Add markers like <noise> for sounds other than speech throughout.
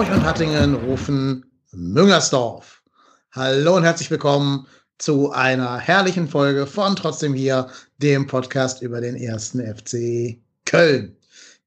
Hamburg und Hattingen rufen Müngersdorf. Hallo und herzlich willkommen zu einer herrlichen Folge von Trotzdem hier, dem Podcast über den ersten FC Köln.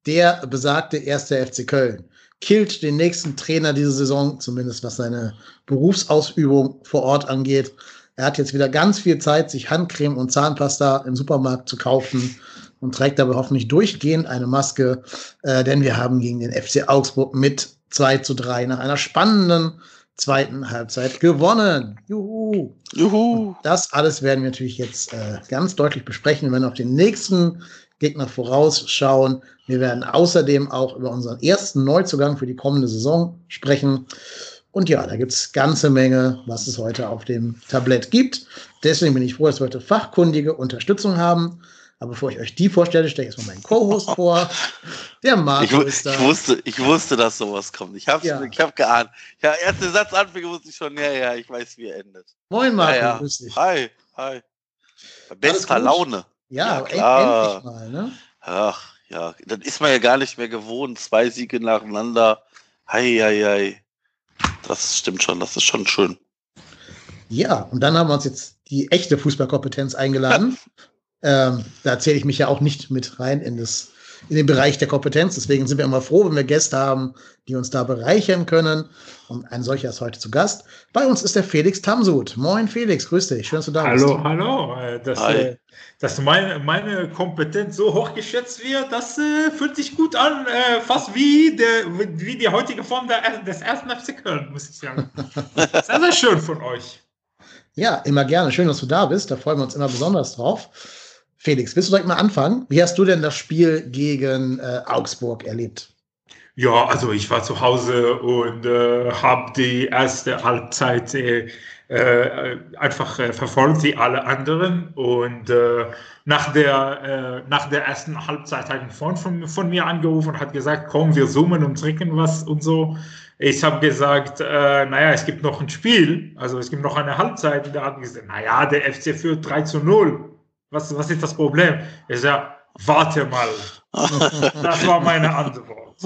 Der besagte erste FC Köln killt den nächsten Trainer diese Saison, zumindest was seine Berufsausübung vor Ort angeht. Er hat jetzt wieder ganz viel Zeit, sich Handcreme und Zahnpasta im Supermarkt zu kaufen und trägt dabei hoffentlich durchgehend eine Maske, äh, denn wir haben gegen den FC Augsburg mit 2 zu 3 nach einer spannenden zweiten Halbzeit gewonnen. Juhu. Juhu. das alles werden wir natürlich jetzt äh, ganz deutlich besprechen. Wir werden auf den nächsten Gegner vorausschauen. Wir werden außerdem auch über unseren ersten Neuzugang für die kommende Saison sprechen. Und ja, da gibt es ganze Menge, was es heute auf dem Tablett gibt. Deswegen bin ich froh, dass wir heute fachkundige Unterstützung haben. Aber bevor ich euch die vorstelle, stelle ich erstmal meinen Co-Host <laughs> vor. Der Marco ich, ist da. Ich wusste, ich wusste, dass sowas kommt. Ich habe ja. hab geahnt. Ja, erste Satz anfing, wusste ich schon, ja, ja, ich weiß, wie er endet. Moin, Marco, ja, ja. grüß dich. Hi, hi. Bester Laune. Ja, ja klar. endlich mal, ne? Ach, ja, dann ist man ja gar nicht mehr gewohnt. Zwei Siege nacheinander. Hei, hei, hei. Das stimmt schon, das ist schon schön. Ja, und dann haben wir uns jetzt die echte Fußballkompetenz eingeladen. <laughs> ähm, da zähle ich mich ja auch nicht mit rein in, das, in den Bereich der Kompetenz. Deswegen sind wir immer froh, wenn wir Gäste haben, die uns da bereichern können. Und ein solcher ist heute zu Gast. Bei uns ist der Felix Tamsud. Moin Felix, grüß dich. Schön, dass du da hallo, bist. Hallo, hallo. Äh, dass, äh, dass meine, meine Kompetenz so hoch geschätzt wird, das äh, fühlt sich gut an. Äh, fast wie, der, wie die heutige Form der, des ersten FC Köln, muss ich sagen. <laughs> sehr, sehr schön von euch. Ja, immer gerne. Schön, dass du da bist. Da freuen wir uns immer besonders drauf. Felix, willst du direkt mal anfangen? Wie hast du denn das Spiel gegen äh, Augsburg erlebt? Ja, also ich war zu Hause und äh, habe die erste Halbzeit äh, äh, einfach äh, verfolgt wie alle anderen. Und äh, nach, der, nach der ersten Halbzeit hat ein Freund von, von mir angerufen und hat gesagt, komm, wir zoomen und trinken was und so. Ich habe gesagt, äh, naja, es gibt noch ein Spiel, also es gibt noch eine Halbzeit. Und da hat gesagt, naja, der FC führt 3 zu 0. Was, was ist das Problem? Ich sage, warte mal. <laughs> Das war meine Antwort.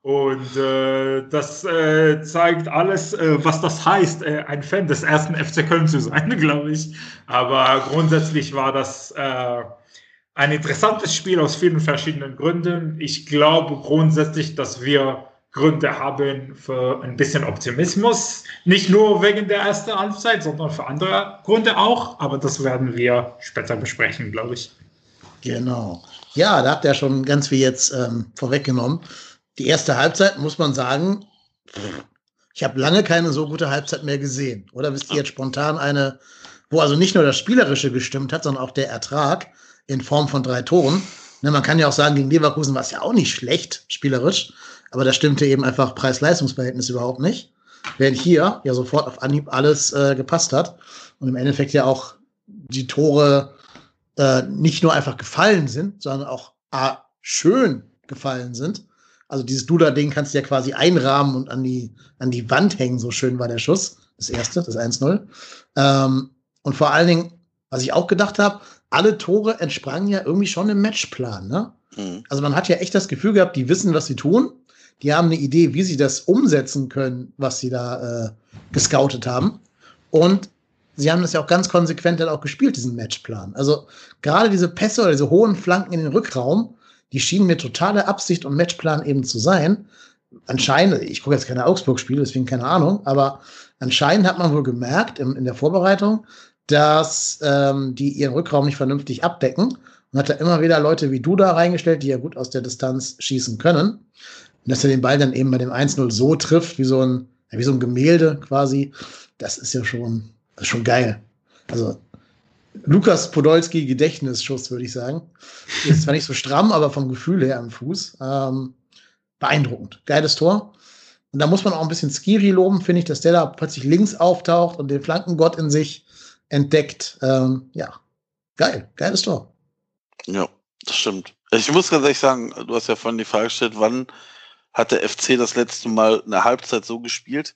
Und äh, das äh, zeigt alles, äh, was das heißt, äh, ein Fan des ersten FC Köln zu sein, <laughs> glaube ich. Aber grundsätzlich war das äh, ein interessantes Spiel aus vielen verschiedenen Gründen. Ich glaube grundsätzlich, dass wir Gründe haben für ein bisschen Optimismus. Nicht nur wegen der ersten Halbzeit, sondern für andere Gründe auch. Aber das werden wir später besprechen, glaube ich. Genau. Ja, da habt ihr schon ganz viel jetzt ähm, vorweggenommen die erste Halbzeit, muss man sagen, ich habe lange keine so gute Halbzeit mehr gesehen. Oder wisst ihr jetzt spontan eine, wo also nicht nur das Spielerische gestimmt hat, sondern auch der Ertrag in Form von drei Toren. Ne, man kann ja auch sagen, gegen Leverkusen war es ja auch nicht schlecht, spielerisch, aber da stimmte eben einfach Preis-Leistungs-Verhältnis überhaupt nicht. Während hier ja sofort auf Anhieb alles äh, gepasst hat und im Endeffekt ja auch die Tore äh, nicht nur einfach gefallen sind, sondern auch A, schön gefallen sind also dieses Duda-Ding kannst du ja quasi einrahmen und an die, an die Wand hängen. So schön war der Schuss. Das erste, das 1-0. Ähm, und vor allen Dingen, was ich auch gedacht habe, alle Tore entsprangen ja irgendwie schon im Matchplan. Ne? Mhm. Also man hat ja echt das Gefühl gehabt, die wissen, was sie tun. Die haben eine Idee, wie sie das umsetzen können, was sie da äh, gescoutet haben. Und sie haben das ja auch ganz konsequent dann auch gespielt, diesen Matchplan. Also gerade diese Pässe oder diese hohen Flanken in den Rückraum, die schienen mir totale Absicht und Matchplan eben zu sein. Anscheinend, ich gucke jetzt keine Augsburg-Spiele, deswegen keine Ahnung, aber anscheinend hat man wohl gemerkt in, in der Vorbereitung, dass ähm, die ihren Rückraum nicht vernünftig abdecken und hat da immer wieder Leute wie du da reingestellt, die ja gut aus der Distanz schießen können. Und dass er den Ball dann eben bei dem 1-0 so trifft, wie so ein, wie so ein Gemälde quasi, das ist ja schon, ist schon geil. Also Lukas Podolski Gedächtnisschuss, würde ich sagen. Ist zwar nicht so stramm, aber vom Gefühl her am Fuß. Ähm, beeindruckend. Geiles Tor. Und da muss man auch ein bisschen Skiri loben, finde ich, dass der da plötzlich links auftaucht und den Flankengott in sich entdeckt. Ähm, ja, geil. Geiles Tor. Ja, das stimmt. Ich muss ganz ehrlich sagen, du hast ja vorhin die Frage gestellt, wann hat der FC das letzte Mal eine Halbzeit so gespielt?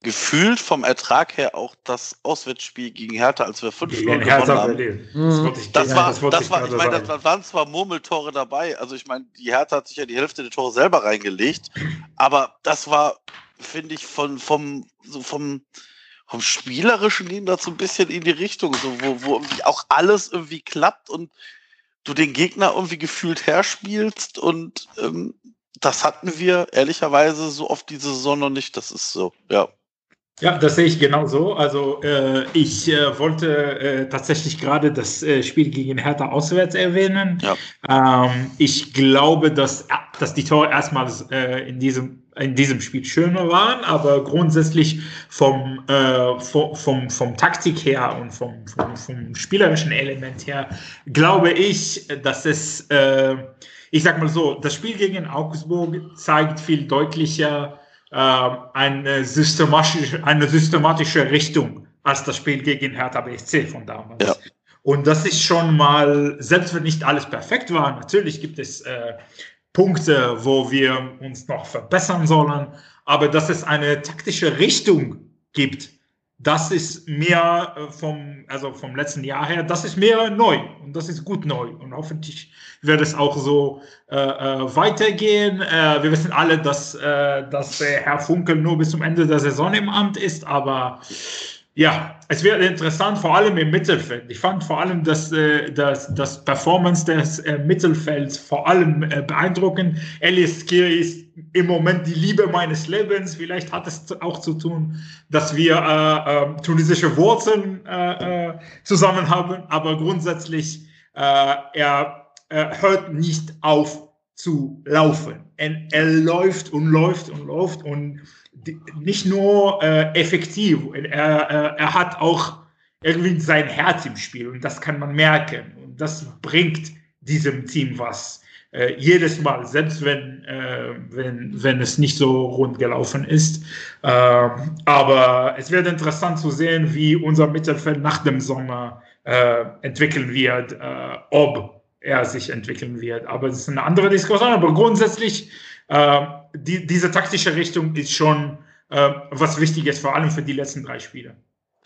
gefühlt vom Ertrag her auch das Auswärtsspiel gegen Hertha, als wir 5 Gegen 0 gewonnen Hertha haben. Berlin. Mhm. Das ja, war, das war, ich meine, da waren zwar Murmeltore dabei, also ich meine, die Hertha hat sich ja die Hälfte der Tore selber reingelegt, aber das war, finde ich, von, vom, so vom, vom Spielerischen ging das so ein bisschen in die Richtung, so, wo, wo irgendwie auch alles irgendwie klappt und du den Gegner irgendwie gefühlt herspielst und ähm, das hatten wir ehrlicherweise so oft diese Saison noch nicht, das ist so, ja. Ja, das sehe ich genauso. Also äh, ich äh, wollte äh, tatsächlich gerade das äh, Spiel gegen Hertha auswärts erwähnen. Ja. Ähm, ich glaube, dass, dass die Tore erstmal äh, in, diesem, in diesem Spiel schöner waren, aber grundsätzlich vom, äh, vom, vom, vom Taktik her und vom, vom, vom spielerischen Element her glaube ich, dass es, ich sag mal so, das Spiel gegen Augsburg zeigt viel deutlicher, äh, eine, systematische, eine systematische Richtung als das Spiel gegen Hertha BSC von damals. Ja. Und das ist schon mal, selbst wenn nicht alles perfekt war, natürlich gibt es äh, Punkte, wo wir uns noch verbessern sollen, aber dass es eine taktische Richtung gibt, das ist mehr äh, vom, also vom letzten Jahr her, das ist mehr neu und das ist gut neu und hoffentlich wird es auch so äh, äh, weitergehen. Äh, wir wissen alle, dass, äh, dass Herr Funkel nur bis zum Ende der Saison im Amt ist, aber ja, es wird interessant, vor allem im Mittelfeld. Ich fand vor allem das, äh, das, das Performance des äh, Mittelfelds vor allem äh, beeindruckend. Elias Skiri ist im Moment die Liebe meines Lebens. Vielleicht hat es auch zu tun, dass wir äh, äh, tunesische Wurzeln äh, zusammen haben, aber grundsätzlich äh, er, er hört nicht auf zu laufen. Er, er läuft und läuft und läuft und nicht nur äh, effektiv, er, er, hat auch irgendwie sein Herz im Spiel und das kann man merken und das bringt diesem Team was. Äh, jedes Mal, selbst wenn, äh, wenn, wenn es nicht so rund gelaufen ist. Ähm, aber es wird interessant zu sehen, wie unser Mittelfeld nach dem Sommer äh, entwickeln wird, äh, ob er sich entwickeln wird. Aber es ist eine andere Diskussion. Aber grundsätzlich, äh, die, diese taktische Richtung ist schon äh, was Wichtiges, vor allem für die letzten drei Spiele.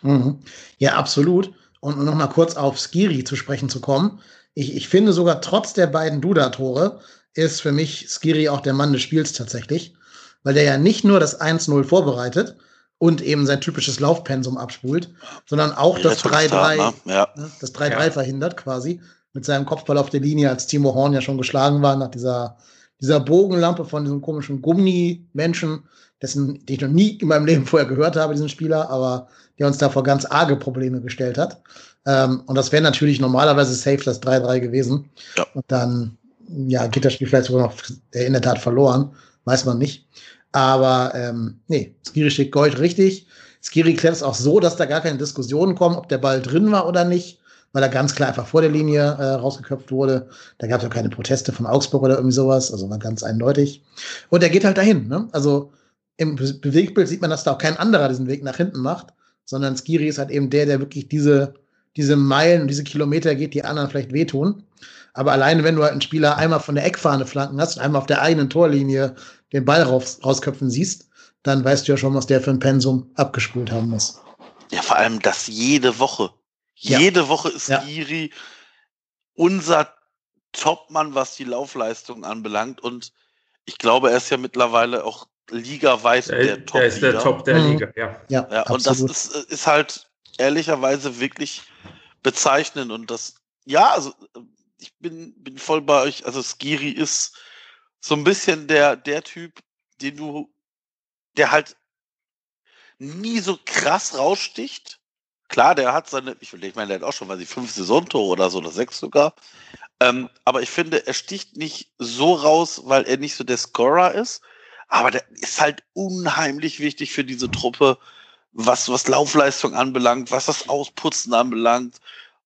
Mhm. Ja, absolut. Und um noch mal kurz auf Skiri zu sprechen zu kommen. Ich, ich finde sogar trotz der beiden Duda-Tore ist für mich Skiri auch der Mann des Spiels tatsächlich, weil der ja nicht nur das 1-0 vorbereitet und eben sein typisches Laufpensum abspult, sondern auch das Rettungsstar, 3-3 ne? Ja. ne, das 3-3 Ja. verhindert quasi mit seinem Kopfball auf der Linie, als Timo Horn ja schon geschlagen war nach dieser, dieser Bogenlampe von diesem komischen Gummi-Menschen, dessen, den ich noch nie in meinem Leben vorher gehört habe, diesen Spieler, aber der uns da vor ganz arge Probleme gestellt hat. Ähm, und das wäre natürlich normalerweise safe das 3-3 gewesen. Ja. Und dann, ja, geht das Spiel vielleicht sogar noch äh, in der Tat verloren. Weiß man nicht. Aber ähm, nee, Skiri steht Gold richtig. Skiri klärt es auch so, dass da gar keine Diskussionen kommen, ob der Ball drin war oder nicht, weil er ganz klar einfach vor der Linie äh, rausgeköpft wurde. Da gab es auch keine Proteste von Augsburg oder irgendwie sowas, also war ganz eindeutig. Und er geht halt dahin. Ne? Also im Be Bewegtbild sieht man, dass da auch kein anderer diesen Weg nach hinten macht, sondern Skiri ist halt eben der, der wirklich diese, diese Meilen und diese Kilometer geht, die anderen vielleicht wehtun. Aber alleine, wenn du halt einen Spieler einmal von der Eckfahne flanken hast und einmal auf der eigenen Torlinie den Ball raus, rausköpfen siehst, dann weißt du ja schon, was der für ein Pensum abgespult haben muss. Ja, vor allem das jede Woche. Ja. Jede Woche ist Ja. Giri unser Topmann, was die Laufleistung anbelangt. Und ich glaube, er ist ja mittlerweile auch ligaweit Der, der Top. der ist der Top der Mhm. Liga, ja. Ja, Ja, und das ist, äh, ist halt ehrlicherweise wirklich bezeichnend. Und das, ja, also ich bin, bin voll bei euch. Also Skiri ist so ein bisschen der, der Typ, den du, der halt nie so krass raussticht. Klar, der hat seine, ich, ich meine, der hat auch schon, weiß ich, fünf Saisontore oder so, oder sechs sogar. Ähm, aber ich finde, er sticht nicht so raus, weil er nicht so der Scorer ist. Aber der ist halt unheimlich wichtig für diese Truppe, was, was Laufleistung anbelangt, was das Ausputzen anbelangt.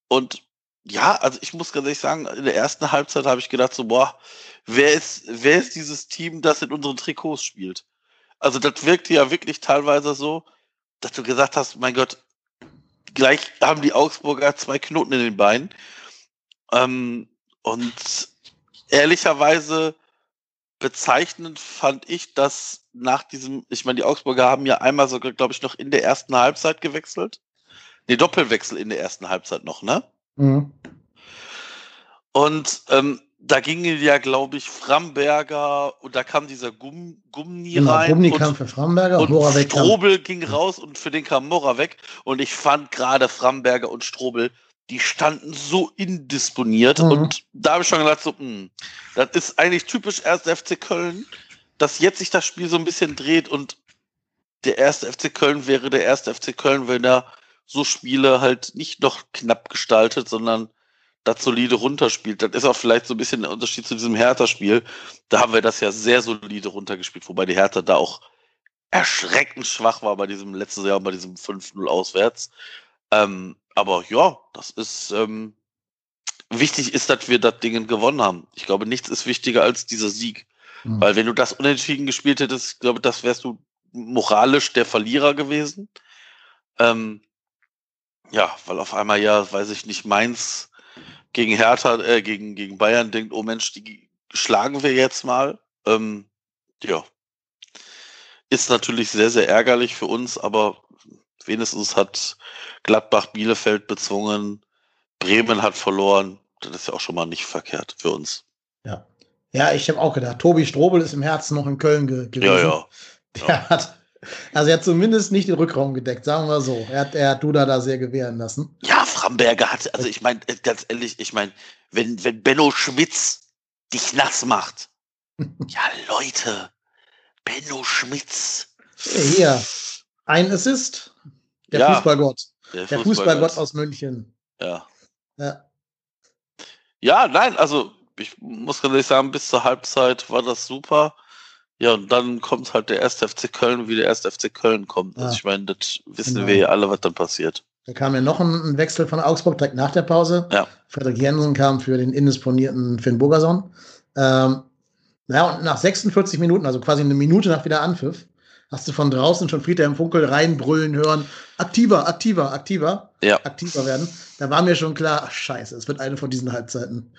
Und ja, also ich muss ganz ehrlich sagen, in der ersten Halbzeit habe ich gedacht, so, boah, wer ist, wer ist dieses Team, das in unseren Trikots spielt? Also das wirkte ja wirklich teilweise so, dass du gesagt hast, mein Gott, gleich haben die Augsburger zwei Knoten in den Beinen. Ähm, und ehrlicherweise bezeichnend fand ich, dass nach diesem, ich meine, die Augsburger haben ja einmal sogar, glaube ich, noch in der ersten Halbzeit gewechselt. Nee, Doppelwechsel in der ersten Halbzeit noch, ne? Mhm. Und ähm, da gingen ja, glaube ich, Framberger und da kam dieser Gum, Gummi genau, rein. Gummi kam für Framberger und, und weg. Strobel ging raus und für den kam Mora weg. Und ich fand gerade Framberger und Strobel, die standen so indisponiert. Mhm. Und da habe ich schon gedacht, so, mh, hm, das ist eigentlich typisch erst FC Köln, dass jetzt sich das Spiel so ein bisschen dreht und der erste FC Köln wäre der erste FC Köln, wenn er so Spiele halt nicht noch knapp gestaltet, sondern das solide runterspielt. Das ist auch vielleicht so ein bisschen der Unterschied zu diesem Hertha-Spiel. Da haben wir das ja sehr solide runtergespielt, wobei die Hertha da auch erschreckend schwach war bei diesem letzten Jahr, bei diesem 5-0 auswärts. Ähm, aber ja, das ist ähm, wichtig ist, dass wir das Ding gewonnen haben. Ich glaube, nichts ist wichtiger als dieser Sieg. Mhm. Weil wenn du das unentschieden gespielt hättest, ich glaube, das wärst du moralisch der Verlierer gewesen. Ähm, ja, weil auf einmal ja, weiß ich nicht, Mainz gegen Hertha, äh, gegen, gegen Bayern denkt, oh Mensch, die schlagen wir jetzt mal. Ähm, ja. Ist natürlich sehr, sehr ärgerlich für uns, aber wenigstens hat Gladbach Bielefeld bezwungen, Bremen hat verloren. Das ist ja auch schon mal nicht verkehrt für uns. Ja. Ja, ich habe auch gedacht, Tobi Strobel ist im Herzen noch in Köln ge gewesen. Ja, ja. Der ja. hat also er hat zumindest nicht den Rückraum gedeckt, sagen wir so. Er hat, er hat Duda da sehr gewähren lassen. Ja, Framberger hat, also ich meine, ganz ehrlich, ich meine, wenn, wenn Benno Schmitz dich nass macht. <laughs> ja, Leute, Benno Schmitz. Hier, ein Assist. Der ja, Fußballgott. Der, der Fußballgott aus München. Ja. Ja. Ja, nein, also ich muss ganz ehrlich sagen, bis zur Halbzeit war das super. Ja, und dann kommt halt der erste FC Köln, wie der erste FC Köln kommt. Also ich meine, das wissen genau. wir ja alle, was dann passiert. Da kam ja noch ein, Wechsel von Augsburg direkt nach der Pause. Ja. Frederik Jensen kam für den indisponierten Finn Burgerson. Ähm, naja, und nach 46 Minuten, also quasi eine Minute nach wieder Anpfiff, hast du von draußen schon Friedhelm Funkel reinbrüllen hören, aktiver, aktiver, aktiver, ja. aktiver werden. Da war mir schon klar, ach, scheiße, es wird eine von diesen Halbzeiten.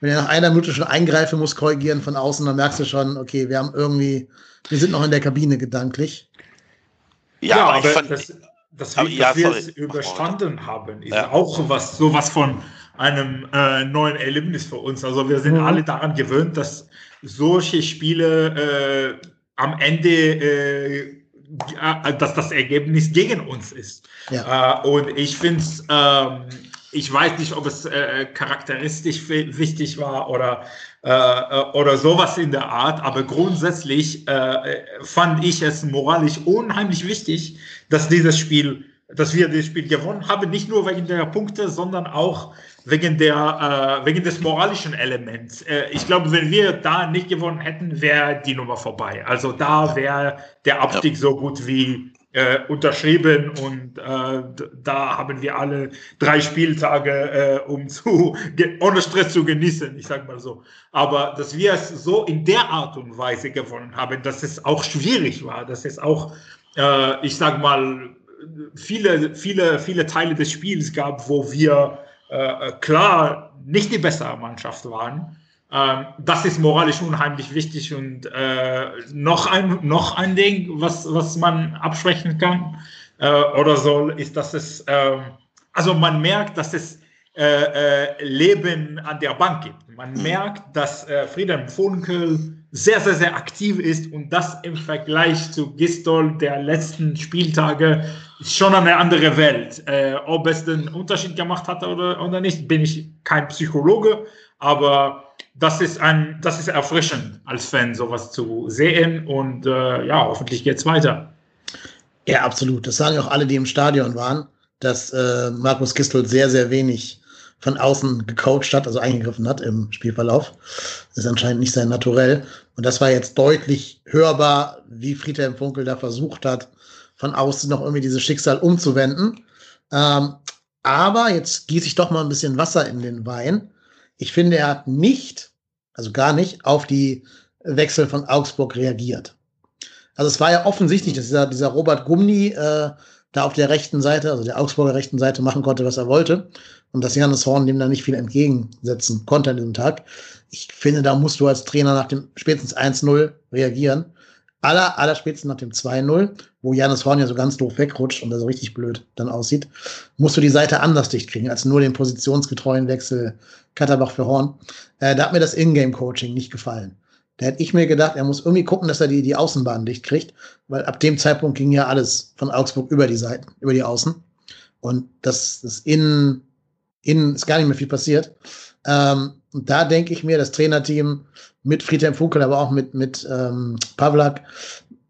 Wenn er nach einer Minute schon eingreifen muss, korrigieren von außen, dann merkst du schon, okay, wir haben irgendwie, wir sind noch in der Kabine gedanklich. Ja, ja aber, fand, das, das wir, ja, wir es überstanden haben, ist ja. auch was, sowas von einem äh, neuen Erlebnis für uns. Also wir sind mhm. alle daran gewöhnt, dass solche Spiele äh, am Ende äh, dass das Ergebnis gegen uns ist. Ja. Äh, und ich finde es, ähm, ich weiß nicht, ob es äh, charakteristisch wichtig war oder, äh, äh, oder sowas in der Art, aber grundsätzlich äh, fand ich es moralisch unheimlich wichtig, dass dieses Spiel, dass wir das Spiel gewonnen haben, nicht nur wegen der Punkte, sondern auch wegen, der, äh, wegen des moralischen Elements. Äh, ich glaube, wenn wir da nicht gewonnen hätten, wäre die Nummer vorbei. Also da wäre der Abstieg so gut wie äh, unterschrieben und äh, da haben wir alle drei Spieltage, äh, um zu ohne Stress zu genießen, ich sag mal so. Aber dass wir es so in der Art und Weise gewonnen haben, dass es auch schwierig war, dass es auch, äh, ich sag mal, viele, viele, viele Teile des Spiels gab, wo wir äh, klar nicht die bessere Mannschaft waren. Ähm, das ist moralisch unheimlich wichtig und äh, noch, ein, noch ein Ding, was, was man absprechen kann äh, oder soll, ist, dass es, ähm, also man merkt, dass es äh, äh, Leben an der Bank gibt. Man mhm. merkt, dass äh, Friedhelm Funkel sehr, sehr, sehr aktiv ist und das im Vergleich zu Gistol der letzten Spieltage ist schon eine andere Welt. Äh, ob es den Unterschied gemacht hat oder, oder nicht, bin ich kein Psychologe, aber das ist ein, das ist erfrischend als Fan, sowas zu sehen und äh, ja, hoffentlich geht es weiter. Ja, absolut. Das sagen auch alle, die im Stadion waren, dass äh, Markus Gistol sehr, sehr wenig von außen gecoacht hat, also eingegriffen hat im Spielverlauf. Das ist anscheinend nicht sein Naturell. Und das war jetzt deutlich hörbar, wie Friedhelm Funkel da versucht hat, von außen noch irgendwie dieses Schicksal umzuwenden. Ähm, aber jetzt gieße ich doch mal ein bisschen Wasser in den Wein. Ich finde, er hat nicht, also gar nicht, auf die Wechsel von Augsburg reagiert. Also es war ja offensichtlich, dass dieser, dieser Robert Gumni äh, da auf der rechten Seite, also der Augsburger rechten Seite, machen konnte, was er wollte. Und dass Janis Horn dem da nicht viel entgegensetzen konnte an diesem Tag. Ich finde, da musst du als Trainer nach dem spätestens 1-0 reagieren. Aller, aller spätestens nach dem 2-0, wo Janis Horn ja so ganz doof wegrutscht und das so richtig blöd dann aussieht, musst du die Seite anders dicht kriegen, als nur den positionsgetreuen Wechsel Katterbach für Horn. Äh, da hat mir das Ingame-Coaching nicht gefallen. Da hätte ich mir gedacht, er muss irgendwie gucken, dass er die, die Außenbahn dicht kriegt, weil ab dem Zeitpunkt ging ja alles von Augsburg über die Seiten, über die Außen. Und das, das Innen, Innen ist gar nicht mehr viel passiert. Ähm, und da denke ich mir, das Trainerteam mit Friedhelm Funkel, aber auch mit, mit ähm, Pavlak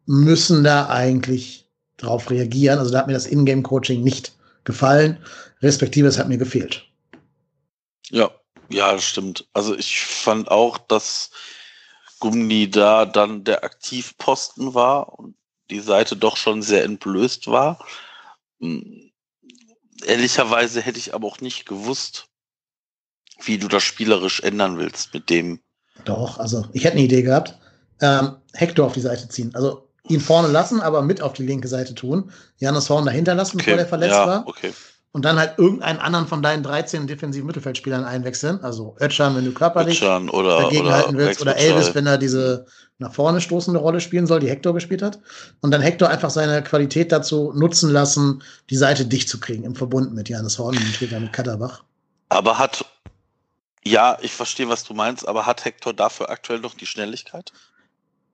müssen da eigentlich drauf reagieren. Also da hat mir das Ingame-Coaching nicht gefallen, respektive es hat mir gefehlt. Ja, ja, stimmt. Also ich fand auch, dass Gummi da dann der Aktivposten war und die Seite doch schon sehr entblößt war. Hm, ehrlicherweise hätte ich aber auch nicht gewusst, wie du das spielerisch ändern willst mit dem. Doch, also ich hätte eine Idee gehabt. Ähm, Hector auf die Seite ziehen. Also ihn vorne lassen, aber mit auf die linke Seite tun. Janus Horn dahinter lassen, okay. bevor der verletzt ja, war. Okay und dann halt irgendeinen anderen von deinen 13 defensiven Mittelfeldspielern einwechseln. Also Ötchan, wenn du körperlich Ötchan oder, dagegen halten willst, oder Elvis, wenn er diese nach vorne stoßende Rolle spielen soll, die Hector gespielt hat. Und dann Hector einfach seine Qualität dazu nutzen lassen, die Seite dicht zu kriegen, im Verbund mit Janis Horn und später mit Katterbach. Aber hat, ja, ich verstehe, was du meinst, aber hat Hector dafür aktuell noch die Schnelligkeit?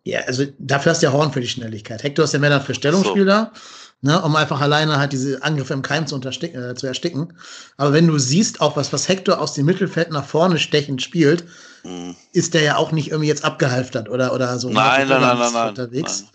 Ja, also dafür hast du ja Horn für die Schnelligkeit. Hector ist ja mehr dann für Stellungsspieler. So ne, um einfach alleine halt diese Angriffe im Keim zu, äh, zu ersticken. Aber wenn du siehst, auch was, was Hector aus dem Mittelfeld nach vorne stechend spielt, mhm. ist der ja auch nicht irgendwie jetzt abgehalftert oder, oder so nein, nein, nein, nein, unterwegs. Nein,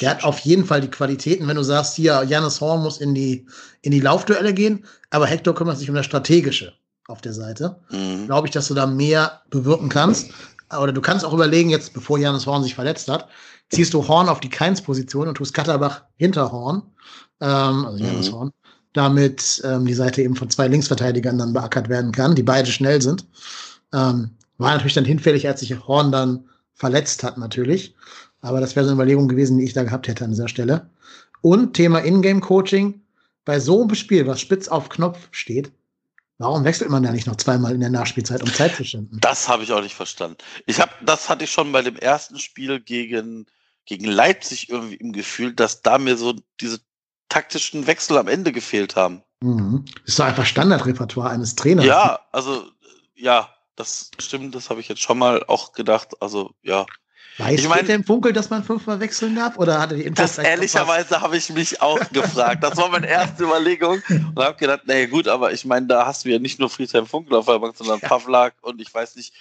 der hat auf jeden Fall die Qualitäten, wenn du sagst, hier, Janis Horn muss in die, in die Laufduelle gehen, aber Hector kümmert sich um das Strategische auf der Seite. Mhm. Glaube ich, dass du da mehr bewirken kannst. Oder du kannst auch überlegen, jetzt, bevor Janis Horn sich verletzt hat, ziehst du Horn auf die Keins-Position und tust Katterbach hinter Horn, ähm, also Janus mhm. Horn, damit ähm, die Seite eben von zwei Linksverteidigern dann beackert werden kann, die beide schnell sind. Ähm, war natürlich dann hinfällig, als sich Horn dann verletzt hat, natürlich. Aber das wäre so eine Überlegung gewesen, die ich da gehabt hätte an dieser Stelle. Und Thema Ingame-Coaching. Bei so einem Spiel, was spitz auf Knopf steht, Warum wechselt man da nicht noch zweimal in der Nachspielzeit, um Zeit zu schinden? Das habe ich auch nicht verstanden. Ich habe, das hatte ich schon bei dem ersten Spiel gegen gegen Leipzig irgendwie im Gefühl, dass da mir so diese taktischen Wechsel am Ende gefehlt haben. Mhm. Ist doch einfach Standardrepertoire eines Trainers. Ja, also ja, das stimmt, das habe ich jetzt schon mal auch gedacht. Also ja. Weiß ich mein, dem Funkel, dass man fünfmal wechseln darf? Oder hatte die Infos Das ehrlicherweise habe ich mich auch gefragt. Das war meine erste Überlegung und habe gedacht, naja gut, aber ich meine, da hast du ja nicht nur Friedhelm Funkel auf der Bank, sondern ja. Pavlak und ich weiß nicht.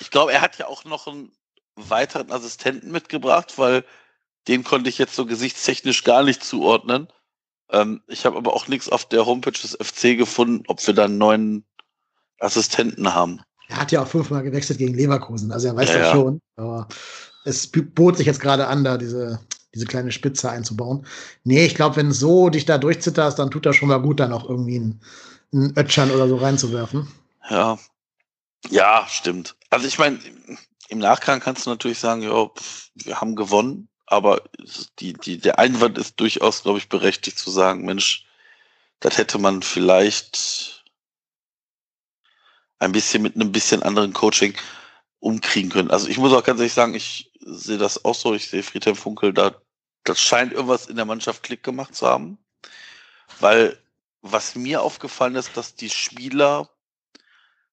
Ich glaube, er hat ja auch noch einen weiteren Assistenten mitgebracht, weil den konnte ich jetzt so gesichtstechnisch gar nicht zuordnen. Ähm, ich habe aber auch nichts auf der Homepage des FC gefunden, ob wir da einen neuen Assistenten haben. Er hat ja auch fünfmal gewechselt gegen Leverkusen, also er weiß ja, ja schon. Aber es bot sich jetzt gerade an, da diese, diese kleine Spitze einzubauen. Nee, ich glaube, wenn so dich da durchzitterst, dann tut das schon mal gut, da noch irgendwie einen, einen Ötschern oder so reinzuwerfen. Ja. Ja, stimmt. Also ich meine, im Nachgang kannst du natürlich sagen, ja, wir haben gewonnen, aber die, die, der Einwand ist durchaus, glaube ich, berechtigt zu sagen, Mensch, das hätte man vielleicht ein bisschen mit einem bisschen anderen Coaching umkriegen können. Also ich muss auch ganz ehrlich sagen, ich sehe das auch so, ich sehe Friedhelm Funkel, da, das scheint irgendwas in der Mannschaft Klick gemacht zu haben. Weil was mir aufgefallen ist, dass die Spieler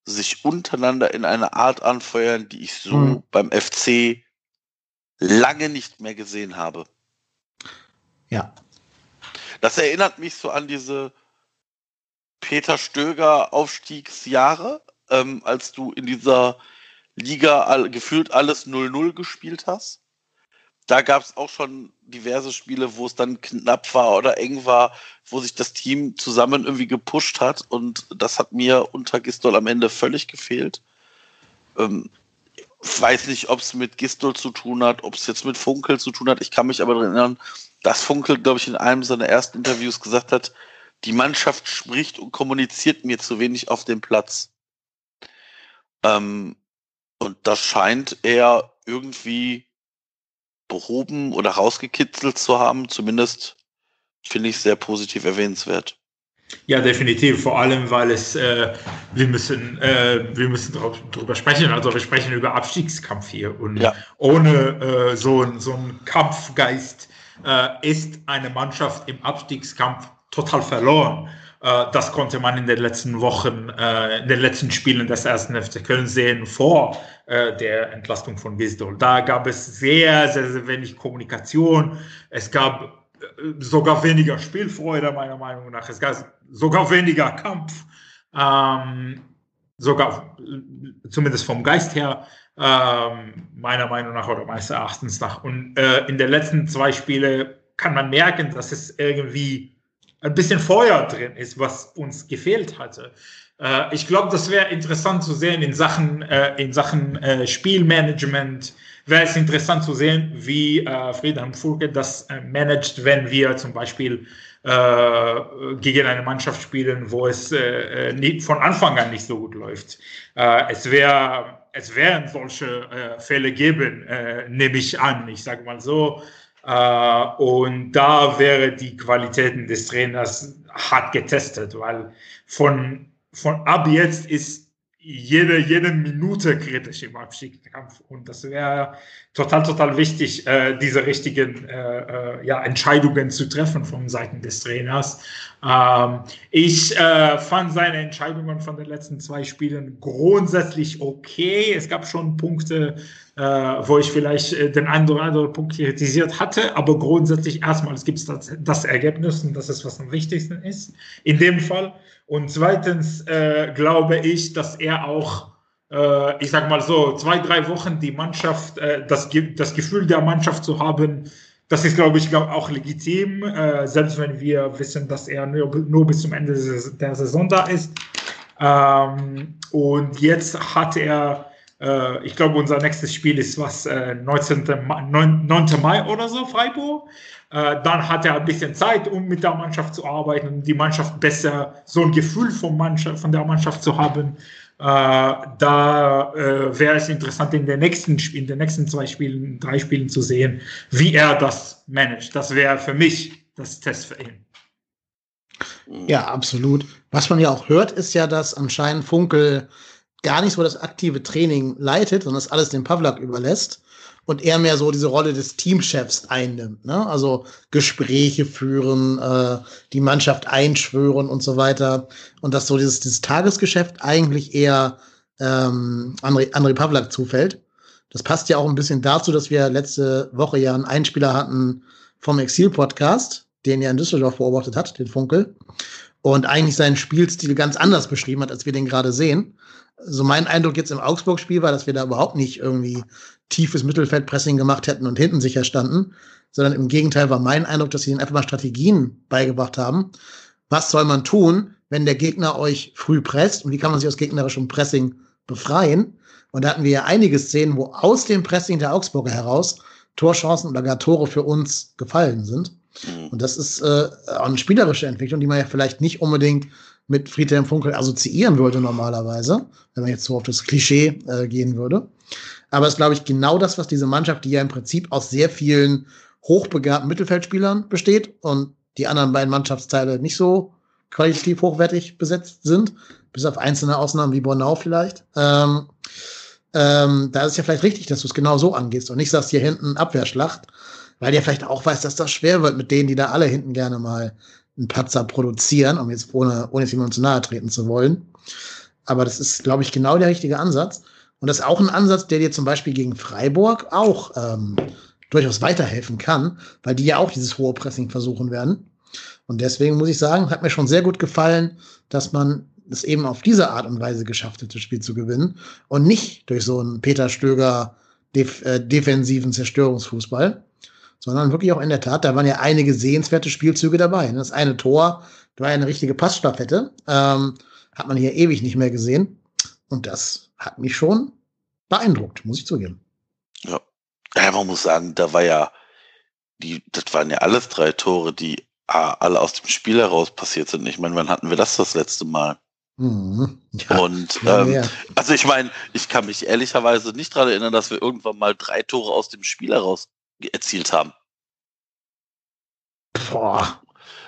sich untereinander in eine Art anfeuern, die ich so mhm. beim FC lange nicht mehr gesehen habe. Ja. Das erinnert mich so an diese Peter Stöger Aufstiegsjahre, ähm, als du in dieser Liga all, gefühlt alles 0-0 gespielt hast da gab es auch schon diverse Spiele, wo es dann knapp war oder eng war, wo sich das Team zusammen irgendwie gepusht hat und das hat mir unter Gistol am Ende völlig gefehlt. Ähm, weiß nicht, ob es mit Gistol zu tun hat, ob es jetzt mit Funkel zu tun hat. Ich kann mich aber daran erinnern, dass Funkel, glaube ich, in einem seiner ersten Interviews gesagt hat, die Mannschaft spricht und kommuniziert mir zu wenig auf dem Platz. Ähm, und das scheint er irgendwie behoben oder rausgekitzelt zu haben, zumindest finde ich sehr positiv erwähnenswert. Ja, definitiv. Vor allem, weil es, äh, wir müssen, äh, wir müssen darüber sprechen. Also wir sprechen über Abstiegskampf hier. Und ja. ohne äh, so, so einen Kampfgeist äh, ist eine Mannschaft im Abstiegskampf total verloren. Äh, das konnte man in den letzten Wochen, äh, in den letzten Spielen des ersten FC Köln sehen vor der Entlastung von Gisdol. Da gab es sehr, sehr, sehr wenig Kommunikation. Es gab sogar weniger Spielfreude, meiner Meinung nach. Es gab sogar weniger Kampf, ähm, sogar zumindest vom Geist her, ähm, meiner Meinung nach oder meines Erachtens nach. Und äh, in den letzten zwei Spielen kann man merken, dass es irgendwie ein bisschen Feuer drin ist, was uns gefehlt hatte. Äh, ich glaube, das wäre interessant zu sehen in Sachen, äh, in Sachen äh, Spielmanagement, wäre es interessant zu sehen, wie äh, Friedhelm Furke das äh, managt, wenn wir zum Beispiel äh, gegen eine Mannschaft spielen, wo es von Anfang an nicht so gut läuft. Es wäre es werden solche Fälle geben, nehme ich an, ich sage mal so. Äh, und da wäre die Qualitäten des Trainers hart getestet, weil von, von ab jetzt ist jede, jede Minute kritisch im Abstiegskampf. Und das wäre total, total wichtig, äh, diese richtigen äh, äh, ja, Entscheidungen zu treffen von Seiten des Trainers. Ähm, ich äh, fand seine Entscheidungen von den letzten zwei Spielen grundsätzlich okay. Es gab schon Punkte, wo ich vielleicht äh, den einen oder anderen Punkt kritisiert hatte, aber grundsätzlich erstmal gibt es das, das Ergebnis und das ist, was am wichtigsten ist in dem Fall. Und zweitens äh, glaube ich, dass er auch, äh, ich sag mal so, zwei, drei Wochen die Mannschaft, äh, das, das Gefühl der Mannschaft zu haben, das ist, glaube ich, auch legitim, äh, selbst wenn wir wissen, dass er nur, nur bis zum Ende der Saison da ist. Ähm, und jetzt hat er, äh, ich glaube, unser nächstes Spiel ist was, 19. Mai, 9, 9. Mai oder so, Freiburg. Äh, dann hat er ein bisschen Zeit, um mit der Mannschaft zu arbeiten, um die Mannschaft besser, so ein Gefühl von, Mannschaft, von der Mannschaft zu haben. Äh, da äh, wäre es interessant, in den nächsten in den nächsten zwei Spielen, drei Spielen zu sehen, wie er das managt. Das wäre für mich das Test für ihn. Ja, absolut. Was man ja auch hört, ist ja, dass anscheinend Funkel gar nicht so das aktive Training leitet, sondern das alles dem Pavlak überlässt und er mehr so diese Rolle des Teamchefs einnimmt. Ne? Also Gespräche führen, äh, die Mannschaft einschwören und so weiter. Und dass so dieses, dieses Tagesgeschäft eigentlich eher ähm, André, André Pavlak zufällt. Das passt ja auch ein bisschen dazu, dass wir letzte Woche ja einen Einspieler hatten vom Exil-Podcast, den er in Düsseldorf beobachtet hat, den Funkel. Und eigentlich seinen Spielstil ganz anders beschrieben hat, als wir den gerade sehen. So mein Eindruck jetzt im Augsburg-Spiel war, dass wir da überhaupt nicht irgendwie tiefes Mittelfeldpressing gemacht hätten und hinten sicher standen, sondern im Gegenteil war mein Eindruck, dass sie ihnen einfach mal Strategien beigebracht haben. Was soll man tun, wenn der Gegner euch früh presst und wie kann man sich aus gegnerischem Pressing befreien? Und da hatten wir ja einige Szenen, wo aus dem Pressing der Augsburger heraus Torchancen oder gar Tore für uns gefallen sind. Mhm. Und das ist äh, eine spielerische Entwicklung, die man ja vielleicht nicht unbedingt mit Friedhelm Funkel assoziieren würde normalerweise, wenn man jetzt so auf das Klischee äh, gehen würde. Aber es ist, glaube ich, genau das, was diese Mannschaft, die ja im Prinzip aus sehr vielen hochbegabten Mittelfeldspielern besteht und die anderen beiden Mannschaftsteile nicht so qualitativ hochwertig besetzt sind, bis auf einzelne Ausnahmen wie Bornau vielleicht. Ähm, ähm, da ist es ja vielleicht richtig, dass du es genau so angehst und nicht sagst, hier hinten Abwehrschlacht, weil ja vielleicht auch weißt, dass das schwer wird mit denen, die da alle hinten gerne mal einen Patzer produzieren, um jetzt ohne, ohne jetzt jemandem zu nahe treten zu wollen. Aber das ist, glaube ich, genau der richtige Ansatz. Und das ist auch ein Ansatz, der dir zum Beispiel gegen Freiburg auch ähm, durchaus weiterhelfen kann, weil die ja auch dieses hohe Pressing versuchen werden. Und deswegen muss ich sagen, hat mir schon sehr gut gefallen, dass man es eben auf diese Art und Weise geschafft hat, das Spiel zu gewinnen und nicht durch so einen Peter Stöger def äh, defensiven Zerstörungsfußball, sondern wirklich auch in der Tat, da waren ja einige sehenswerte Spielzüge dabei. Das eine Tor, da war ja eine richtige Passstaffette, ähm, hat man hier ewig nicht mehr gesehen. Und das hat mich schon beeindruckt, muss ich zugeben. Ja. ja, man muss sagen, da war ja, die, das waren ja alles drei Tore, die ah, alle aus dem Spiel heraus passiert sind. Ich meine, wann hatten wir das das letzte Mal? Mhm. Ja, und ähm, also ich meine, ich kann mich ehrlicherweise nicht daran erinnern, dass wir irgendwann mal drei Tore aus dem Spiel heraus erzielt haben. Boah.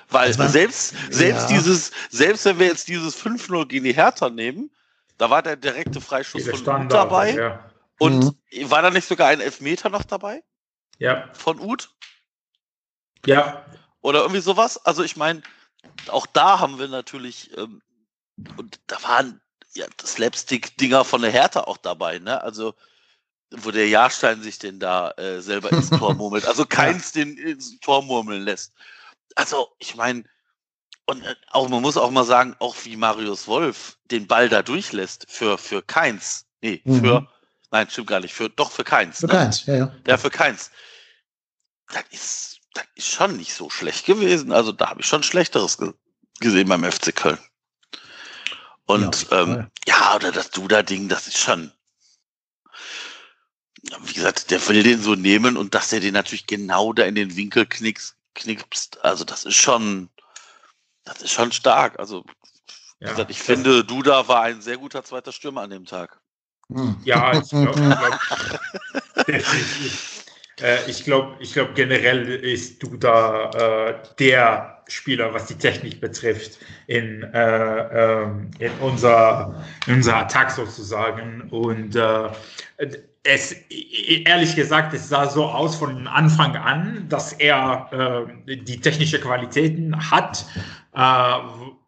Weil war, selbst, selbst ja. dieses, selbst wenn wir jetzt dieses 5-0 gegen die Hertha nehmen, da war der direkte Freischuss Diese von Uth Standard, dabei. Ja. Und war da nicht sogar ein Elfmeter noch dabei? Ja. Von Uth? Ja. Oder irgendwie sowas? Also ich meine, auch da haben wir natürlich, ähm, und da waren ja Slapstick-Dinger von der Hertha auch dabei, ne? Also wo der Jahrstein sich denn da äh, selber ins Tor <laughs> murmelt. Also keins den ins Tor murmeln lässt. Also, ich meine, und äh, auch man muss auch mal sagen, auch wie Marius Wolf den Ball da durchlässt für, für keins. Nee, Mhm. für, nein, stimmt gar nicht, für, doch für keins. Für ne? keins, ja, ja. Ja, für keins. Das ist, das ist schon nicht so schlecht gewesen. Also da habe ich schon Schlechteres ge gesehen beim FC Köln. Und Ja, ähm, ja, oder das Duda-Ding, das ist schon. Wie gesagt, der will den so nehmen und dass der den natürlich genau da in den Winkel knicks, knickst, also das ist schon, das ist schon stark. Also, wie Ja. gesagt, ich finde, Duda war ein sehr guter zweiter Stürmer an dem Tag. Hm. Ja, ich glaube, <laughs> glaub. <laughs> Äh, ich glaube, ich glaub, generell ist du da äh, der Spieler, was die Technik betrifft, in, äh, ähm, in, unser, in unser Attack sozusagen. Und äh, es, ehrlich gesagt, es sah so aus von Anfang an, dass er äh, die technische Qualitäten hat. Äh,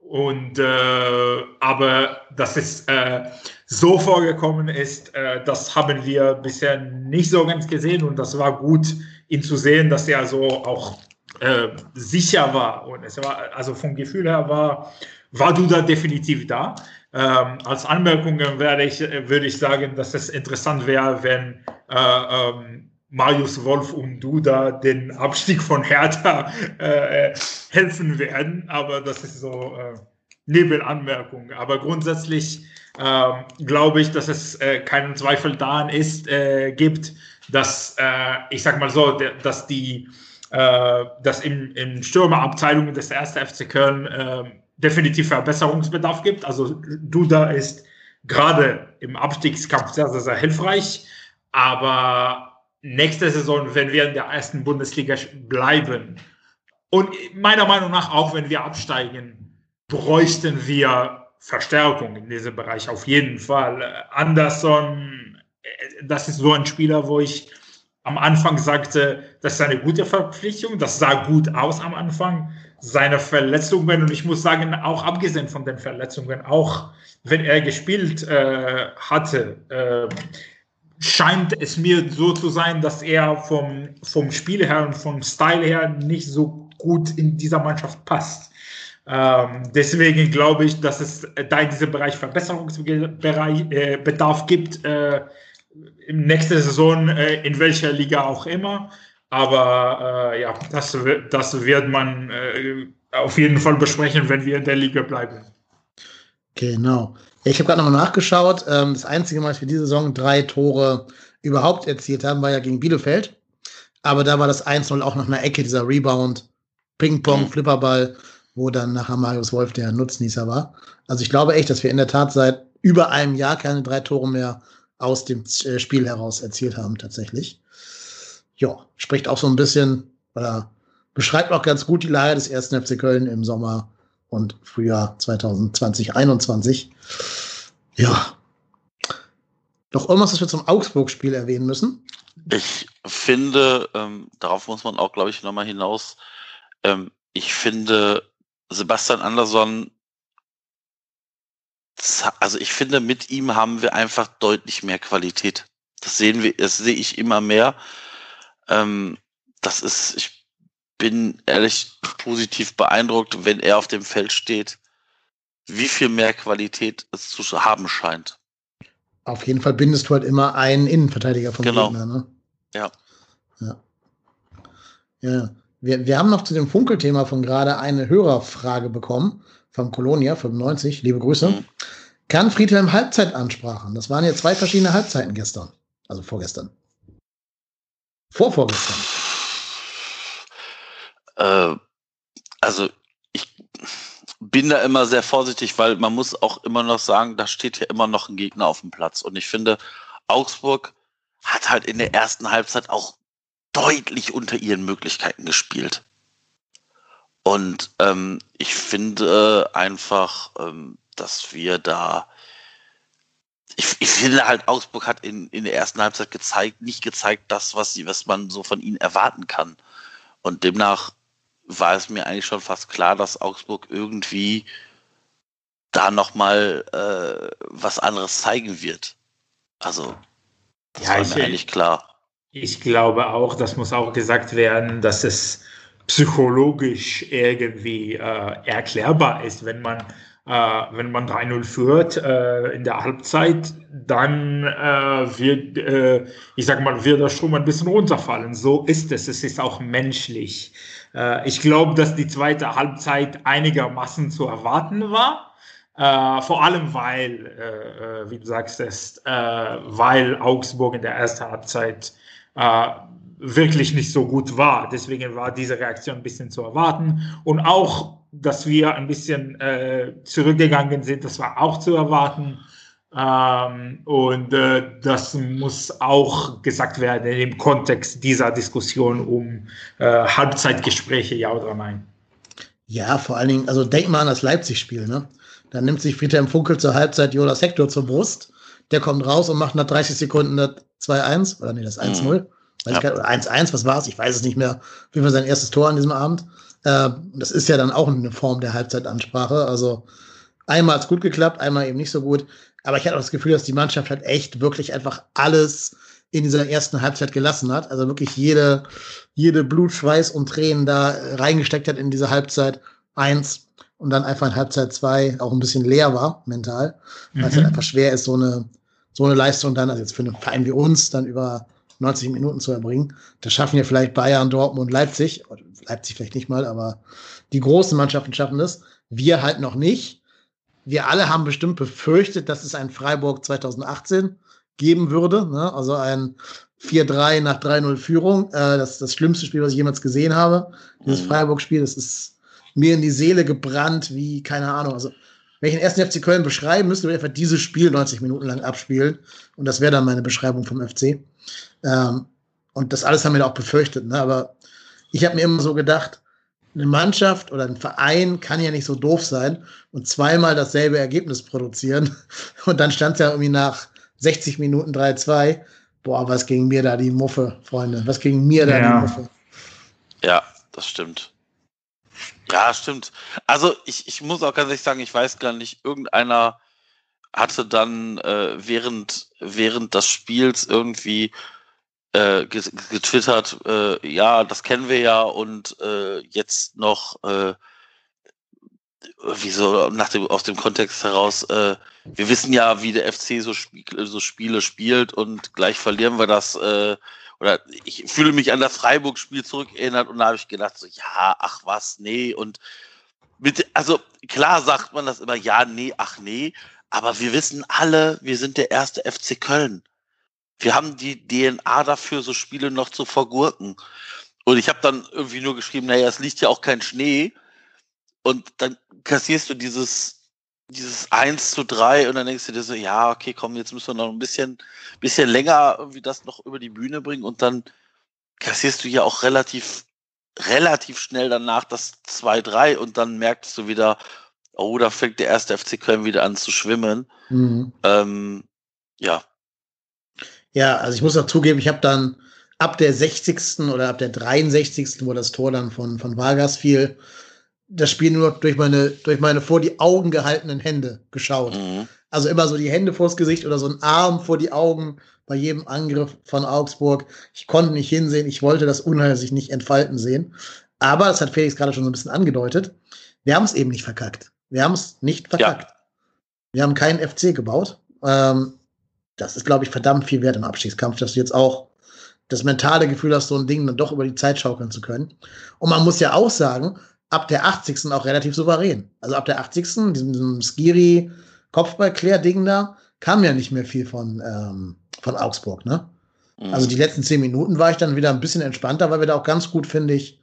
und äh, aber dass es äh, so vorgekommen ist, äh, das haben wir bisher nicht so ganz gesehen und das war gut, ihn zu sehen, dass er so auch äh, sicher war und es war also vom Gefühl her war war du da definitiv da. Ähm, als Anmerkungen werde ich, äh, würde ich sagen, dass es interessant wäre, wenn äh, ähm, Marius Wolf und Duda den Abstieg von Hertha äh, helfen werden. Aber das ist so äh, Nebenanmerkung. Aber grundsätzlich ähm, glaube ich, dass es äh, keinen Zweifel daran ist, äh, gibt, dass ich sag mal so, dass die dass in, in Stürmerabteilungen des 1. FC Köln äh, definitiv Verbesserungsbedarf gibt. Also Duda ist gerade im Abstiegskampf sehr, sehr, sehr hilfreich. Aber nächste Saison, wenn wir in der ersten Bundesliga bleiben und meiner Meinung nach auch, wenn wir absteigen, bräuchten wir Verstärkung in diesem Bereich auf jeden Fall. Anderson, das ist so ein Spieler, wo ich am Anfang sagte, das ist eine gute Verpflichtung, das sah gut aus am Anfang. Seine Verletzungen, und ich muss sagen, auch abgesehen von den Verletzungen, auch wenn er gespielt äh, hatte, äh, scheint es mir so zu sein, dass er vom, vom Spiel her und vom Style her nicht so gut in dieser Mannschaft passt. Ähm, deswegen glaube ich, dass es da in diesem Bereich Verbesserungsbedarf äh, gibt, äh, im nächsten Saison, äh, in welcher Liga auch immer. Aber äh, ja, das, das wird man äh, auf jeden Fall besprechen, wenn wir in der Liga bleiben. Genau. Ja, ich habe gerade nochmal nachgeschaut. Ähm, das einzige Mal, dass wir diese Saison drei Tore überhaupt erzielt haben, war ja gegen Bielefeld. Aber da war das 1-0 auch nach einer Ecke, dieser Rebound, Ping-Pong, Mhm. Flipperball, wo dann nachher Marius Wolf der Nutznießer war. Also ich glaube echt, dass wir in der Tat seit über einem Jahr keine drei Tore mehr aus dem äh, Spiel heraus erzielt haben, tatsächlich. Ja, spricht auch so ein bisschen, oder beschreibt auch ganz gut die Lage des ersten FC Köln im Sommer und Frühjahr 2020, 2021. Ja. Noch irgendwas, was wir zum Augsburg-Spiel erwähnen müssen? Ich finde, ähm, darauf muss man auch, glaube ich, nochmal hinaus. Ähm, ich finde, Sebastian Andersson, also ich finde, mit ihm haben wir einfach deutlich mehr Qualität. Das sehen wir, das sehe ich immer mehr. Ähm, das ist, ich bin ehrlich positiv beeindruckt, wenn er auf dem Feld steht, wie viel mehr Qualität es zu haben scheint. Auf jeden Fall bindest du halt immer einen Innenverteidiger vom Genau. Gegner. Ne? Ja. Ja. ja. Wir, wir haben noch zu dem Funkelthema von gerade eine Hörerfrage bekommen vom Kolonia 95. Liebe Grüße. Mhm. Kann Friedhelm Halbzeitansprachen? Das waren ja zwei verschiedene Halbzeiten gestern. Also vorgestern. Vorvorgestern. Äh, also ich bin da immer sehr vorsichtig, weil man muss auch immer noch sagen, da steht ja immer noch ein Gegner auf dem Platz. Und ich finde, Augsburg hat halt in der ersten Halbzeit auch deutlich unter ihren Möglichkeiten gespielt. Und ähm, ich finde einfach, ähm, dass wir da ich, ich finde halt, Augsburg hat in, in der ersten Halbzeit gezeigt, nicht gezeigt, das, was, sie, was man so von ihnen erwarten kann. Und demnach war es mir eigentlich schon fast klar, dass Augsburg irgendwie da nochmal äh, was anderes zeigen wird. Also, das ja, war ich, mir eigentlich klar. Ich glaube auch, das muss auch gesagt werden, dass es psychologisch irgendwie äh, erklärbar ist, wenn man wenn man 3-0 führt äh, in der Halbzeit, dann äh, wird, äh, ich sage mal, wird der Strom ein bisschen runterfallen. So ist es. Es ist auch menschlich. Äh, ich glaube, dass die zweite Halbzeit einigermaßen zu erwarten war. Äh, vor allem, weil, wie du sagst, es, weil Augsburg in der ersten Halbzeit wirklich nicht so gut war. Deswegen war diese Reaktion ein bisschen zu erwarten. Und auch dass wir ein bisschen äh, zurückgegangen sind, das war auch zu erwarten. Ähm, und äh, das muss auch gesagt werden im Kontext dieser Diskussion um äh, Halbzeitgespräche, ja oder nein. Ja, vor allen Dingen, also denk mal an das Leipzig-Spiel, ne? Da nimmt sich Friedhelm Funkel zur Halbzeit Jonas Hector zur Brust. Der kommt raus und macht nach 30 Sekunden das 2-1 oder nee, das 1-0. Mhm. Ja. 1-1, was war es? Ich weiß es nicht mehr. Wie war sein erstes Tor an diesem Abend? Äh, das ist ja dann auch eine Form der Halbzeitansprache. Also einmal hat es gut geklappt, einmal eben nicht so gut. Aber ich hatte auch das Gefühl, dass die Mannschaft halt echt wirklich einfach alles in dieser ersten Halbzeit gelassen hat. Also wirklich jede, jede Blut, Schweiß und Tränen da reingesteckt hat in diese Halbzeit eins und dann einfach in Halbzeit zwei auch ein bisschen leer war, mental. Weil mhm. es halt einfach schwer ist, so eine, so eine Leistung dann, also jetzt für einen Verein wie uns, dann über 90 Minuten zu erbringen. Das schaffen ja vielleicht Bayern, Dortmund, Leipzig. Leipzig vielleicht nicht mal, aber die großen Mannschaften schaffen es. Wir halt noch nicht. Wir alle haben bestimmt befürchtet, dass es ein Freiburg 2018 geben würde. Ne? Also ein 4-3 nach 3-0 Führung. Äh, das ist das schlimmste Spiel, was ich jemals gesehen habe. Dieses mhm. Freiburg-Spiel, das ist mir in die Seele gebrannt, wie, keine Ahnung. Also, wenn ich den ersten FC Köln beschreiben müsste, würde ich einfach dieses Spiel 90 Minuten lang abspielen. Und das wäre dann meine Beschreibung vom FC. Ähm, und das alles haben wir auch befürchtet. Ne? Aber ich habe mir immer so gedacht, eine Mannschaft oder ein Verein kann ja nicht so doof sein und zweimal dasselbe Ergebnis produzieren. <laughs> Und dann stand es ja irgendwie nach 60 Minuten 3-2. Boah, was ging mir da die Muffe, Freunde? Was ging mir da ja. die Muffe? Ja, das stimmt. Ja, stimmt. Also ich, ich muss auch ganz ehrlich sagen, ich weiß gar nicht, irgendeiner hatte dann äh, während, während des Spiels irgendwie äh, getwittert, äh, ja, das kennen wir ja und äh, jetzt noch, äh, wieso nach dem, aus dem Kontext heraus, äh, wir wissen ja, wie der FC so, Sp so Spiele spielt und gleich verlieren wir das, äh, oder ich fühle mich an das Freiburg-Spiel zurückerinnert und da habe ich gedacht, so, ja, ach was, nee, und mit, also klar sagt man das immer, ja, nee, ach nee, aber wir wissen alle, wir sind der erste FC Köln wir haben die DNA dafür, so Spiele noch zu vergurken. Und ich habe dann irgendwie nur geschrieben, naja, es liegt ja auch kein Schnee. Und dann kassierst du dieses, dieses 1 zu 3 und dann denkst du dir so, ja, okay, komm, jetzt müssen wir noch ein bisschen, bisschen länger irgendwie das noch über die Bühne bringen und dann kassierst du ja auch relativ, relativ schnell danach das 2-3 und dann merkst du wieder, oh, da fängt der erste FC Köln wieder an zu schwimmen. Mhm. Ähm, ja, ja, also ich muss auch zugeben, ich habe dann ab der 60. oder ab der 63., wo das Tor dann von, von Vargas fiel, das Spiel nur durch meine, durch meine vor die Augen gehaltenen Hände geschaut. Mhm. Also immer so die Hände vors Gesicht oder so ein Arm vor die Augen bei jedem Angriff von Augsburg. Ich konnte nicht hinsehen, ich wollte das Unheil sich nicht entfalten sehen. Aber, das hat Felix gerade schon so ein bisschen angedeutet, wir haben es eben nicht verkackt. Wir haben es nicht verkackt. Ja. Wir haben keinen FC gebaut. Ähm, das ist, glaube ich, verdammt viel wert im Abstiegskampf, dass du jetzt auch das mentale Gefühl hast, so ein Ding dann doch über die Zeit schaukeln zu können. Und man muss ja auch sagen, ab der 80. auch relativ souverän. Also ab der 80. diesem, diesem Skiri Kopfballklär-Ding da, kam ja nicht mehr viel von, ähm, von Augsburg, ne? Mhm. Also die letzten zehn Minuten war ich dann wieder ein bisschen entspannter, weil wir da auch ganz gut, finde ich,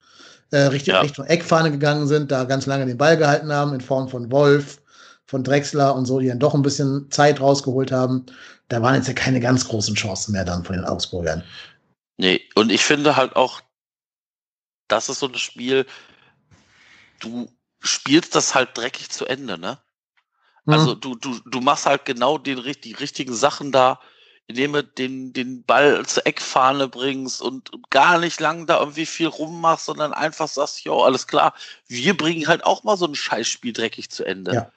äh, richtig ja. Richtung Eckfahne gegangen sind, da ganz lange den Ball gehalten haben in Form von Wolf, von Drexler und so, die dann doch ein bisschen Zeit rausgeholt haben da waren jetzt ja keine ganz großen Chancen mehr dann von den Augsburgern. Nee, und ich finde halt auch, das ist so ein Spiel, du spielst das halt dreckig zu Ende, ne? Also mhm. du, du, du machst halt genau den, die richtigen Sachen da, indem du den, den Ball zur Eckfahne bringst und, und gar nicht lang da irgendwie viel rummachst, sondern einfach sagst, jo, alles klar, wir bringen halt auch mal so ein Scheißspiel dreckig zu Ende. Ja.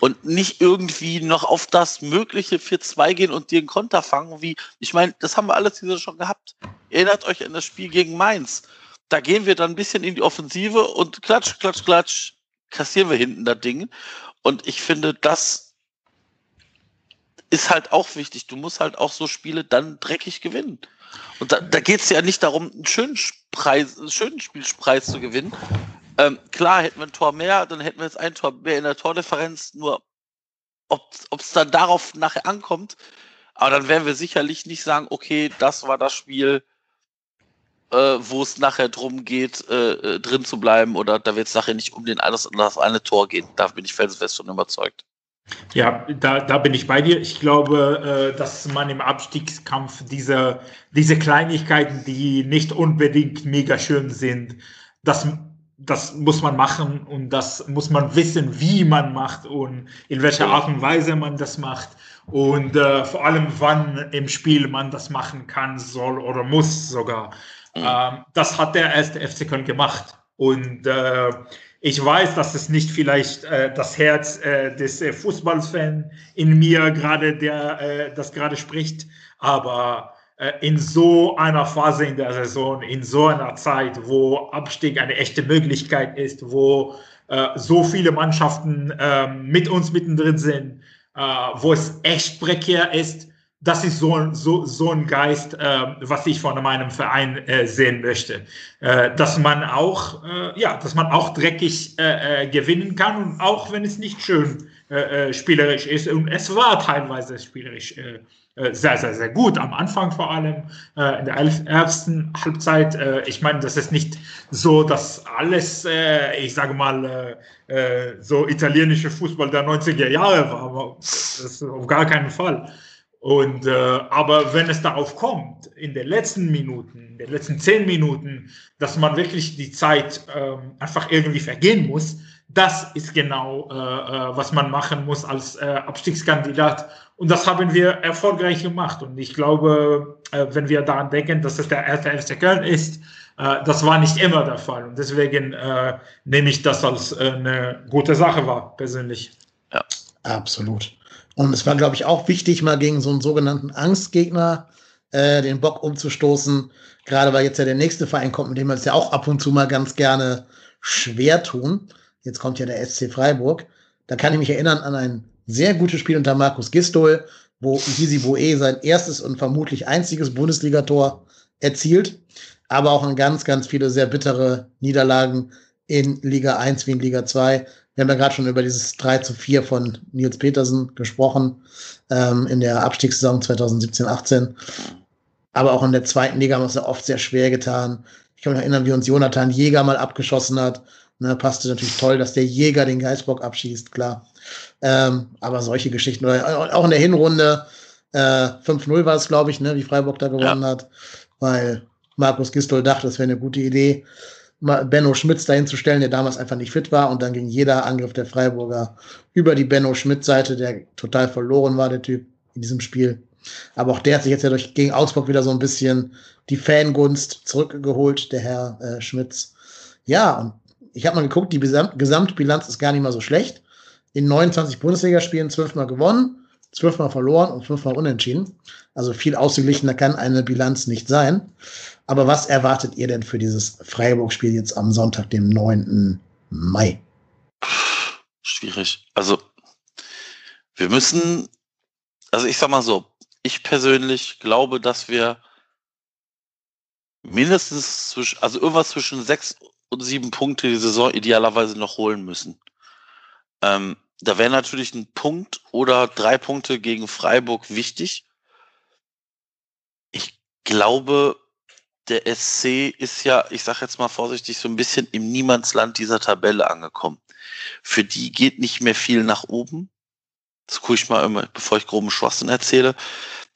Und nicht irgendwie noch auf das mögliche 4-2 gehen und dir einen Konter fangen, wie, ich meine, das haben wir alles diese schon gehabt. Erinnert euch an das Spiel gegen Mainz. Da gehen wir dann ein bisschen in die Offensive und klatsch, klatsch, klatsch, kassieren wir hinten das Ding. Und ich finde, das ist halt auch wichtig. Du musst halt auch so Spiele dann dreckig gewinnen. Und da, da geht es ja nicht darum, einen schönen, Preis, einen schönen Spielpreis zu gewinnen. Ähm, klar, hätten wir ein Tor mehr, dann hätten wir jetzt ein Tor mehr in der Tordifferenz. Nur ob es dann darauf nachher ankommt, aber dann werden wir sicherlich nicht sagen, okay, das war das Spiel, äh, wo es nachher drum geht, äh, äh drin zu bleiben oder da wird es nachher nicht um den das, das eine Tor gehen. Da bin ich felsenfest von überzeugt. Ja, da, da bin ich bei dir. Ich glaube, äh, dass man im Abstiegskampf diese, diese Kleinigkeiten, die nicht unbedingt mega schön sind, das, das muss man machen und das muss man wissen, wie man macht und in welcher Art und Weise man das macht und äh, vor allem, wann im Spiel man das machen kann, soll oder muss sogar. Mhm. Ähm, das hat der erste FC Köln gemacht und äh, ich weiß, dass es nicht vielleicht äh, das Herz äh, des äh, Fußballfans in mir gerade, der äh, das gerade spricht, aber äh, in so einer Phase in der Saison, in so einer Zeit, wo Abstieg eine echte Möglichkeit ist, wo äh, so viele Mannschaften äh, mit uns mittendrin sind, äh, wo es echt prekär ist, das ist so, so, so ein Geist, äh, was ich von meinem Verein äh, sehen möchte. Äh, dass man auch, äh, ja, dass man auch dreckig äh, äh, gewinnen kann und auch wenn es nicht schön spielerisch ist. Und es war teilweise spielerisch sehr, sehr, sehr gut. Am Anfang vor allem, in der ersten Halbzeit. Ich meine, das ist nicht so, dass alles, ich sage mal, so italienische Fußball der 90er Jahre war. Aber das ist auf gar keinen Fall. Und äh, aber wenn es darauf kommt, in den letzten Minuten, in den letzten zehn Minuten, dass man wirklich die Zeit äh, einfach irgendwie vergehen muss, das ist genau, äh, äh, was man machen muss als äh, Abstiegskandidat. Und das haben wir erfolgreich gemacht. Und ich glaube, äh, wenn wir daran denken, dass es der erste FC Köln ist, äh, das war nicht immer der Fall. Und deswegen äh, nehme ich das als äh, eine gute Sache wahr, persönlich. Ja, absolut. Und es war, glaube ich, auch wichtig, mal gegen so einen sogenannten Angstgegner äh, den Bock umzustoßen. Gerade weil jetzt ja der nächste Verein kommt, mit dem wir es ja auch ab und zu mal ganz gerne schwer tun. Jetzt kommt ja der SC Freiburg. Da kann ich mich erinnern an ein sehr gutes Spiel unter Markus Gistol, wo Gisi Boe sein erstes und vermutlich einziges Bundesligator erzielt, aber auch an ganz, ganz viele sehr bittere Niederlagen in Liga 1 wie in Liga 2. Wir haben ja gerade schon über dieses 3 zu 4 von Nils Petersen gesprochen ähm, in der Abstiegssaison 2017-18. Aber auch in der zweiten Liga haben wir es ja oft sehr schwer getan. Ich kann mich erinnern, wie uns Jonathan Jäger mal abgeschossen hat. Ne, passte natürlich toll, dass der Jäger den Geistbock abschießt, klar. Ähm, aber solche Geschichten, oder auch in der Hinrunde, äh, 5-0 war es, glaube ich, ne, wie Freiburg da gewonnen ja. hat, weil Markus Gistol dachte, das wäre eine gute Idee. Benno Schmitz dahin zu stellen, der damals einfach nicht fit war und dann ging jeder Angriff der Freiburger über die Benno Schmidt-Seite, der total verloren war, der Typ in diesem Spiel. Aber auch der hat sich jetzt ja durch gegen Augsburg wieder so ein bisschen die Fangunst zurückgeholt, der Herr äh, Schmitz. Ja, und ich habe mal geguckt, die Gesamt Gesamtbilanz ist gar nicht mal so schlecht. In 29 Bundesligaspielen zwölfmal gewonnen, zwölfmal verloren und fünfmal unentschieden. Also viel ausgeglichener kann eine Bilanz nicht sein. Aber was erwartet ihr denn für dieses Freiburg-Spiel jetzt am Sonntag, dem 9. Mai? Schwierig. Also, wir müssen, also ich sag mal so, ich persönlich glaube, dass wir mindestens zwischen, also irgendwas zwischen sechs und sieben Punkte die Saison idealerweise noch holen müssen. Ähm, da wäre natürlich ein Punkt oder drei Punkte gegen Freiburg wichtig. Ich glaube, der SC ist ja, ich sage jetzt mal vorsichtig, so ein bisschen im Niemandsland dieser Tabelle angekommen. Für die geht nicht mehr viel nach oben. Das gucke ich mal immer, bevor ich groben Schwachsinn erzähle.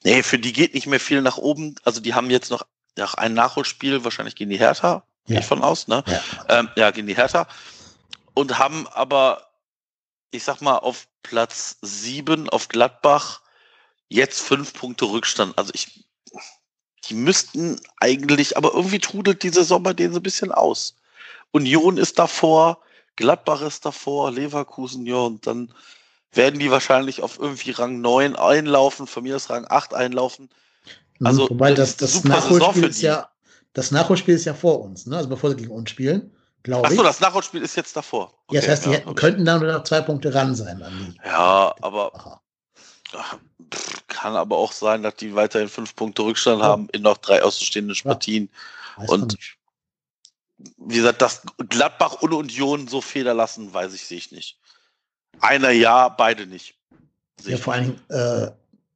Nee, für die geht nicht mehr viel nach oben. Also die haben jetzt noch, noch ein Nachholspiel, wahrscheinlich gegen die Hertha, ja. gehe ich von aus, ne? Ja. Ähm, ja, gegen die Hertha. und haben aber, ich sag mal, auf Platz 7 auf Gladbach jetzt fünf Punkte Rückstand. Also ich, die müssten eigentlich, aber irgendwie trudelt diese Sommer den so ein bisschen aus. Union ist davor, Gladbach ist davor, Leverkusen, ja, und dann werden die wahrscheinlich auf irgendwie Rang 9 einlaufen, von mir aus Rang 8 einlaufen. Mhm, also, Wobei das, das, Nachholspiel ist ja, das Nachholspiel ist ja vor uns, ne? also bevor sie gegen uns spielen, glaube ich. Achso, das Nachholspiel ist jetzt davor. Okay, ja, das heißt, die ja, hätten, könnten dann noch zwei Punkte ran sein. An die, ja, aber kann aber auch sein, dass die weiterhin fünf Punkte Rückstand ja. haben in noch drei ausstehenden Partien. Ja, und wie gesagt, dass Gladbach und Union so Fehler lassen, weiß ich, sehe ich nicht. Einer ja, beide nicht. Ja, vor allen Dingen, äh,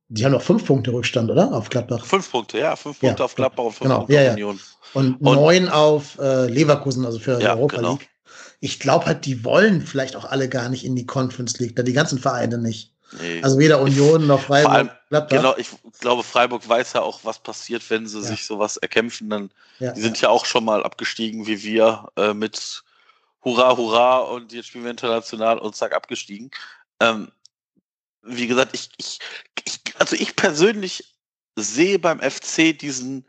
die haben noch fünf Punkte Rückstand, oder? Auf Gladbach. Fünf Punkte, ja. Fünf Punkte ja, auf Gladbach und fünf genau, Punkte ja, auf Union. Und, und neun auf äh, Leverkusen, also für ja, Europa genau. League. Ich glaube halt, die wollen vielleicht auch alle gar nicht in die Conference League, da die ganzen Vereine nicht. Nee. Also weder Union noch Freiburg. Allem, genau, ich glaube, Freiburg weiß ja auch, was passiert, wenn sie ja. sich sowas erkämpfen. Dann, ja, die sind ja. ja. auch schon mal abgestiegen wie wir äh, mit Hurra, Hurra und jetzt spielen wir international und zack, abgestiegen. Ähm, wie gesagt, ich, ich, ich, also ich persönlich sehe beim FC diesen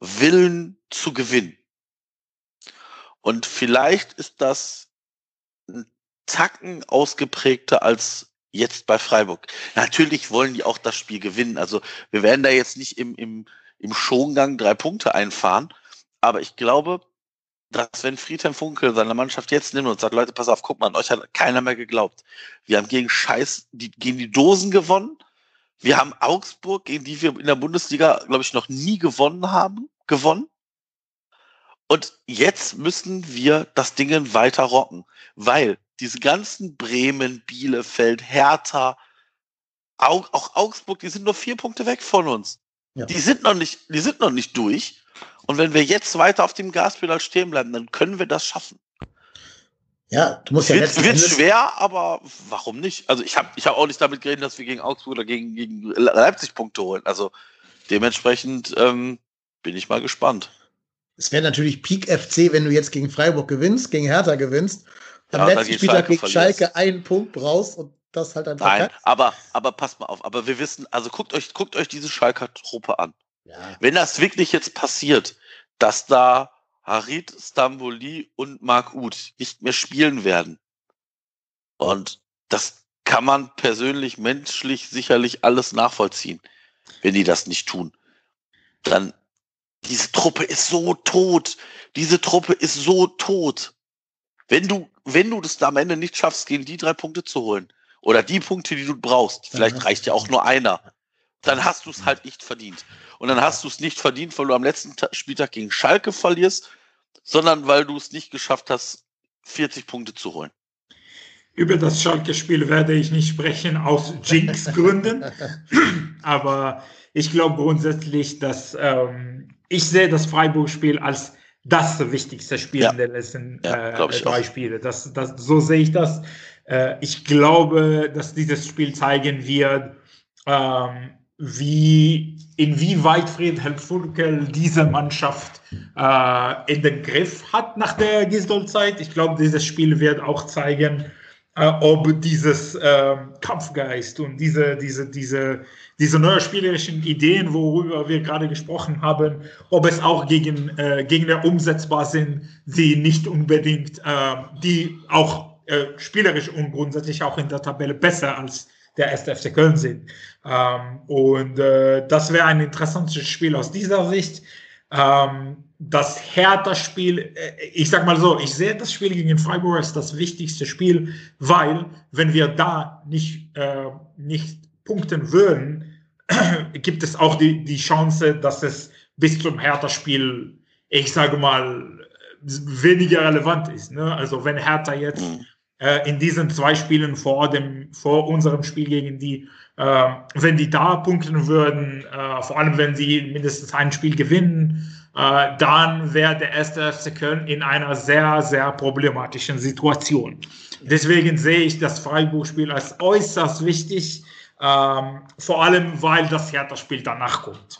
Willen zu gewinnen. Und vielleicht ist das ein Tacken ausgeprägter als jetzt bei Freiburg. Natürlich wollen die auch das Spiel gewinnen. Also wir werden da jetzt nicht im, im, im Schongang drei Punkte einfahren. Aber ich glaube, dass wenn Friedhelm Funkel seine Mannschaft jetzt nimmt und sagt, Leute, pass auf, guck mal, an euch hat keiner mehr geglaubt. Wir haben gegen Scheiß, die, gegen die Dosen gewonnen. Wir haben Augsburg, gegen die wir in der Bundesliga, glaube ich, noch nie gewonnen haben, gewonnen. Und jetzt müssen wir das Ding weiter rocken, weil diese ganzen Bremen, Bielefeld, Hertha, auch, auch Augsburg, die sind nur vier Punkte weg von uns. Ja. Die sind noch nicht, die sind noch nicht durch. Und wenn wir jetzt weiter auf dem Gaspedal stehen bleiben, dann können wir das schaffen. Ja, du musst ja wird, wird schwer, aber warum nicht? Also ich habe ich hab auch nicht damit geredet, dass wir gegen Augsburg oder gegen, gegen Leipzig Punkte holen. Also dementsprechend ähm, bin ich mal gespannt. Es wäre natürlich Peak FC, wenn du jetzt gegen Freiburg gewinnst, gegen Hertha gewinnst am ja, letzten Spieltag gegen Schalke einen Punkt brauchst und das halt einfach. Nein, aber, aber passt mal auf. Aber wir wissen, also guckt euch, guckt euch diese Schalker Truppe an. Ja. Wenn das wirklich jetzt passiert, dass da Harit, Stamboli und Mark Uth nicht mehr spielen werden. Und das kann man persönlich, menschlich sicherlich alles nachvollziehen, wenn die das nicht tun. Dann, diese Truppe ist so tot. Diese Truppe ist so tot. Wenn du, wenn du das am Ende nicht schaffst, gegen die drei Punkte zu holen, oder die Punkte, die du brauchst, vielleicht reicht ja auch nur einer, dann hast du es halt nicht verdient. Und dann hast du es nicht verdient, weil du am letzten Spieltag gegen Schalke verlierst, sondern weil du es nicht geschafft hast, 40 Punkte zu holen. Über das Schalke-Spiel werde ich nicht sprechen, aus Jinx-Gründen. <laughs> Aber ich glaube grundsätzlich, dass ähm, ich sehe das Freiburg-Spiel als das wichtigste Spiel ja. der letzten ja, äh, drei auch. Spiele. Das, das, so sehe ich das. Äh, ich glaube, dass dieses Spiel zeigen wird, ähm, wie, inwieweit Friedhelm Funkel diese Mannschaft äh, in den Griff hat nach der Gisdol-Zeit. Ich glaube, dieses Spiel wird auch zeigen, ob dieses äh, Kampfgeist und diese, diese, diese, diese neuen spielerischen Ideen, worüber wir gerade gesprochen haben, ob es auch gegen äh, Gegner umsetzbar sind, die nicht unbedingt, äh, die auch äh, spielerisch und grundsätzlich auch in der Tabelle besser als der erste FC Köln sind. Ähm, und äh, das wäre ein interessantes Spiel aus dieser Sicht. Ähm, das Hertha-Spiel, äh, ich sag mal so, ich sehe das Spiel gegen Freiburg als das wichtigste Spiel, weil wenn wir da nicht, äh, nicht punkten würden, <clears throat> gibt es auch die, die Chance, dass es bis zum Hertha-Spiel, ich sage mal, weniger relevant ist. Ne? Also wenn Hertha jetzt mhm. äh, in diesen zwei Spielen vor, dem, vor unserem Spiel gegen die, äh, wenn die da punkten würden, äh, vor allem wenn sie mindestens ein Spiel gewinnen, äh, dann wäre der erste FC Köln in einer sehr, sehr problematischen Situation. Deswegen sehe ich das Freiburg-Spiel als äußerst wichtig, ähm, vor allem weil das Hertha-Spiel danach kommt.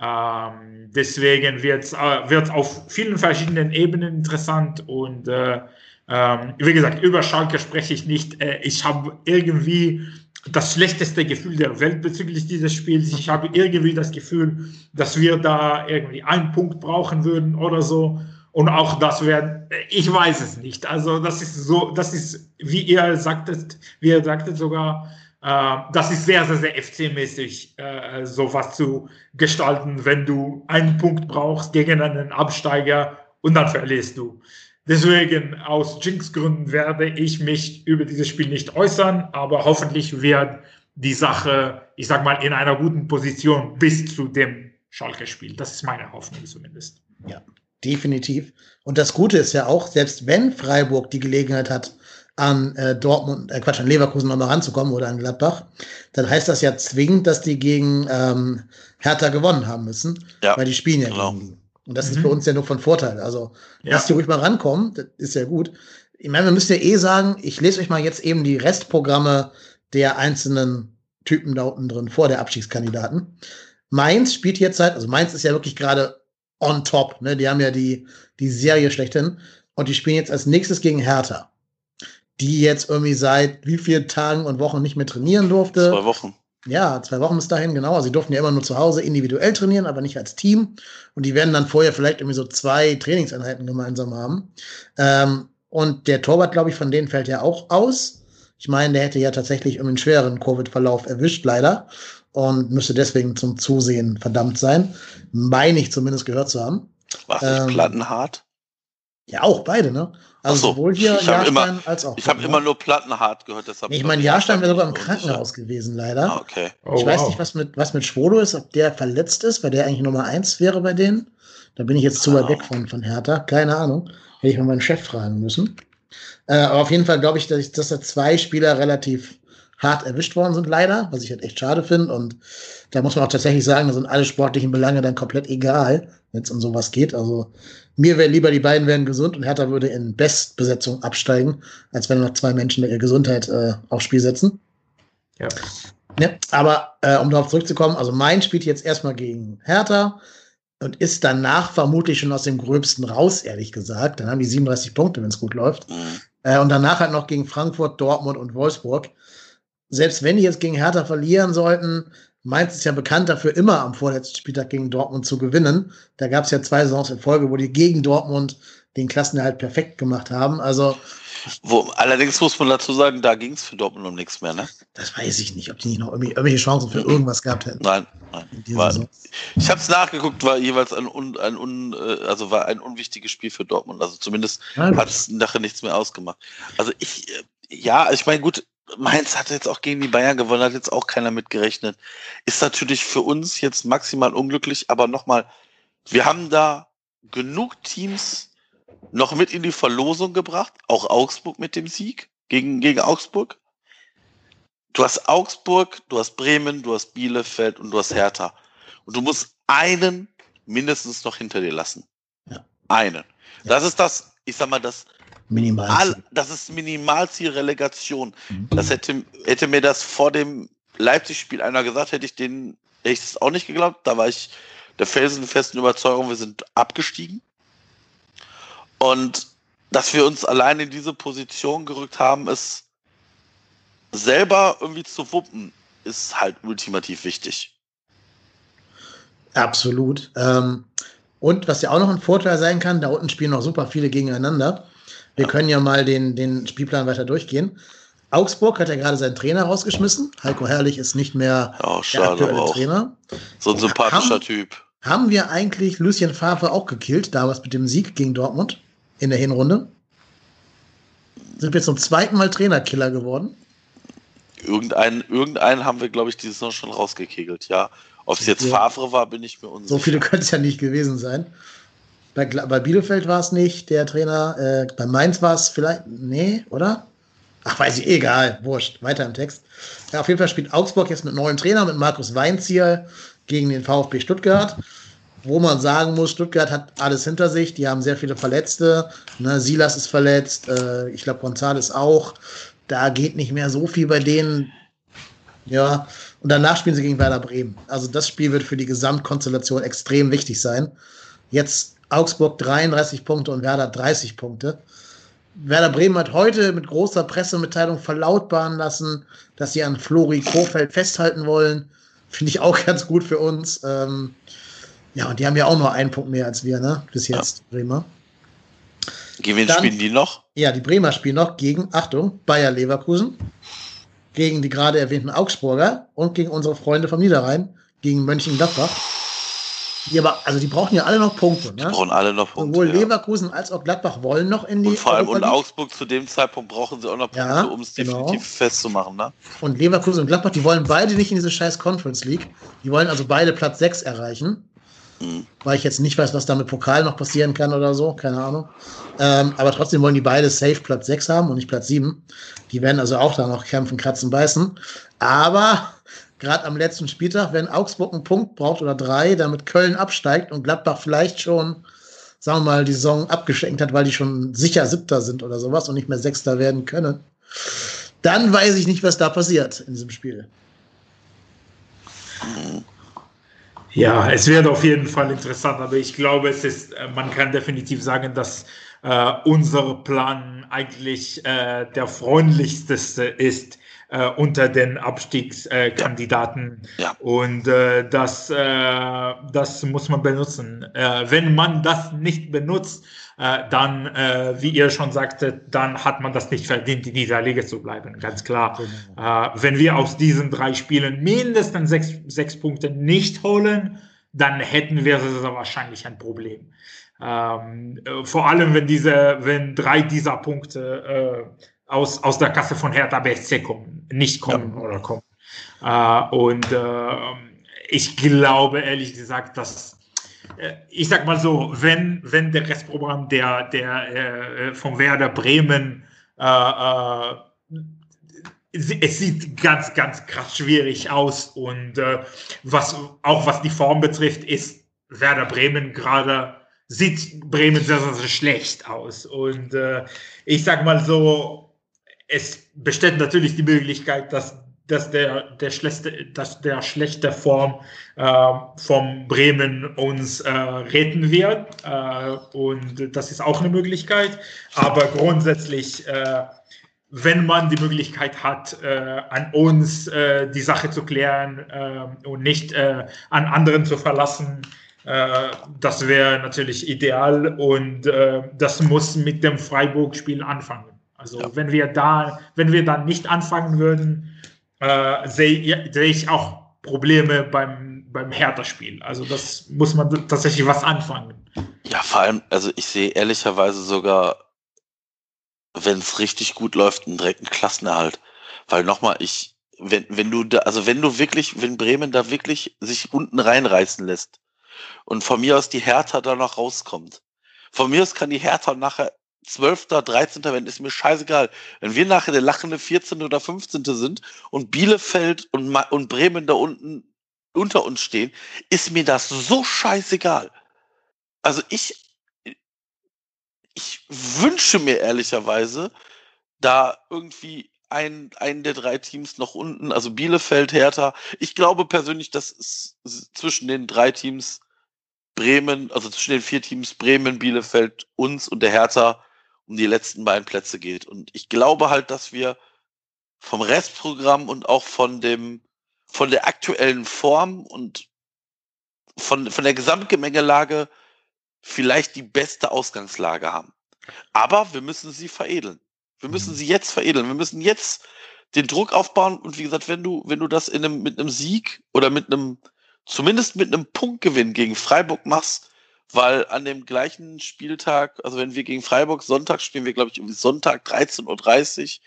Ähm, deswegen wird es äh, auf vielen verschiedenen Ebenen interessant und äh, ähm, wie gesagt, über Schalke spreche ich nicht. Äh, ich habe irgendwie das schlechteste Gefühl der Welt bezüglich dieses Spiels. Ich habe irgendwie das Gefühl, dass wir da irgendwie einen Punkt brauchen würden oder so. Und auch das wäre, ich weiß es nicht. Also das ist so, das ist, wie ihr sagtet, wie ihr sagtet sogar, äh, das ist sehr, sehr, sehr FC-mäßig, äh, sowas zu gestalten, wenn du einen Punkt brauchst gegen einen Absteiger und dann verlierst du. Deswegen aus Jinx-Gründen werde ich mich über dieses Spiel nicht äußern, aber hoffentlich wird die Sache, ich sag mal, in einer guten Position bis zu dem Schalke-Spiel. Das ist meine Hoffnung zumindest. Ja, definitiv. Und das Gute ist ja auch, selbst wenn Freiburg die Gelegenheit hat, an äh, Dortmund, äh, Quatsch, an Leverkusen nochmal ranzukommen oder an Gladbach, dann heißt das ja zwingend, dass die gegen ähm, Hertha gewonnen haben müssen, ja, weil die spielen ja genau. gegen die. Und das mhm. ist für uns ja nur von Vorteil. Also, ja. lasst die ruhig mal rankommen, das ist ja gut. Ich meine, wir müssen ja eh sagen, ich lese euch mal jetzt eben die Restprogramme der einzelnen Typen da unten drin vor, der Abstiegskandidaten. Mainz spielt jetzt seit, also Mainz ist ja wirklich gerade on top, ne? Die haben ja die, die Serie schlechthin. Und die spielen jetzt als nächstes gegen Hertha. Die jetzt irgendwie seit wie vielen Tagen und Wochen nicht mehr trainieren durfte. Zwei Wochen. Ja, zwei Wochen bis dahin, genau. Sie durften ja immer nur zu Hause individuell trainieren, aber nicht als Team. Und die werden dann vorher vielleicht irgendwie so zwei Trainingseinheiten gemeinsam haben. Ähm, und der Torwart, glaube ich, von denen fällt ja auch aus. Ich meine, der hätte ja tatsächlich einen schweren Covid-Verlauf erwischt, leider. Und müsste deswegen zum Zusehen verdammt sein. Meine ich zumindest gehört zu haben. War es ähm, Plattenhart? Ja, auch beide, ne? Also so, sowohl hier ich Jahrstein immer, als auch. Ich habe immer nur Plattenhart gehört, deshalb. Nee, ich meine, Jahrstein wäre sogar im Krankenhaus gewesen, leider. Ah, okay. Oh, ich weiß nicht, was mit, was mit Schwolo ist, ob der verletzt ist, weil der eigentlich Nummer eins wäre bei denen. Da bin ich jetzt zu weit weg von, von Hertha. Keine Ahnung. Hätte ich mal meinen Chef fragen müssen. Äh, aber auf jeden Fall glaube ich, dass, ich, dass da zwei Spieler relativ hart erwischt worden sind, leider, was ich halt echt schade finde. Und da muss man auch tatsächlich sagen, da sind alle sportlichen Belange dann komplett egal, wenn es um sowas geht. Also mir wäre lieber, die beiden wären gesund und Hertha würde in Bestbesetzung absteigen, als wenn noch zwei Menschen ihre Gesundheit äh, aufs Spiel setzen. Ja. Ne? Aber äh, um darauf zurückzukommen, also Main spielt jetzt erstmal gegen Hertha und ist danach vermutlich schon aus dem Gröbsten raus, ehrlich gesagt. Dann haben die 37 Punkte, wenn es gut läuft. Mhm. Äh, und danach halt noch gegen Frankfurt, Dortmund und Wolfsburg. Selbst wenn die jetzt gegen Hertha verlieren sollten, Mainz ist ja bekannt dafür, immer am vorletzten Spieltag gegen Dortmund zu gewinnen. Da gab es ja zwei Saisons in Folge, wo die gegen Dortmund den Klassenerhalt perfekt gemacht haben. Also wo, allerdings muss man dazu sagen, da ging es für Dortmund um nichts mehr, ne? Das weiß ich nicht, ob die nicht noch irgendwelche Chancen für irgendwas gehabt hätten. Nein, nein. War, ich habe es nachgeguckt, war jeweils ein, un, ein, un, äh, also war ein unwichtiges Spiel für Dortmund. Also zumindest hat es nachher nichts mehr ausgemacht. Also ich, äh, ja, ich meine, gut, Mainz hat jetzt auch gegen die Bayern gewonnen, hat jetzt auch keiner mitgerechnet. Ist natürlich für uns jetzt maximal unglücklich, aber nochmal, wir haben da genug Teams noch mit in die Verlosung gebracht, auch Augsburg mit dem Sieg gegen, gegen Augsburg. Du hast Augsburg, du hast Bremen, du hast Bielefeld und du hast Hertha. Und du musst einen mindestens noch hinter dir lassen. Ja. Einen. Das ist das, ich sag mal, das Minimalziel. das ist Minimalziel Relegation. Mhm. Das hätte, hätte mir das vor dem Leipzig-Spiel einer gesagt, hätte ich den hätte ich es auch nicht geglaubt. Da war ich der felsenfesten Überzeugung, wir sind abgestiegen. Und dass wir uns allein in diese Position gerückt haben, ist selber irgendwie zu wuppen, ist halt ultimativ wichtig. Absolut. Ähm, und was ja auch noch ein Vorteil sein kann, da unten spielen noch super viele gegeneinander. Wir können ja mal den, den Spielplan weiter durchgehen. Augsburg hat ja gerade seinen Trainer rausgeschmissen. Heiko Herrlich ist nicht mehr oh, schade, der aktuelle Trainer. So ein sympathischer haben, Typ. Haben wir eigentlich Lucien Favre auch gekillt, damals mit dem Sieg gegen Dortmund in der Hinrunde? Sind wir zum zweiten Mal Trainerkiller geworden? Irgendeinen, irgendeinen haben wir, glaube ich, dieses Jahr schon rausgekegelt, ja. Ob es jetzt Favre war, bin ich mir unsicher. So viele können es ja nicht gewesen sein. Bei, bei Bielefeld war es nicht, der Trainer. Äh, bei Mainz war es vielleicht. Nee, oder? Ach, weiß ich, egal. Wurscht. Weiter im Text. Ja, auf jeden Fall spielt Augsburg jetzt mit neuen Trainer, mit Markus Weinziel gegen den VfB Stuttgart. Wo man sagen muss, Stuttgart hat alles hinter sich. Die haben sehr viele Verletzte. Ne, Silas ist verletzt. Äh, ich glaube, González auch. Da geht nicht mehr so viel bei denen. Ja, und danach spielen sie gegen Werder Bremen. Also das Spiel wird für die Gesamtkonstellation extrem wichtig sein. Jetzt Augsburg 33 Punkte und Werder 30 Punkte. Werder Bremen hat heute mit großer Pressemitteilung verlautbaren lassen, dass sie an Flori Kofeld festhalten wollen. Finde ich auch <laughs> ganz gut für uns. Ähm, ja, und die haben ja auch nur einen Punkt mehr als wir, ne? Bis jetzt, ja. Bremer. Gegen wen Dann, spielen die noch? Ja, die Bremer spielen noch gegen, Achtung, Bayer Leverkusen, gegen die gerade erwähnten Augsburger und gegen unsere Freunde vom Niederrhein, gegen Mönchengladbach. Die aber, also die brauchen ja alle noch Punkte. Ne? Die brauchen alle noch Punkte. Sowohl ja. Leverkusen als auch Gladbach wollen noch in die. Und vor allem und Augsburg zu dem Zeitpunkt brauchen sie auch noch Punkte, ja, um es genau. definitiv festzumachen. Ne? Und Leverkusen und Gladbach, die wollen beide nicht in diese scheiß Conference League. Die wollen also beide Platz 6 erreichen. Mhm. Weil ich jetzt nicht weiß, was da mit Pokal noch passieren kann oder so, keine Ahnung. Ähm, aber trotzdem wollen die beide safe Platz 6 haben und nicht Platz 7. Die werden also auch da noch kämpfen, kratzen, beißen. Aber gerade am letzten Spieltag, wenn Augsburg einen Punkt braucht oder drei, damit Köln absteigt und Gladbach vielleicht schon, sagen wir mal, die Saison abgeschenkt hat, weil die schon sicher Siebter sind oder sowas und nicht mehr Sechster werden können, dann weiß ich nicht, was da passiert in diesem Spiel. Ja, es wird auf jeden Fall interessant, aber ich glaube, es ist, äh, man kann definitiv sagen, dass äh, unser Plan eigentlich äh, der freundlichste ist äh, unter den Abstiegskandidaten. Ja. ja. Und äh, das, äh, das muss man benutzen. wenn man das nicht benutzt, dann, wie ihr schon sagtet, dann hat man das nicht verdient, in dieser Liga zu bleiben, ganz klar. Genau. wenn wir aus diesen drei Spielen mindestens sechs, sechs Punkte nicht holen, dann hätten wir wahrscheinlich ein Problem. Ähm, vor allem, wenn diese, wenn drei dieser Punkte äh, aus, aus der Kasse von Hertha BSC kommen, nicht kommen ja. oder kommen. Äh, und äh, ich glaube ehrlich gesagt, dass äh, ich sag mal so, wenn, wenn der Restprogramm der, der äh, von Werder Bremen äh, äh, es sieht ganz, ganz krass schwierig aus und was auch was die Form betrifft, ist Werder Bremen gerade sieht Bremen sehr, sehr, schlecht aus und ich sag mal so es besteht natürlich die Möglichkeit, dass, dass, der, der, schlechte, dass der schlechte Form äh, vom Bremen uns äh, retten wird. Äh, und das ist auch eine Möglichkeit. Aber grundsätzlich, äh, wenn man die Möglichkeit hat, äh, an uns äh, die Sache zu klären und nicht an anderen zu verlassen, das wäre natürlich ideal und das muss mit dem Freiburg-Spiel anfangen. Also ja. wenn wir da, wenn wir dann nicht anfangen würden, äh, sehe seh ich auch Probleme beim, beim Hertha-Spiel. Also das muss man tatsächlich was anfangen. Ja, vor allem, also ich sehe ehrlicherweise sogar, wenn es richtig gut läuft, einen direkten Klassenerhalt. Weil nochmal, ich, wenn, wenn du da, also wenn du wirklich, wenn Bremen da wirklich sich unten reinreißen lässt und von mir aus die Hertha da noch rauskommt, von mir aus kann die Hertha nachher 12., 13. werden, ist mir scheißegal. Wenn wir nachher der lachende 14. oder 15. sind und Bielefeld und, und Bremen da unten unter uns stehen, ist mir das so scheißegal. Also ich, ich wünsche mir ehrlicherweise, da irgendwie ein, einen der drei Teams noch unten, also Bielefeld, Hertha. Ich glaube persönlich, dass es zwischen den drei Teams Bremen, also zwischen den vier Teams Bremen, Bielefeld, uns und der Hertha um die letzten beiden Plätze geht. Und ich glaube halt, dass wir vom Restprogramm und auch von dem, von der aktuellen Form und von, von der Gesamtgemengelage vielleicht die beste Ausgangslage haben. Aber wir müssen sie veredeln. Wir müssen mhm. sie jetzt veredeln. Wir müssen jetzt den Druck aufbauen. Und wie gesagt, wenn du, wenn du das in einem, mit einem Sieg oder mit einem, zumindest mit einem Punktgewinn gegen Freiburg machst, weil an dem gleichen Spieltag, also wenn wir gegen Freiburg Sonntag spielen, wir glaube ich irgendwie Sonntag 13.30 Uhr,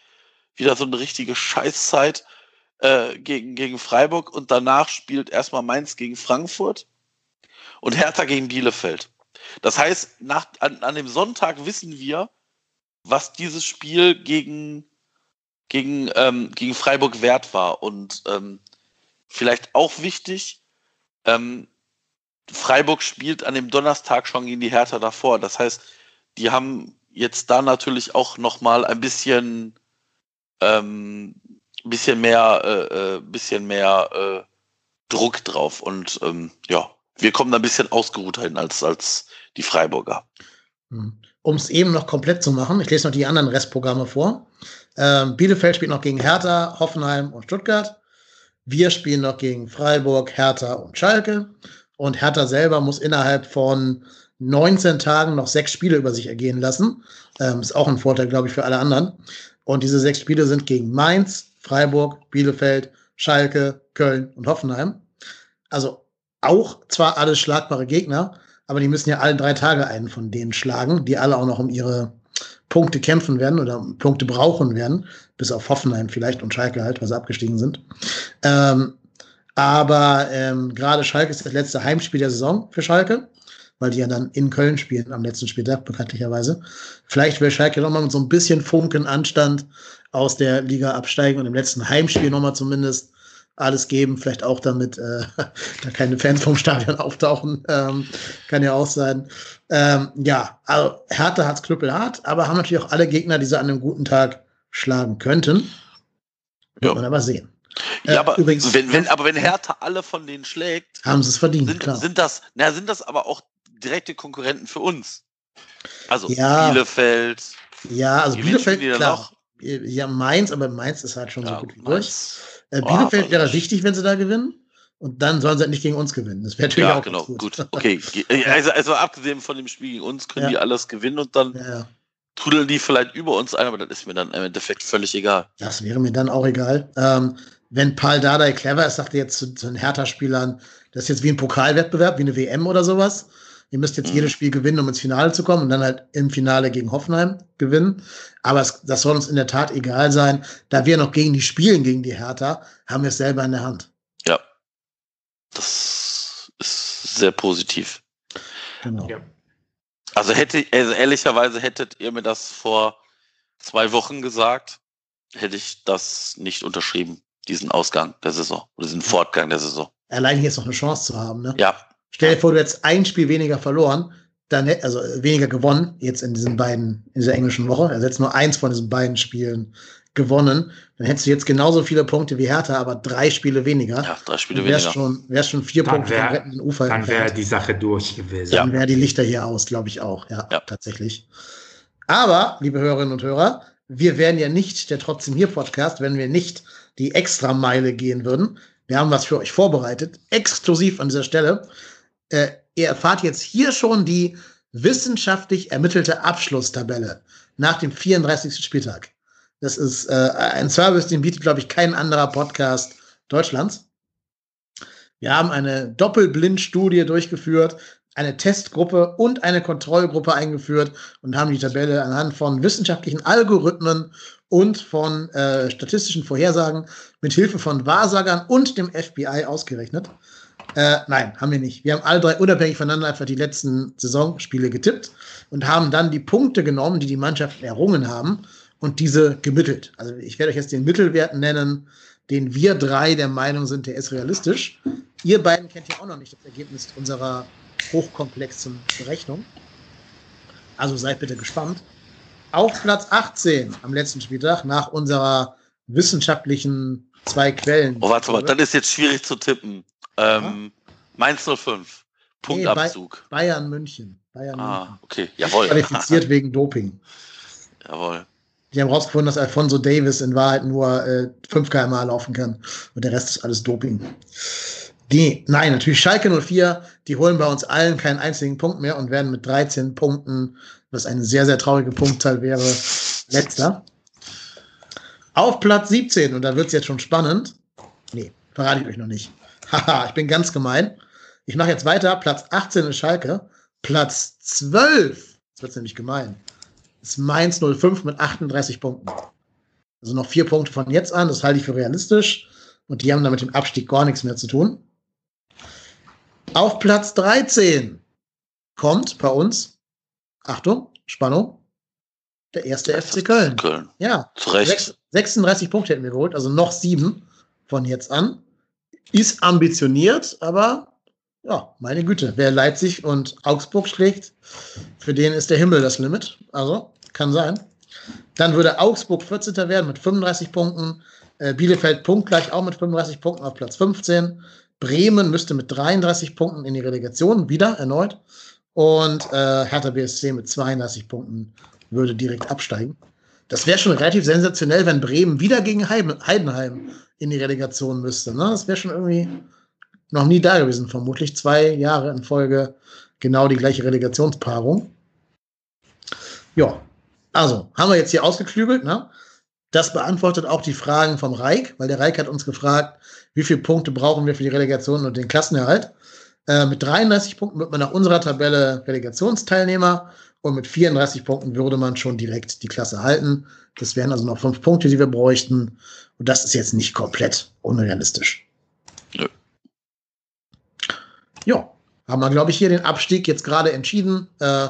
wieder so eine richtige Scheißzeit äh, gegen, gegen Freiburg und danach spielt erstmal Mainz gegen Frankfurt und Hertha gegen Bielefeld. Das heißt, nach, an, an dem Sonntag wissen wir, was dieses Spiel gegen, gegen, ähm, gegen Freiburg wert war. Und ähm, vielleicht auch wichtig, ähm, Freiburg spielt an dem Donnerstag schon gegen die Hertha davor. Das heißt, die haben jetzt da natürlich auch noch mal ein bisschen, ähm, bisschen mehr, äh, äh, bisschen mehr äh, Druck drauf. Und ähm, ja, wir kommen da ein bisschen ausgeruhter hin als, als die Freiburger. Hm. um es eben noch komplett zu machen, ich lese noch die anderen Restprogramme vor. Ähm, Bielefeld spielt noch gegen Hertha, Hoffenheim und Stuttgart. Wir spielen noch gegen Freiburg, Hertha und Schalke. Und Hertha selber muss innerhalb von 19 Tagen noch sechs Spiele über sich ergehen lassen. Ähm, ist auch ein Vorteil, glaube ich, für alle anderen. Und diese sechs Spiele sind gegen Mainz, Freiburg, Bielefeld, Schalke, Köln und Hoffenheim. Also auch zwar alles schlagbare Gegner, aber die müssen ja alle drei Tage einen von denen schlagen, die alle auch noch um ihre Punkte kämpfen werden oder Punkte brauchen werden, bis auf Hoffenheim vielleicht und Schalke halt, weil sie abgestiegen sind. Ähm, aber ähm, gerade Schalke ist das letzte Heimspiel der Saison für Schalke, weil die ja dann in Köln spielen am letzten Spieltag, bekanntlicherweise. Vielleicht will Schalke nochmal mit so ein bisschen Funken Anstand aus der Liga absteigen und im letzten Heimspiel nochmal zumindest alles geben, vielleicht auch damit äh, <laughs> da keine Fans vom Stadion <laughs> auftauchen, ähm, kann ja auch sein. Ähm, ja, also Hertha hat's knüppelhart, aber haben natürlich auch alle Gegner, die sie an einem guten Tag schlagen könnten. Wird ja. man aber sehen. Ja, äh, aber übrigens, wenn, wenn, aber wenn Hertha alle von denen schlägt, haben sie es verdient, sind, klar. Sind das, na, sind das aber auch direkte Konkurrenten für uns? Also ja, Bielefeld. Ja, also Bielefeld, klar. Noch? Ja, Mainz, aber Mainz ist halt schon ja, so gut wie durch. Äh, Bielefeld oh, wäre wichtig, wenn sie da gewinnen. Und dann sollen sie halt nicht gegen uns gewinnen. Das wäre natürlich ja, auch genau, gut. gut. <laughs> Okay, also, also abgesehen von dem Spiel gegen uns können ja. die alles gewinnen und dann ja, trudeln die vielleicht über uns ein, aber das ist mir dann im Endeffekt völlig egal. Das wäre mir dann auch egal. Ähm, wenn Paul Dardai clever ist, sagt er jetzt zu, zu den Hertha-Spielern, das ist jetzt wie ein Pokalwettbewerb, wie eine WM oder sowas. Ihr müsst jetzt mhm. jedes Spiel gewinnen, um ins Finale zu kommen und dann halt im Finale gegen Hoffenheim gewinnen. Aber es, das soll uns in der Tat egal sein. Da wir noch gegen die spielen, gegen die Hertha, haben wir es selber in der Hand. Ja. Das ist sehr positiv. Genau. Ja. Also hätte, also ehrlicherweise hättet ihr mir das vor zwei Wochen gesagt, hätte ich das nicht unterschrieben, diesen Ausgang der Saison oder diesen Fortgang der Saison. Allein jetzt noch eine Chance zu haben, ne? Ja, Stell dir vor, du hättest ein Spiel weniger verloren, dann also weniger gewonnen, jetzt in diesen beiden, in dieser englischen Woche. Also jetzt nur eins von diesen beiden Spielen gewonnen. Dann hättest du jetzt genauso viele Punkte wie Hertha, aber drei Spiele weniger. Ja, drei Spiele wär's weniger. Schon, wärst schon vier dann Punkte wär, vom rettenden Ufer. Dann wäre die Sache durch gewesen. Dann wäre die Lichter hier aus, glaube ich auch. Ja, ja, tatsächlich. Aber, liebe Hörerinnen und Hörer, wir wären ja nicht der Trotzdem hier Podcast, wenn wir nicht die Extrameile gehen würden. Wir haben was für euch vorbereitet, exklusiv an dieser Stelle. Äh, ihr erfahrt jetzt hier schon die wissenschaftlich ermittelte Abschlusstabelle nach dem 34. Spieltag. Das ist äh, ein Service, den bietet, glaube ich, kein anderer Podcast Deutschlands. Wir haben eine Doppelblindstudie durchgeführt, eine Testgruppe und eine Kontrollgruppe eingeführt und haben die Tabelle anhand von wissenschaftlichen Algorithmen und von äh, statistischen Vorhersagen mit Hilfe von Wahrsagern und dem FBI ausgerechnet. Äh, nein, haben wir nicht. Wir haben alle drei unabhängig voneinander einfach die letzten Saisonspiele getippt und haben dann die Punkte genommen, die die Mannschaften errungen haben und diese gemittelt. Also ich werde euch jetzt den Mittelwert nennen, den wir drei der Meinung sind, der ist realistisch. Ihr beiden kennt ja auch noch nicht das Ergebnis unserer hochkomplexen Berechnung. Also seid bitte gespannt. Auf Platz 18 am letzten Spieltag nach unserer wissenschaftlichen zwei Quellen. Oh, warte mal, dann ist jetzt schwierig zu tippen. Ähm, Mainz 05. Punktabzug. Nee, Bayern München. Bayern ah, München. okay, jawohl. Qualifiziert <laughs> wegen Doping. Jawohl. Die haben herausgefunden, dass Alfonso Davis in Wahrheit nur äh, 5 km laufen kann. Und der Rest ist alles Doping. Die, nein, natürlich Schalke 04, die holen bei uns allen keinen einzigen Punkt mehr und werden mit 13 Punkten, was eine sehr, sehr traurige Punktzahl wäre, letzter. Auf Platz 17, und da wird es jetzt schon spannend. Nee, verrate ich euch noch nicht. <laughs> Haha, ich bin ganz gemein. Ich mache jetzt weiter. Platz 18 ist Schalke. Platz 12, das wird nämlich gemein, ist Mainz 05 mit 38 Punkten. Also noch vier Punkte von jetzt an, das halte ich für realistisch. Und die haben damit dem Abstieg gar nichts mehr zu tun. Auf Platz 13 kommt bei uns, Achtung, Spannung, der erste FC Köln. Köln. Ja, zu Recht. 36 Punkte hätten wir geholt, also noch sieben von jetzt an ist ambitioniert, aber ja, meine Güte, wer Leipzig und Augsburg schlägt, für den ist der Himmel das Limit. Also, kann sein. Dann würde Augsburg 14. werden mit 35 Punkten. Äh, Bielefeld punktgleich auch mit 35 Punkten auf Platz 15. Bremen müsste mit 33 Punkten in die Relegation wieder erneut. Und äh, Hertha BSC mit 32 Punkten würde direkt absteigen. Das wäre schon relativ sensationell, wenn Bremen wieder gegen Heidenheim in die Relegation müsste. Ne? Das wäre schon irgendwie noch nie da gewesen, vermutlich zwei Jahre in Folge genau die gleiche Relegationspaarung. Ja, also haben wir jetzt hier ausgeklügelt. Ne? Das beantwortet auch die Fragen vom Reik, weil der Reik hat uns gefragt, wie viele Punkte brauchen wir für die Relegation und den Klassenerhalt. Äh, mit 33 Punkten wird man nach unserer Tabelle Relegationsteilnehmer und mit 34 Punkten würde man schon direkt die Klasse halten. Das wären also noch fünf Punkte, die wir bräuchten. Und das ist jetzt nicht komplett unrealistisch. Nö. Ja, haben wir, glaube ich, hier den Abstieg jetzt gerade entschieden. Äh,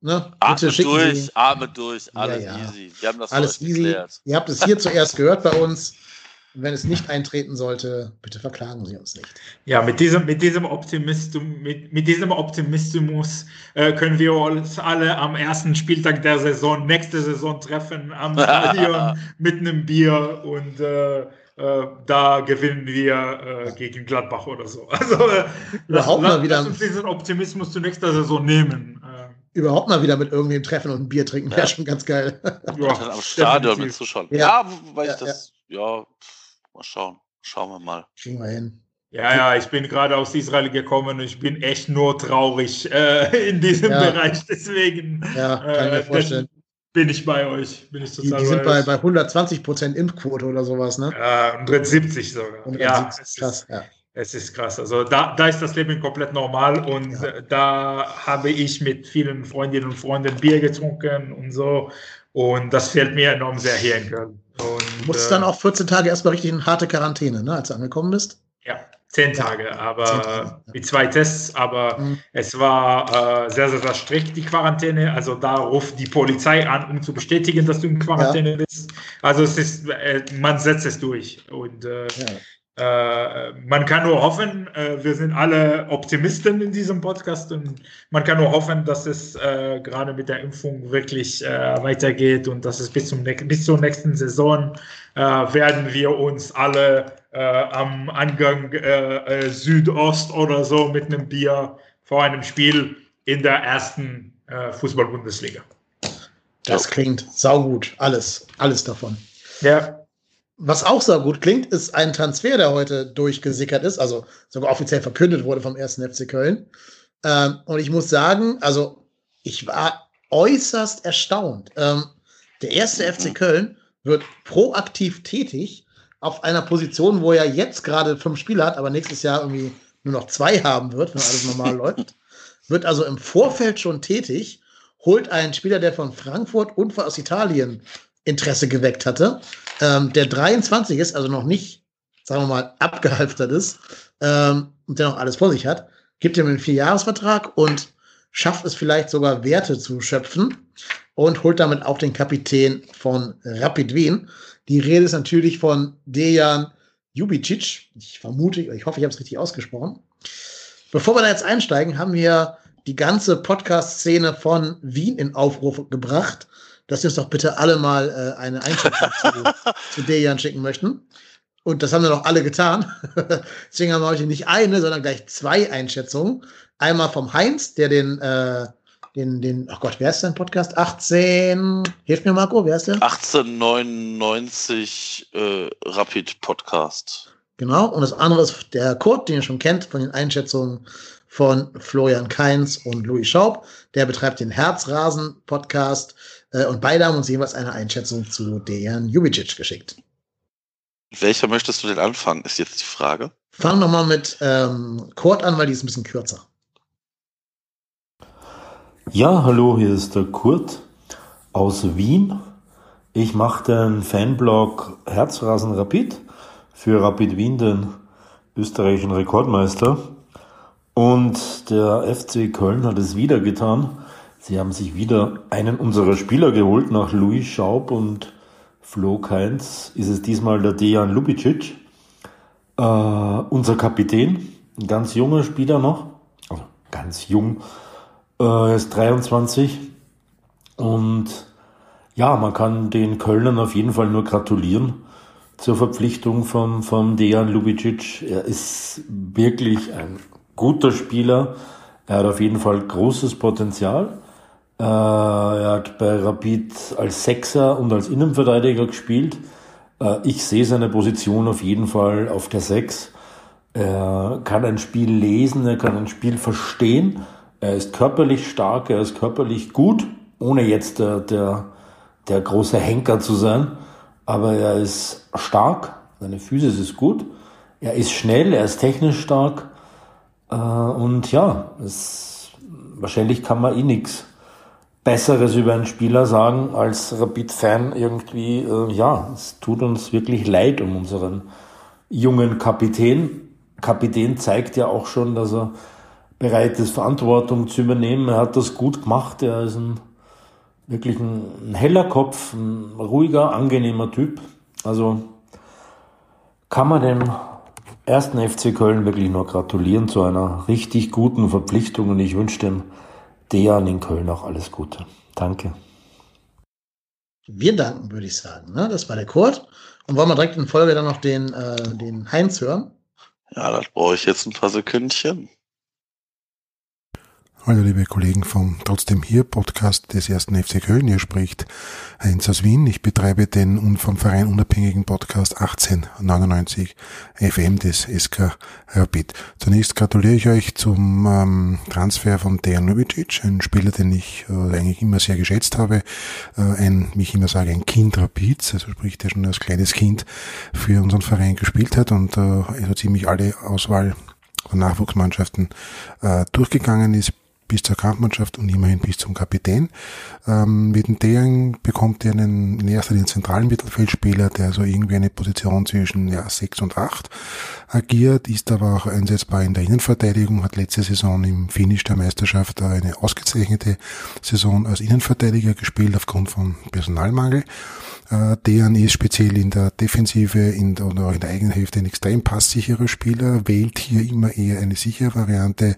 ne? Atme durch, Sie, atme durch, alles ja, ja. easy. Wir haben das alles easy. Geklärt. Ihr habt es hier zuerst gehört bei uns. Wenn es nicht eintreten sollte, bitte verklagen Sie uns nicht. Ja, mit diesem, mit diesem, Optimismus, mit, mit diesem Optimismus äh, können wir uns alle am ersten Spieltag der Saison, nächste Saison treffen, am <laughs> Stadion mit einem Bier und äh, äh, da gewinnen wir äh, gegen Gladbach oder so. <laughs> Also äh, überhaupt lass, mal wieder, lass uns diesen Optimismus zu nächster Saison nehmen. Äh. Überhaupt mal wieder mit irgendwem treffen und ein Bier trinken, wäre ja. schon ganz geil. Ja, am Stadion mit Zuschauern. Ja, ja wobei ja, ich das, ja. ja, mal schauen. Schauen wir mal. Kriegen wir hin. Ja, ja, ich bin gerade aus Israel gekommen und ich bin echt nur traurig <laughs> äh, in diesem ja. Bereich. Deswegen ja, kann ich mir vorstellen bin ich bei euch. Bin ich total die, die sind bei, bei 120 Prozent Impfquote oder sowas, ne? Ja, 170 sogar. 170, ja, es krass, ist, ja. Es ist krass. Also da, da ist das Leben komplett normal und ja. da habe ich mit vielen Freundinnen und Freunden Bier getrunken und so. Und das fällt mir enorm sehr hier in Köln. Und, du musstest äh, dann auch 14 Tage erstmal richtig in harte Quarantäne, ne, als du angekommen bist? Ja, Zehn Tage, aber Zehn Tage, ja. mit zwei Tests, aber mhm. es war äh, sehr, sehr, sehr strikt, die Quarantäne. Also da ruft die Polizei an, um zu bestätigen, dass du in Quarantäne ja. bist. Also es ist, äh, man setzt es durch. Und äh, ja. Äh, man kann nur hoffen, äh, wir sind alle Optimisten in diesem Podcast und man kann nur hoffen, dass es äh, gerade mit der Impfung wirklich weitergeht und dass es bis, zum bis zur nächsten Saison werden wir uns alle äh, am Angang äh, äh, Südost oder so mit einem Bier vor einem Spiel in der ersten äh, Fußball-Bundesliga. Das klingt saugut, alles, alles davon. Ja. Was auch saugut klingt, ist ein Transfer, der heute durchgesickert ist, also sogar offiziell verkündet wurde vom 1. FC Köln. Ähm, und ich muss sagen, also ich war äußerst erstaunt. Ähm, der erste FC Köln wird proaktiv tätig auf einer Position, wo er jetzt gerade fünf Spiele hat, aber nächstes Jahr irgendwie nur noch zwei haben wird, wenn alles normal <laughs> läuft, wird also im Vorfeld schon tätig, holt einen Spieler, der von Frankfurt und aus Italien Interesse geweckt hatte, ähm, der 23 ist, also noch nicht, sagen wir mal, abgehalftert ist ähm, und der noch alles vor sich hat, gibt ihm einen Vierjahresvertrag und schafft es vielleicht sogar Werte zu schöpfen und holt damit auch den Kapitän von Rapid Wien. Die Rede ist natürlich von Dejan Jubicic. Ich vermute, ich hoffe, ich habe es richtig ausgesprochen. Bevor wir da jetzt einsteigen, haben wir die ganze Podcast-Szene von Wien in Aufruf gebracht, dass wir uns doch bitte alle mal äh, eine Einschätzung zu, <laughs> zu Dejan schicken möchten. Und das haben wir doch alle getan. <laughs> Deswegen haben wir heute nicht eine, sondern gleich zwei Einschätzungen. Einmal vom Heinz, der den äh, den, den, ach Gott, wer ist dein Podcast? 18, hilf mir Marco, wer ist der? 1899 äh, Rapid Podcast. Genau, und das andere ist der Kurt, den ihr schon kennt von den Einschätzungen von Florian Kainz und Louis Schaub. Der betreibt den Herzrasen Podcast äh, und beide haben uns jeweils eine Einschätzung zu Dejan Jubicic geschickt. Welcher möchtest du denn anfangen, ist jetzt die Frage. Fang nochmal mit ähm, Kurt an, weil die ist ein bisschen kürzer. Ja, hallo, hier ist der Kurt aus Wien. Ich mache den Fanblog Herzrasen Rapid für Rapid Wien, den österreichischen Rekordmeister. Und der FC Köln hat es wieder getan. Sie haben sich wieder einen unserer Spieler geholt. Nach Louis Schaub und Flo Kainz ist es diesmal der Dejan Lubicic, äh, unser Kapitän. Ein ganz junger Spieler noch. Also ganz jung äh, er ist 23 und ja, man kann den Kölnern auf jeden Fall nur gratulieren zur Verpflichtung von, von Dejan Lubicic. Er ist wirklich ein guter Spieler. Er hat auf jeden Fall großes Potenzial. Äh, er hat bei Rapid als Sechser und als Innenverteidiger gespielt. Äh, ich sehe seine Position auf jeden Fall auf der Sechs. Er kann ein Spiel lesen, er kann ein Spiel verstehen. Er ist körperlich stark, er ist körperlich gut, ohne jetzt der, der, der große Henker zu sein. Aber er ist stark, seine Physis ist gut. Er ist schnell, er ist technisch stark. Äh, und ja, es, wahrscheinlich kann man eh nichts Besseres über einen Spieler sagen als Rapid-Fan irgendwie, äh, ja, es tut uns wirklich leid um unseren jungen Kapitän. Kapitän zeigt ja auch schon, dass er bereit ist, Verantwortung zu übernehmen. Er hat das gut gemacht. Er ist ein, wirklich ein, ein heller Kopf, ein ruhiger, angenehmer Typ. Also kann man dem ersten FC Köln wirklich nur gratulieren zu einer richtig guten Verpflichtung und ich wünsche dem Dejan in Köln auch alles Gute. Danke. Wir danken, würde ich sagen. Ne? Das war der Kurt. Und wollen wir direkt in Folge dann noch den, äh, den Heinz hören? Ja, das brauche ich jetzt ein paar Sekündchen. Hallo liebe Kollegen vom Trotzdem hier Podcast des ersten FC Köln. Hier spricht Heinz aus Wien. Ich betreibe den vom Verein unabhängigen Podcast 1899 FM des SK Rapid. Zunächst gratuliere ich euch zum ähm, Transfer von Dejan Novicic, ein Spieler, den ich äh, eigentlich immer sehr geschätzt habe. Äh, ein, wie ich immer sage, ein Kind Rapids, also sprich, der schon als kleines Kind für unseren Verein gespielt hat und äh, also ziemlich alle Auswahl von Nachwuchsmannschaften äh, durchgegangen ist bis zur Kampfmannschaft und immerhin bis zum Kapitän. Ähm, mit dem Dejan bekommt er einen in erster Linie zentralen Mittelfeldspieler, der so irgendwie eine Position zwischen ja, 6 und 8 agiert, ist aber auch einsetzbar in der Innenverteidigung, hat letzte Saison im Finish der Meisterschaft eine ausgezeichnete Saison als Innenverteidiger gespielt aufgrund von Personalmangel. Äh, Dejan ist speziell in der Defensive in der, oder auch in der eigenen Hälfte ein extrem passsicherer Spieler, wählt hier immer eher eine sichere Variante,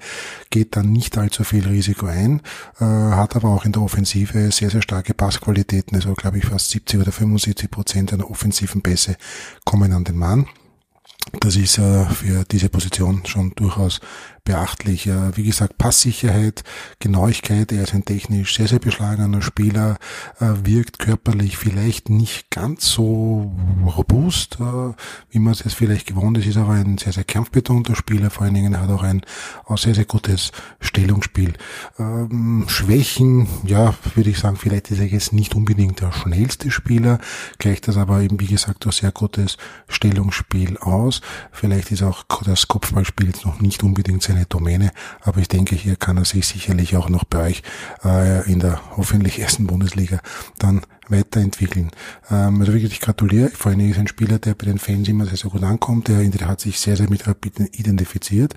geht dann nicht allzu viel Risiko ein, äh, hat aber auch in der Offensive sehr, sehr starke Passqualitäten, also glaube ich fast 70 oder 75 Prozent einer offensiven Pässe kommen an den Mann. Das ist äh, für diese Position schon durchaus beachtlich. Wie gesagt, Passsicherheit, Genauigkeit, er ist ein technisch sehr, sehr beschlagener Spieler, äh, wirkt körperlich vielleicht nicht ganz so robust, äh, wie man es jetzt vielleicht gewohnt ist, ist aber ein sehr, sehr kampfbetonter Spieler, vor allen Dingen hat auch ein sehr, sehr gutes Stellungsspiel. Ähm, Schwächen, ja, würde ich sagen, vielleicht ist er jetzt nicht unbedingt der schnellste Spieler, gleicht das aber eben, wie gesagt, durch sehr gutes Stellungsspiel aus. Vielleicht ist auch das Kopfballspiel jetzt noch nicht unbedingt seine Domäne, aber ich denke, hier kann er sich sicherlich auch noch bei euch äh, in der hoffentlich ersten Bundesliga dann weiterentwickeln. Ähm, also wirklich, ich gratuliere. Vor allem ist ein Spieler, der bei den Fans immer sehr, sehr gut ankommt. Der hat sich sehr, sehr mit Rapid identifiziert.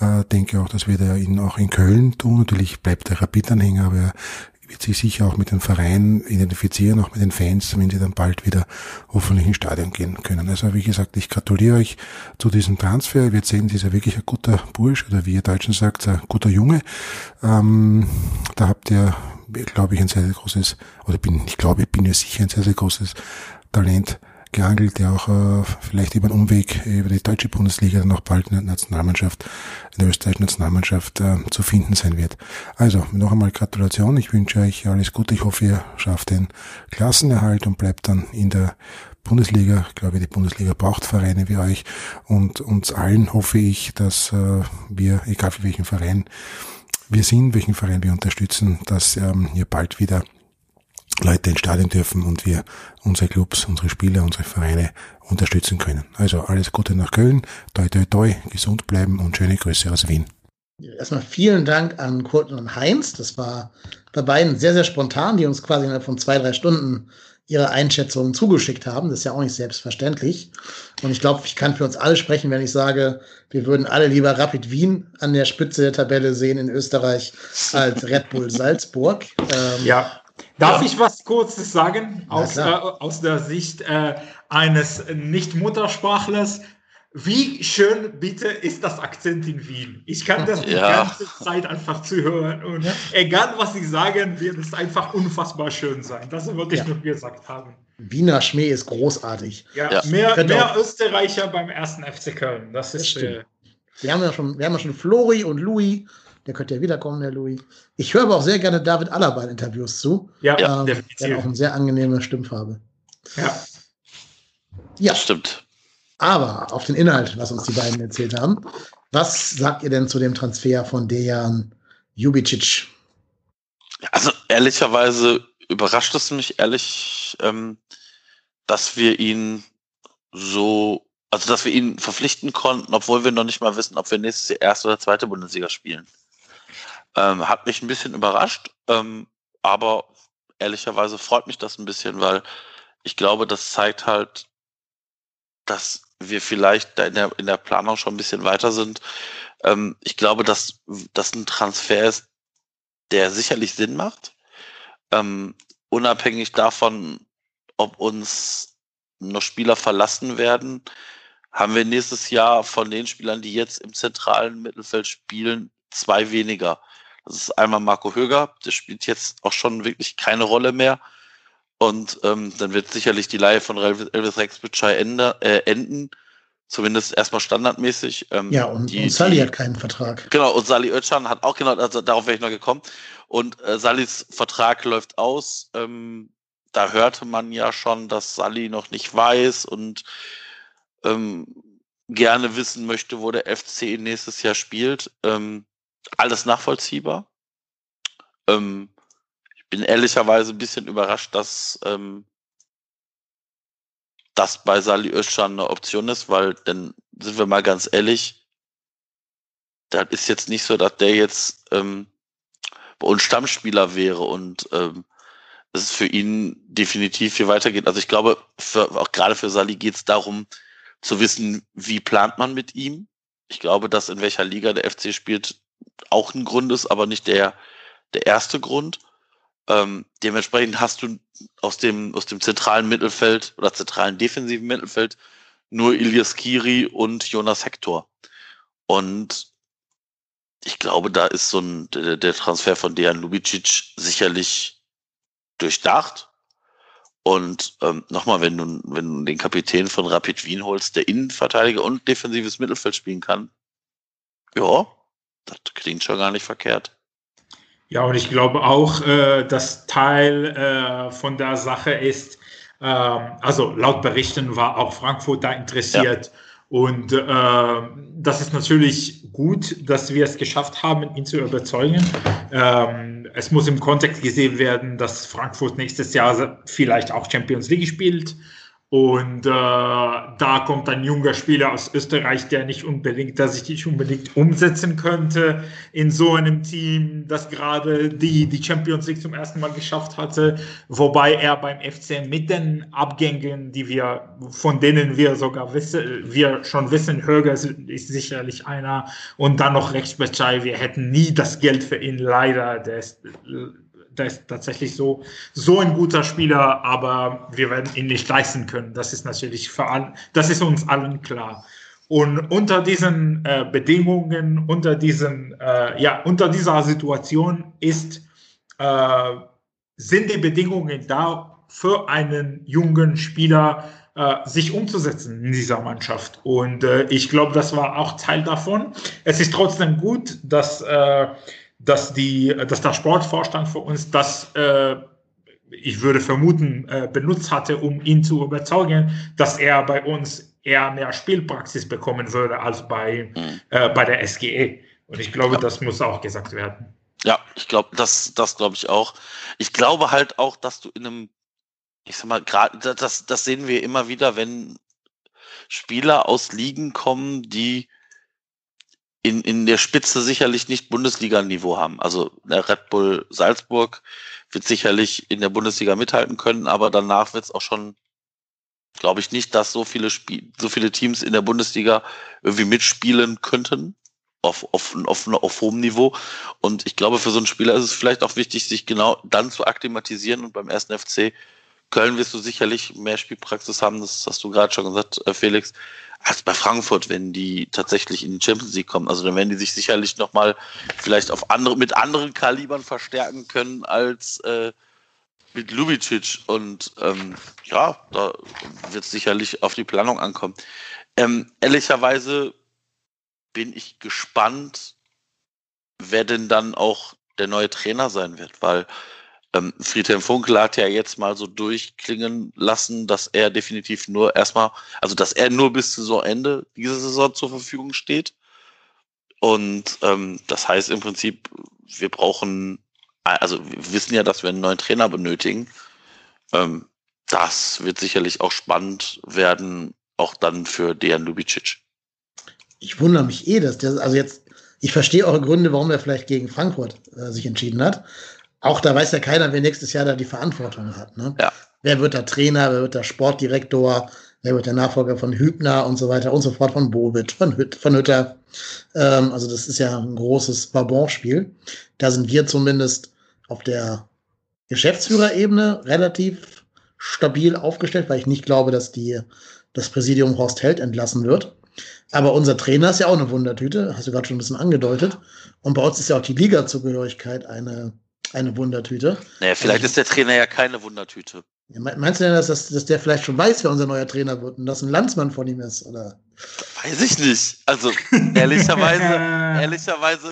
Äh, denke auch, dass wir da ihn auch in Köln tun. Natürlich bleibt der Rapid-Anhänger, aber er wird sich sicher auch mit dem Verein identifizieren, auch mit den Fans, wenn sie dann bald wieder hoffentlich ins Stadion gehen können. Also wie gesagt, ich gratuliere euch zu diesem Transfer. Wir sehen, dieser wirklich ein guter Bursch oder wie ihr Deutschen sagt, ein guter Junge. Ähm, da habt ihr, glaube ich, ein sehr, sehr großes, oder bin, ich glaube, ich bin mir sicher ein sehr, sehr großes Talent geangelt, der auch äh, vielleicht über einen Umweg über die deutsche Bundesliga dann auch bald in der Nationalmannschaft, in der österreichischen Nationalmannschaft äh, zu finden sein wird. Also noch einmal Gratulation. Ich wünsche euch alles Gute. Ich hoffe, ihr schafft den Klassenerhalt und bleibt dann in der Bundesliga. Ich glaube, die Bundesliga braucht Vereine wie euch und uns allen hoffe ich, dass äh, wir, egal für welchen Verein wir sind, welchen Verein wir unterstützen, dass ähm, ihr bald wieder Leute ins Stadion dürfen und wir unsere Clubs, unsere Spieler, unsere Vereine unterstützen können. Also alles Gute nach Köln, toi toi toi, gesund bleiben und schöne Grüße aus Wien. Erstmal vielen Dank an Kurt und Heinz. Das war bei beiden sehr, sehr spontan, die uns quasi innerhalb von zwei, drei Stunden ihre Einschätzungen zugeschickt haben. Das ist ja auch nicht selbstverständlich. Und ich glaube, ich kann für uns alle sprechen, wenn ich sage, wir würden alle lieber Rapid Wien an der Spitze der Tabelle sehen in Österreich als Red Bull Salzburg. Ähm, ja, Darf ja. ich was Kurzes sagen aus, äh, aus der Sicht äh, eines Nicht-Muttersprachlers? Wie schön bitte ist das Akzent in Wien? Ich kann das die ja. ganze Zeit einfach zuhören und ja. egal was Sie sagen, wird es einfach unfassbar schön sein. Das wollte ich nur gesagt haben. Wiener Schmäh ist großartig. Ja, Mehr, mehr Österreicher beim ersten FC Köln. Das ist. Das äh, wir haben ja schon, wir haben ja schon Flori und Louis Der könnte ja wiederkommen, der Louis. Ich höre aber auch sehr gerne David Alaba in Interviews zu. Ja, ähm, definitiv. Der hat auch eine sehr angenehme Stimmfarbe. Ja. Ja, Das stimmt. aber auf den Inhalt, was uns die beiden erzählt haben. Was sagt ihr denn zu dem Transfer von Dejan Jubicic? Also ehrlicherweise überrascht es mich ehrlich, ähm, dass wir ihn so, also dass wir ihn verpflichten konnten, obwohl wir noch nicht mal wissen, ob wir nächstes Jahr erste oder zweite Bundesliga spielen. Ähm, hat mich ein bisschen überrascht, ähm, aber ehrlicherweise freut mich das ein bisschen, weil ich glaube, das zeigt halt, dass wir vielleicht da in der, in der Planung schon ein bisschen weiter sind. Ähm, ich glaube, dass das ein Transfer ist, der sicherlich Sinn macht. Ähm, unabhängig davon, ob uns noch Spieler verlassen werden, haben wir nächstes Jahr von den Spielern, die jetzt im zentralen Mittelfeld spielen, zwei weniger. Das ist einmal Marco Höger, der spielt jetzt auch schon wirklich keine Rolle mehr. Und ähm, dann wird sicherlich die Leihe von Elvis Rexbitschei ende, äh, enden. Zumindest erstmal standardmäßig. Ähm, Ja, und, die- und Sully die- hat keinen Vertrag. Genau, und Sally Özcan hat auch genau, also darauf wäre ich noch gekommen. Und äh, Sallys Vertrag läuft aus. Ähm, da hörte man ja schon, dass Sally noch nicht weiß und ähm, gerne wissen möchte, wo der FC nächstes Jahr spielt. Ähm, alles nachvollziehbar. Ähm, ich bin ehrlicherweise ein bisschen überrascht, dass ähm, das bei Sally Özcan eine Option ist, weil, dann sind wir mal ganz ehrlich, das ist jetzt nicht so, dass der jetzt ähm, bei uns Stammspieler wäre und ähm, es ist für ihn definitiv hier weitergeht. Also ich glaube, für, auch gerade für Sali geht es darum, zu wissen, wie plant man mit ihm. Ich glaube, dass in welcher Liga der FC spielt auch ein Grund ist, aber nicht der, der erste Grund. Ähm, dementsprechend hast du aus dem, aus dem zentralen Mittelfeld oder zentralen defensiven Mittelfeld nur Ilias Kiri und Jonas Hector. Und ich glaube, da ist so ein, der, der Transfer von Dejan Lubicic sicherlich durchdacht. Und ähm, nochmal, wenn du, wenn du den Kapitän von Rapid Wien holst, der Innenverteidiger und defensives Mittelfeld spielen kann, ja, das klingt schon gar nicht verkehrt. Ja, und ich glaube auch, äh, dass Teil äh, von der Sache ist, ähm, also laut Berichten war auch Frankfurt da interessiert. Und äh, das ist natürlich gut, dass wir es geschafft haben, ihn zu überzeugen. Ähm, es muss im Kontext gesehen werden, dass Frankfurt nächstes Jahr vielleicht auch Champions League spielt. Und äh, da kommt ein junger Spieler aus Österreich, der nicht unbedingt, der sich nicht unbedingt umsetzen könnte in so einem Team, das gerade die, die Champions League zum ersten Mal geschafft hatte, wobei er beim FC mit den Abgängen, die wir, von denen wir sogar wissen, wir schon wissen, Höger ist, sicherlich einer. Und dann noch Becai, wir hätten nie das Geld für ihn, leider, der ist der ist tatsächlich so, so ein guter Spieler, aber wir werden ihn nicht leisten können. Das ist natürlich für alle, das ist uns allen klar. Und unter diesen äh, Bedingungen, unter diesen, äh, ja, unter dieser Situation ist, äh, sind die Bedingungen da für einen jungen Spieler, äh, sich umzusetzen in dieser Mannschaft. Und äh, ich glaube, das war auch Teil davon. Es ist trotzdem gut, dass äh, dass, die, dass der Sportvorstand für uns das, äh, ich würde vermuten, äh, benutzt hatte, um ihn zu überzeugen, dass er bei uns eher mehr Spielpraxis bekommen würde als bei, Mhm. äh, bei der SGE. Und ich glaube, das muss auch gesagt werden. Ja, ich glaube, das, das glaube ich auch. Ich glaube halt auch, dass du in einem, ich sag mal, gerade das, das sehen wir immer wieder, wenn Spieler aus Ligen kommen, die in, in der Spitze sicherlich nicht Bundesliga-Niveau haben. Also der Red Bull Salzburg wird sicherlich in der Bundesliga mithalten können, aber danach wird es auch schon, glaube ich, nicht, dass so viele Spiel so viele Teams in der Bundesliga irgendwie mitspielen könnten auf, auf, auf, auf hohem Niveau. Und ich glaube, für so einen Spieler ist es vielleicht auch wichtig, sich genau dann zu akklimatisieren. Und beim ersten FC Köln wirst du sicherlich mehr Spielpraxis haben, das hast du gerade schon gesagt, äh, Felix, als bei Frankfurt, wenn die tatsächlich in die Champions League kommen. Also dann werden die sich sicherlich nochmal vielleicht auf andere, mit anderen Kalibern verstärken können als äh, mit Lubicic. Und ähm, ja, da wird es sicherlich auf die Planung ankommen. Ähm, ehrlicherweise bin ich gespannt, wer denn dann auch der neue Trainer sein wird, weil ähm, Friedhelm Funkel hat ja jetzt mal so durchklingen lassen, dass er definitiv nur erstmal, also dass er nur bis Saisonende dieser Saison zur Verfügung steht. Und ähm, das heißt im Prinzip, wir brauchen, also wir wissen ja, dass wir einen neuen Trainer benötigen. Ähm, das wird sicherlich auch spannend werden, auch dann für Dejan Lubicic. Ich wundere mich eh, dass der, also jetzt, ich verstehe eure Gründe, warum er vielleicht gegen Frankfurt äh, sich entschieden hat. Auch da weiß ja keiner, wer nächstes Jahr da die Verantwortung hat. Ne? Ja. Wer wird der Trainer, wer wird der Sportdirektor, wer wird der Nachfolger von Hübner und so weiter und so fort, von Bobit, von, Hüt, von Hütter. Ähm, also das ist ja ein großes Barbon-Spiel. Da sind wir zumindest auf der Geschäftsführerebene relativ stabil aufgestellt, weil ich nicht glaube, dass die, das Präsidium Horst Held entlassen wird. Aber unser Trainer ist ja auch eine Wundertüte, hast du gerade schon ein bisschen angedeutet. Und bei uns ist ja auch die Liga-Zugehörigkeit eine, eine Wundertüte. Naja, vielleicht also, ist der Trainer ja keine Wundertüte. Meinst du denn, dass, dass, dass der vielleicht schon weiß, wer unser neuer Trainer wird und dass ein Landsmann von ihm ist? Oder? Weiß ich nicht. Also ehrlicherweise, <laughs> ehrlicherweise,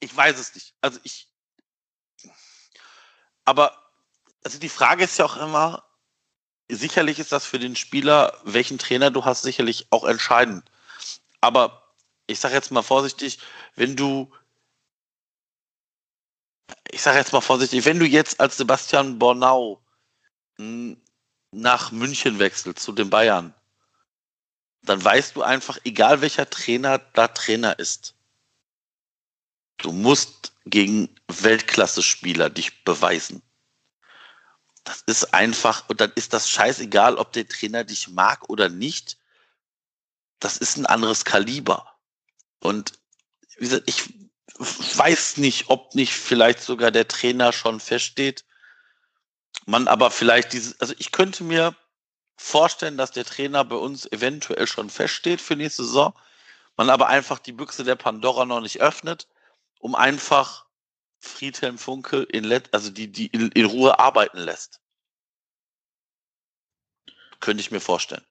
ich weiß es nicht. Also ich. Aber also die Frage ist ja auch immer, sicherlich ist das für den Spieler, welchen Trainer du hast, sicherlich auch entscheidend. Aber ich sage jetzt mal vorsichtig, wenn du, ich sage jetzt mal vorsichtig, wenn du jetzt als Sebastian Bornau nach München wechselt zu den Bayern, dann weißt du einfach, egal welcher Trainer da Trainer ist, du musst gegen Weltklasse-Spieler dich beweisen. Das ist einfach, und dann ist das scheißegal, ob der Trainer dich mag oder nicht. Das ist ein anderes Kaliber. Und wie gesagt, ich weiß nicht, ob nicht vielleicht sogar der Trainer schon feststeht, man aber vielleicht dieses, also ich könnte mir vorstellen, dass der Trainer bei uns eventuell schon feststeht für nächste Saison, man aber einfach die Büchse der Pandora noch nicht öffnet, um einfach Friedhelm Funkel in, Let also die, die in, in Ruhe arbeiten lässt. Könnte ich mir vorstellen.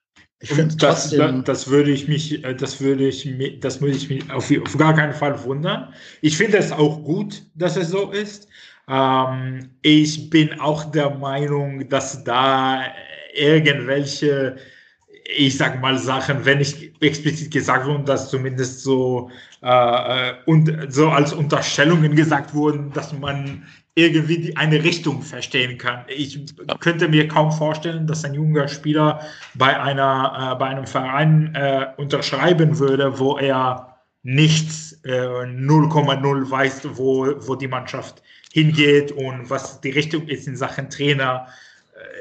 Ich das, das, das, würde ich mich, äh, das würde ich, das würde ich mich auf, auf gar keinen Fall wundern. Ich finde es auch gut, dass es so ist. Ähm, ich bin auch der Meinung, dass da irgendwelche, ich sag mal Sachen, wenn nicht explizit gesagt wurden, dass zumindest so äh, äh, und so als Unterstellungen gesagt wurden, dass man irgendwie die, eine Richtung verstehen kann. Ich könnte mir kaum vorstellen, dass ein junger Spieler bei einer äh, bei einem Verein äh, unterschreiben würde, wo er nichts 0,0 äh, weiß, wo, wo die Mannschaft hingeht und was die Richtung ist in Sachen Trainer.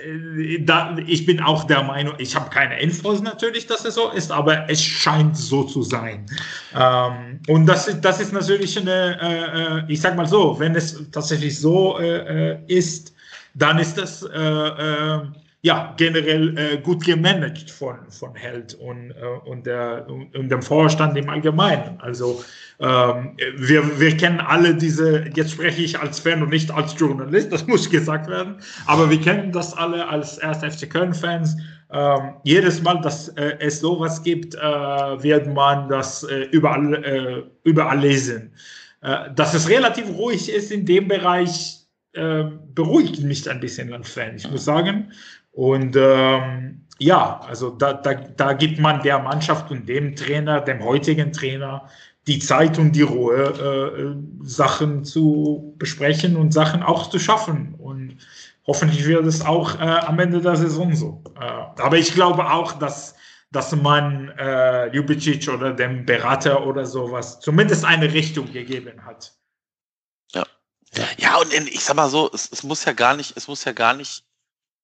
Äh, da, ich bin auch der Meinung, ich habe keine Infos natürlich, dass es so ist, aber es scheint so zu sein. Ähm, und das, das ist natürlich eine, äh, äh ich sag mal so, wenn es tatsächlich so äh, äh ist, dann ist das äh, ja, generell gut gemanagt von, von Held und, und, der, und, und dem Vorstand im Allgemeinen. Also ähm, wir, wir kennen alle diese, jetzt spreche ich als Fan und nicht als Journalist, das muss gesagt werden, aber wir kennen das alle als 1. FC Köln-Fans. Ähm, jedes Mal, dass äh, es sowas gibt, äh, wird man das äh, überall, äh, überall lesen. Äh, dass es relativ ruhig ist in dem Bereich, äh, beruhigt mich ein bisschen als Fan. Ich muss sagen, und ähm, ja, also da, da, da gibt man der Mannschaft und dem Trainer, dem heutigen Trainer, die Zeit und die Ruhe, äh, Sachen zu besprechen und Sachen auch zu schaffen. Und hoffentlich wird es auch äh, am Ende der Saison so. Äh, aber ich glaube auch, dass, dass man äh, Ljubicic oder dem Berater oder sowas zumindest eine Richtung gegeben hat. Ja. Ja, und in, ich sag mal so, es, es muss ja gar nicht, es muss ja gar nicht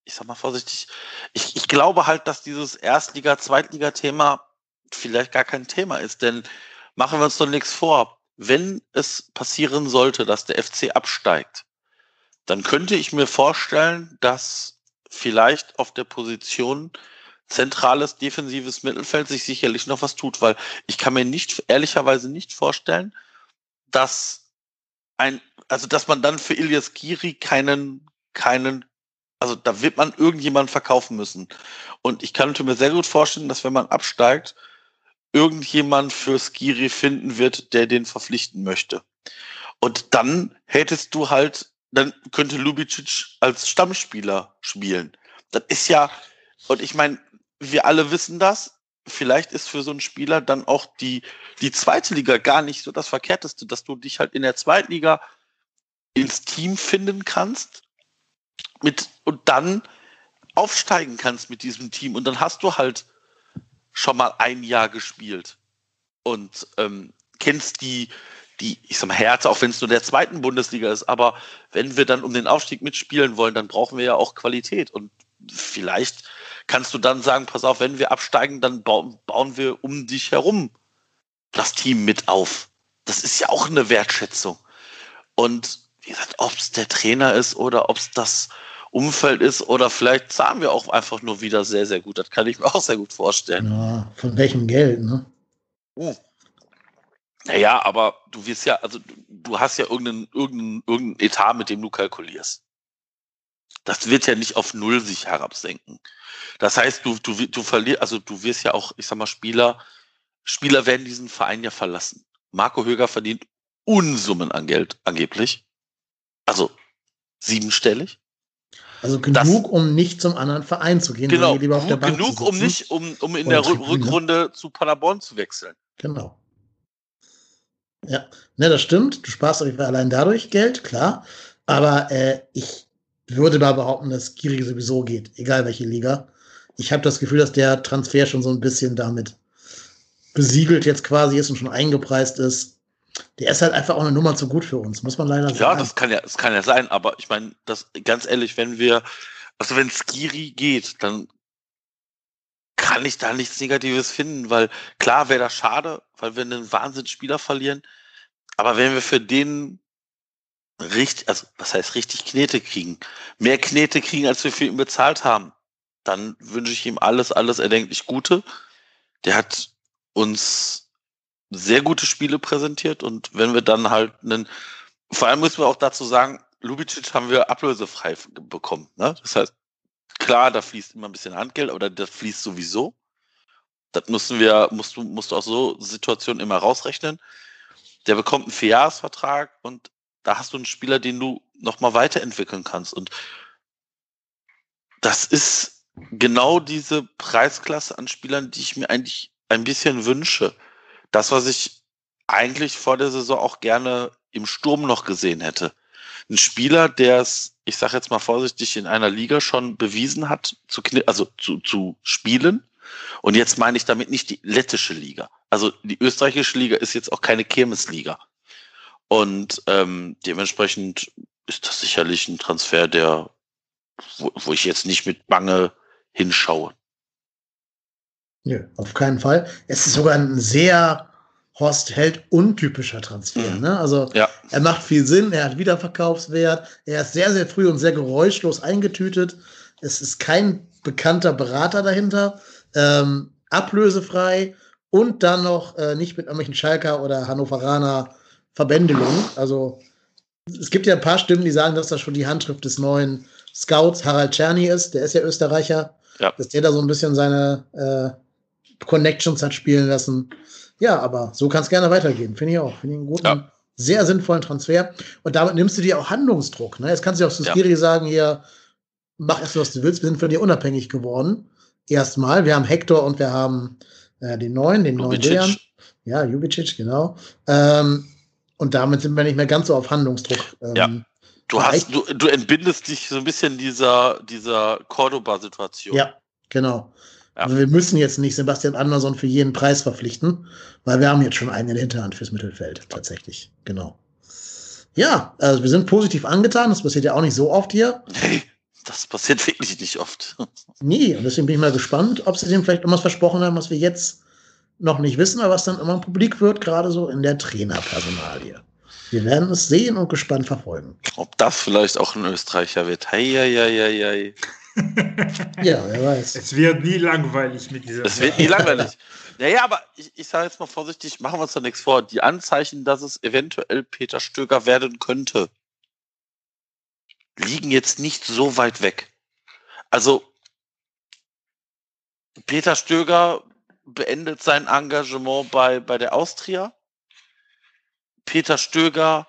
ich sag mal vorsichtig, ich, ich glaube halt, dass dieses Erstliga-, Zweitliga-Thema vielleicht gar kein Thema ist, denn machen wir uns doch nichts vor. Wenn es passieren sollte, dass der FC absteigt, dann könnte ich mir vorstellen, dass vielleicht auf der Position zentrales defensives Mittelfeld sich sicherlich noch was tut, weil ich kann mir nicht, ehrlicherweise nicht vorstellen, dass ein, also dass man dann für Ilias Giri keinen, keinen also da wird man irgendjemand verkaufen müssen. Und ich könnte mir sehr gut vorstellen, dass wenn man absteigt, irgendjemand für Skiri finden wird, der den verpflichten möchte. Und dann hättest du halt, dann könnte Lubicic als Stammspieler spielen. Das ist ja, und ich meine, wir alle wissen das. Vielleicht ist für so einen Spieler dann auch die, die zweite Liga gar nicht so das Verkehrteste, dass du dich halt in der zweiten Liga ins Team finden kannst mit, und dann aufsteigen kannst mit diesem Team. Und dann hast du halt schon mal ein Jahr gespielt und ähm, kennst die, die, ich sag mal, Härte, auch wenn es nur der zweiten Bundesliga ist, aber wenn wir dann um den Aufstieg mitspielen wollen, dann brauchen wir ja auch Qualität. Und vielleicht kannst du dann sagen, pass auf, wenn wir absteigen, dann bauen, bauen wir um dich herum das Team mit auf. Das ist ja auch eine Wertschätzung. Und wie gesagt, ob es der Trainer ist oder ob es das Umfeld ist oder vielleicht zahlen wir auch einfach nur wieder sehr, sehr gut. Das kann ich mir auch sehr gut vorstellen. Ja, von welchem Geld, ne? Uh. Naja, aber du wirst ja, also du hast ja irgendeinen, irgendeinen, irgendeinen Etat, mit dem du kalkulierst. Das wird ja nicht auf Null sich herabsenken. Das heißt, du, du, du verlierst, also du wirst ja auch, ich sag mal, Spieler, Spieler werden diesen Verein ja verlassen. Marco Höger verdient Unsummen an Geld, angeblich. Also siebenstellig. Also genug, das, um nicht zum anderen Verein zu gehen. Genau, lieber auf der Bank genug, um nicht, um, um in der Tribüne. Rückrunde zu Paderborn zu wechseln. Genau. Ja, ne, das stimmt. Du sparst auf allein dadurch Geld, klar. Aber äh, ich würde mal behaupten, dass Giri sowieso geht, egal welche Liga. Ich habe das Gefühl, dass der Transfer schon so ein bisschen damit besiegelt jetzt quasi ist und schon eingepreist ist der ist halt einfach auch eine Nummer zu gut für uns, muss man leider sagen. Ja, das kann ja, das kann ja sein, aber ich meine, das ganz ehrlich, wenn wir, also wenn Skiri geht, dann kann ich da nichts Negatives finden, weil klar wäre das schade, weil wir einen Wahnsinnsspieler verlieren, aber wenn wir für den richtig, also was heißt richtig Knete kriegen, mehr Knete kriegen, als wir für ihn bezahlt haben, dann wünsche ich ihm alles, alles erdenklich Gute. Der hat uns sehr gute Spiele präsentiert und wenn wir dann halt einen, vor allem müssen wir auch dazu sagen, Lubicic haben wir ablösefrei bekommen. Ne? Das heißt, klar, da fließt immer ein bisschen Handgeld, aber das fließt sowieso. Das müssen wir, musst du, musst du auch so Situationen immer rausrechnen. Der bekommt einen Vierjahresvertrag und da hast du einen Spieler, den du nochmal weiterentwickeln kannst. Und das ist genau diese Preisklasse an Spielern, die ich mir eigentlich ein bisschen wünsche das, was ich eigentlich vor der Saison auch gerne im Sturm noch gesehen hätte. Ein Spieler, der es, ich sage jetzt mal vorsichtig, in einer Liga schon bewiesen hat, zu, also zu, zu spielen. Und jetzt meine ich damit nicht die lettische Liga. Also die österreichische Liga ist jetzt auch keine Kirmesliga. Und ähm, dementsprechend ist das sicherlich ein Transfer, der, wo, wo ich jetzt nicht mit Bange hinschaue. Nö, auf keinen Fall. Es ist sogar ein sehr Horst Held untypischer Transfer. Mhm. Ne? Also ja. er macht viel Sinn, er hat Wiederverkaufswert, er ist sehr, sehr früh und sehr geräuschlos eingetütet. Es ist kein bekannter Berater dahinter, ähm, ablösefrei und dann noch äh, nicht mit irgendwelchen Schalker oder Hannoveraner Verbändelungen. Also es gibt ja ein paar Stimmen, die sagen, dass das schon die Handschrift des neuen Scouts Harald Czerny ist. Der ist ja Österreicher. Ja. Dass der da so ein bisschen seine äh, Connections hat spielen lassen. Ja, aber so kann es gerne weitergehen. Finde ich auch. Finde ich einen guten, ja. sehr sinnvollen Transfer. Und damit nimmst du dir auch Handlungsdruck. Ne? Jetzt kannst du auch zu Skiri ja. sagen, hier, mach erst, was du willst. Wir sind von dir unabhängig geworden. Erstmal. Wir haben Hector und wir haben äh, den neuen, den neuen Dejan. Ja, Jubicic, genau. Ähm, und damit sind wir nicht mehr ganz so auf Handlungsdruck. Ähm, ja. Du, hast, du, du entbindest dich so ein bisschen dieser, dieser Cordoba-Situation. Ja, genau. Ja. Also wir müssen jetzt nicht Sebastian Andersson für jeden Preis verpflichten, weil wir haben jetzt schon einen in der Hinterhand fürs Mittelfeld, tatsächlich. Genau. Ja, also wir sind positiv angetan. Das passiert ja auch nicht so oft hier. Nee, <laughs> das passiert wirklich nicht oft. <laughs> Nie. Und deswegen bin ich mal gespannt, ob sie dem vielleicht irgendwas versprochen haben, was wir jetzt noch nicht wissen, aber was dann immer publik wird, gerade so in der Trainerpersonalie. Wir werden es sehen und gespannt verfolgen. Ob das vielleicht auch ein Österreicher wird. Hei, hei, hei, hei <laughs> ja, wer weiß. Es wird nie langweilig mit dieser. Es wird nie langweilig. Naja, aber ich, ich sage jetzt mal vorsichtig, machen wir uns da nichts vor. Die Anzeichen, dass es eventuell Peter Stöger werden könnte, liegen jetzt nicht so weit weg. Also, Peter Stöger beendet sein Engagement bei, bei der Austria. Peter Stöger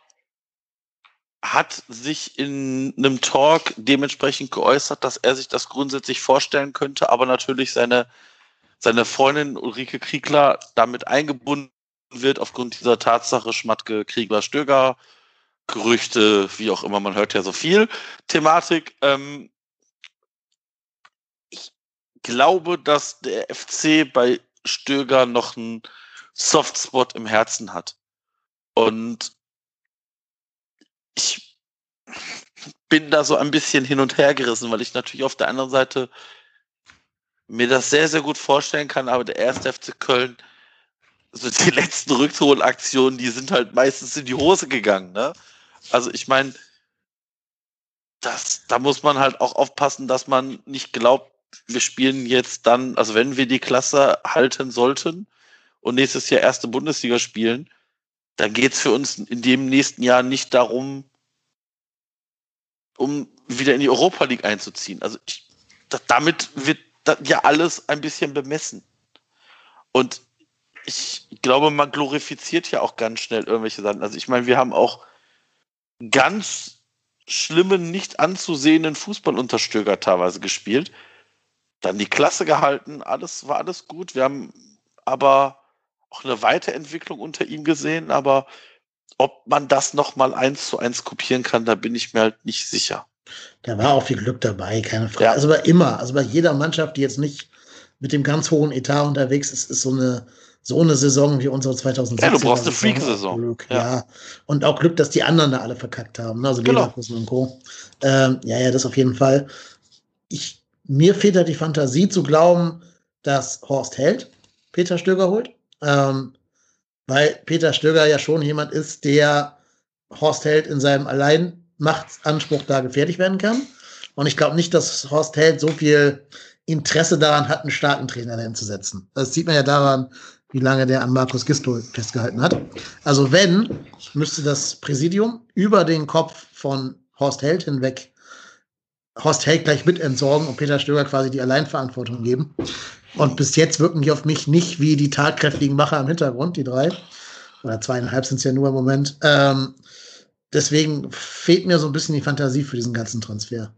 hat sich in einem Talk dementsprechend geäußert, dass er sich das grundsätzlich vorstellen könnte, aber natürlich seine, seine Freundin Ulrike Kriegler damit eingebunden wird aufgrund dieser Tatsache Schmatke Kriegler Stöger Gerüchte, wie auch immer, man hört ja so viel Thematik. Ähm, ich glaube, dass der FC bei Stöger noch einen Softspot im Herzen hat. Und ich bin da so ein bisschen hin und her gerissen, weil ich natürlich auf der anderen Seite mir das sehr, sehr gut vorstellen kann, aber der erste FC Köln, so die <laughs> letzten Rückholaktionen, die sind halt meistens in die Hose gegangen, ne? Also ich meine, da muss man halt auch aufpassen, dass man nicht glaubt, wir spielen jetzt dann, also wenn wir die Klasse halten sollten und nächstes Jahr erste Bundesliga spielen, dann geht es für uns in dem nächsten Jahr nicht darum, um wieder in die Europa League einzuziehen. Also ich, das, damit wird das ja alles ein bisschen bemessen. Und ich glaube, man glorifiziert ja auch ganz schnell irgendwelche Sachen. Also ich meine, wir haben auch ganz schlimmen, nicht anzusehenden Fußballunterstöger teilweise gespielt. Dann die Klasse gehalten, alles war alles gut. Wir haben aber auch eine Weiterentwicklung unter ihm gesehen, aber ob man das nochmal eins zu eins kopieren kann, da bin ich mir halt nicht sicher. Da war auch viel Glück dabei, keine Frage. Ja. Also bei immer, also bei jeder Mannschaft, die jetzt nicht mit dem ganz hohen Etat unterwegs ist, ist so eine, so eine Saison wie unsere 2016. Ja, du brauchst eine Freak-Saison. Ja. ja. Und auch Glück, dass die anderen da alle verkackt haben. Ne? Also genau. Leverkusen und Co. Ähm, ja, ja, das auf jeden Fall. Ich, mir fehlt halt die Fantasie zu glauben, dass Horst Held Peter Stöger holt. Ähm, weil Peter Stöger ja schon jemand ist, der Horst Held in seinem Alleinmachtsanspruch da gefährlich werden kann. Und ich glaube nicht, dass Horst Held so viel Interesse daran hat, einen starken Trainer dahin zu setzen. Das sieht man ja daran, wie lange der an Markus Gistol festgehalten hat. Also wenn, müsste das Präsidium über den Kopf von Horst Held hinweg Horst Held gleich mit entsorgen und Peter Stöger quasi die Alleinverantwortung geben. Und bis jetzt wirken die auf mich nicht wie die tatkräftigen Macher im Hintergrund, die drei. Oder zweieinhalb sind es ja nur im Moment. Ähm, deswegen fehlt mir so ein bisschen die Fantasie für diesen ganzen Transfer.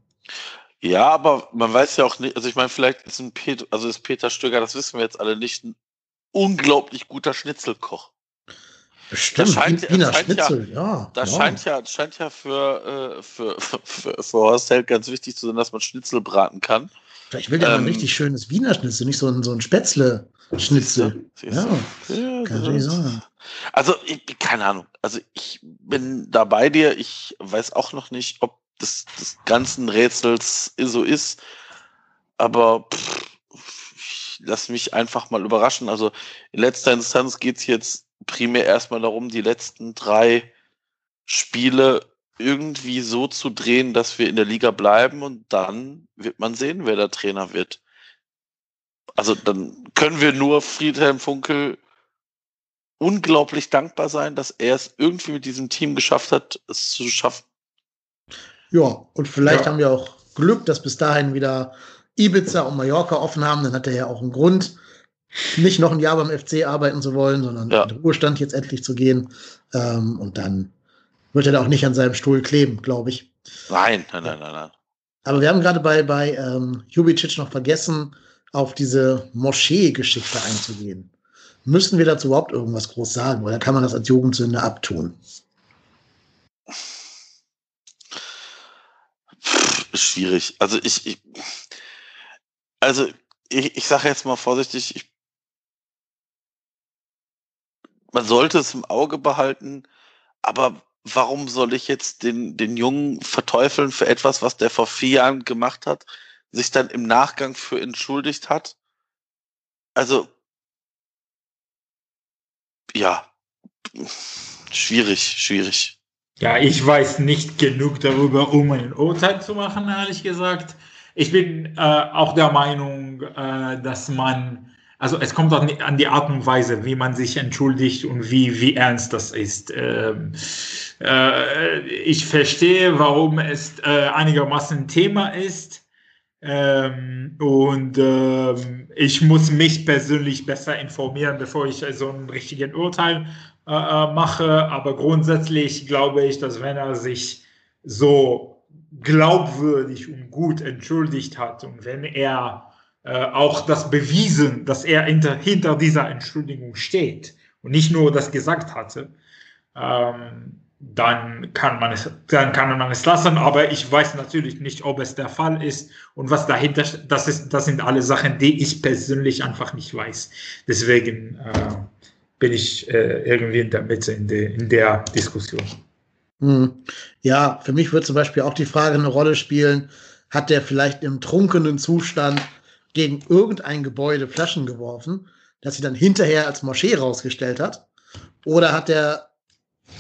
Ja, aber man weiß ja auch nicht, also ich meine, vielleicht ist ein Peter, also ist Peter Stöger, das wissen wir jetzt alle nicht, ein unglaublich guter Schnitzelkoch. Bestimmt, das scheint, Wiener scheint Schnitzel, ja. ja das ja. scheint ja, scheint ja für, äh, für, für, <laughs> für, für Horst Held ganz wichtig zu sein, dass man Schnitzel braten kann. Vielleicht will der ähm, mal ein richtig schönes Wiener Schnitzel, nicht so ein, so ein Spätzle-Schnitzel. Ja, ja, kann natürlich sein. Also, ich, keine Ahnung. Also, ich bin da bei dir. Ich weiß auch noch nicht, ob das des ganzen Rätsels so ist. Aber pff, ich lass mich einfach mal überraschen. Also, in letzter Instanz geht es jetzt primär erstmal darum, die letzten drei Spiele irgendwie so zu drehen, dass wir in der Liga bleiben und dann wird man sehen, wer der Trainer wird. Also dann können wir nur Friedhelm Funkel unglaublich dankbar sein, dass er es irgendwie mit diesem Team geschafft hat, es zu schaffen. Ja, und vielleicht ja. haben wir auch Glück, dass bis dahin wieder Ibiza und Mallorca offen haben. Dann hat er ja auch einen Grund, nicht noch ein Jahr beim FC arbeiten zu wollen, sondern ja. in den Ruhestand jetzt endlich zu gehen. Ähm, und dann wird er da auch nicht an seinem Stuhl kleben, glaube ich. Nein, nein, nein, nein, nein. Aber wir haben gerade bei, bei ähm, Jubicic noch vergessen, auf diese Moschee-Geschichte einzugehen. Müssen wir dazu überhaupt irgendwas groß sagen oder kann man das als Jugendsünde abtun? Schwierig. Also ich, ich also ich, ich sage jetzt mal vorsichtig, ich, man sollte es im Auge behalten, aber warum soll ich jetzt den, den Jungen verteufeln für etwas, was der vor vier Jahren gemacht hat, sich dann im Nachgang für entschuldigt hat? Also, ja, schwierig, schwierig. Ja, ich weiß nicht genug darüber, um ein Urteil zu machen, ehrlich gesagt. Ich bin äh, auch der Meinung, äh, dass man also es kommt auch an die Art und Weise, wie man sich entschuldigt und wie, wie ernst das ist. Ähm, äh, ich verstehe, warum es äh, einigermaßen ein Thema ist. Ähm, und ähm, ich muss mich persönlich besser informieren, bevor ich so ein richtiges Urteil äh, äh, mache. Aber grundsätzlich glaube ich, dass wenn er sich so glaubwürdig und gut entschuldigt hat und wenn er äh, auch das bewiesen, dass er hinter, hinter dieser Entschuldigung steht und nicht nur das gesagt hatte, ähm, dann kann man es, dann kann man es lassen. Aber ich weiß natürlich nicht, ob es der Fall ist und was dahinter. Das ist, das sind alle Sachen, die ich persönlich einfach nicht weiß. Deswegen äh, bin ich äh, irgendwie in der Mitte in, de, in der Diskussion. Hm. Ja, für mich wird zum Beispiel auch die Frage eine Rolle spielen: Hat der vielleicht im trunkenen Zustand gegen irgendein Gebäude Flaschen geworfen, das sie dann hinterher als Moschee rausgestellt hat? Oder hat er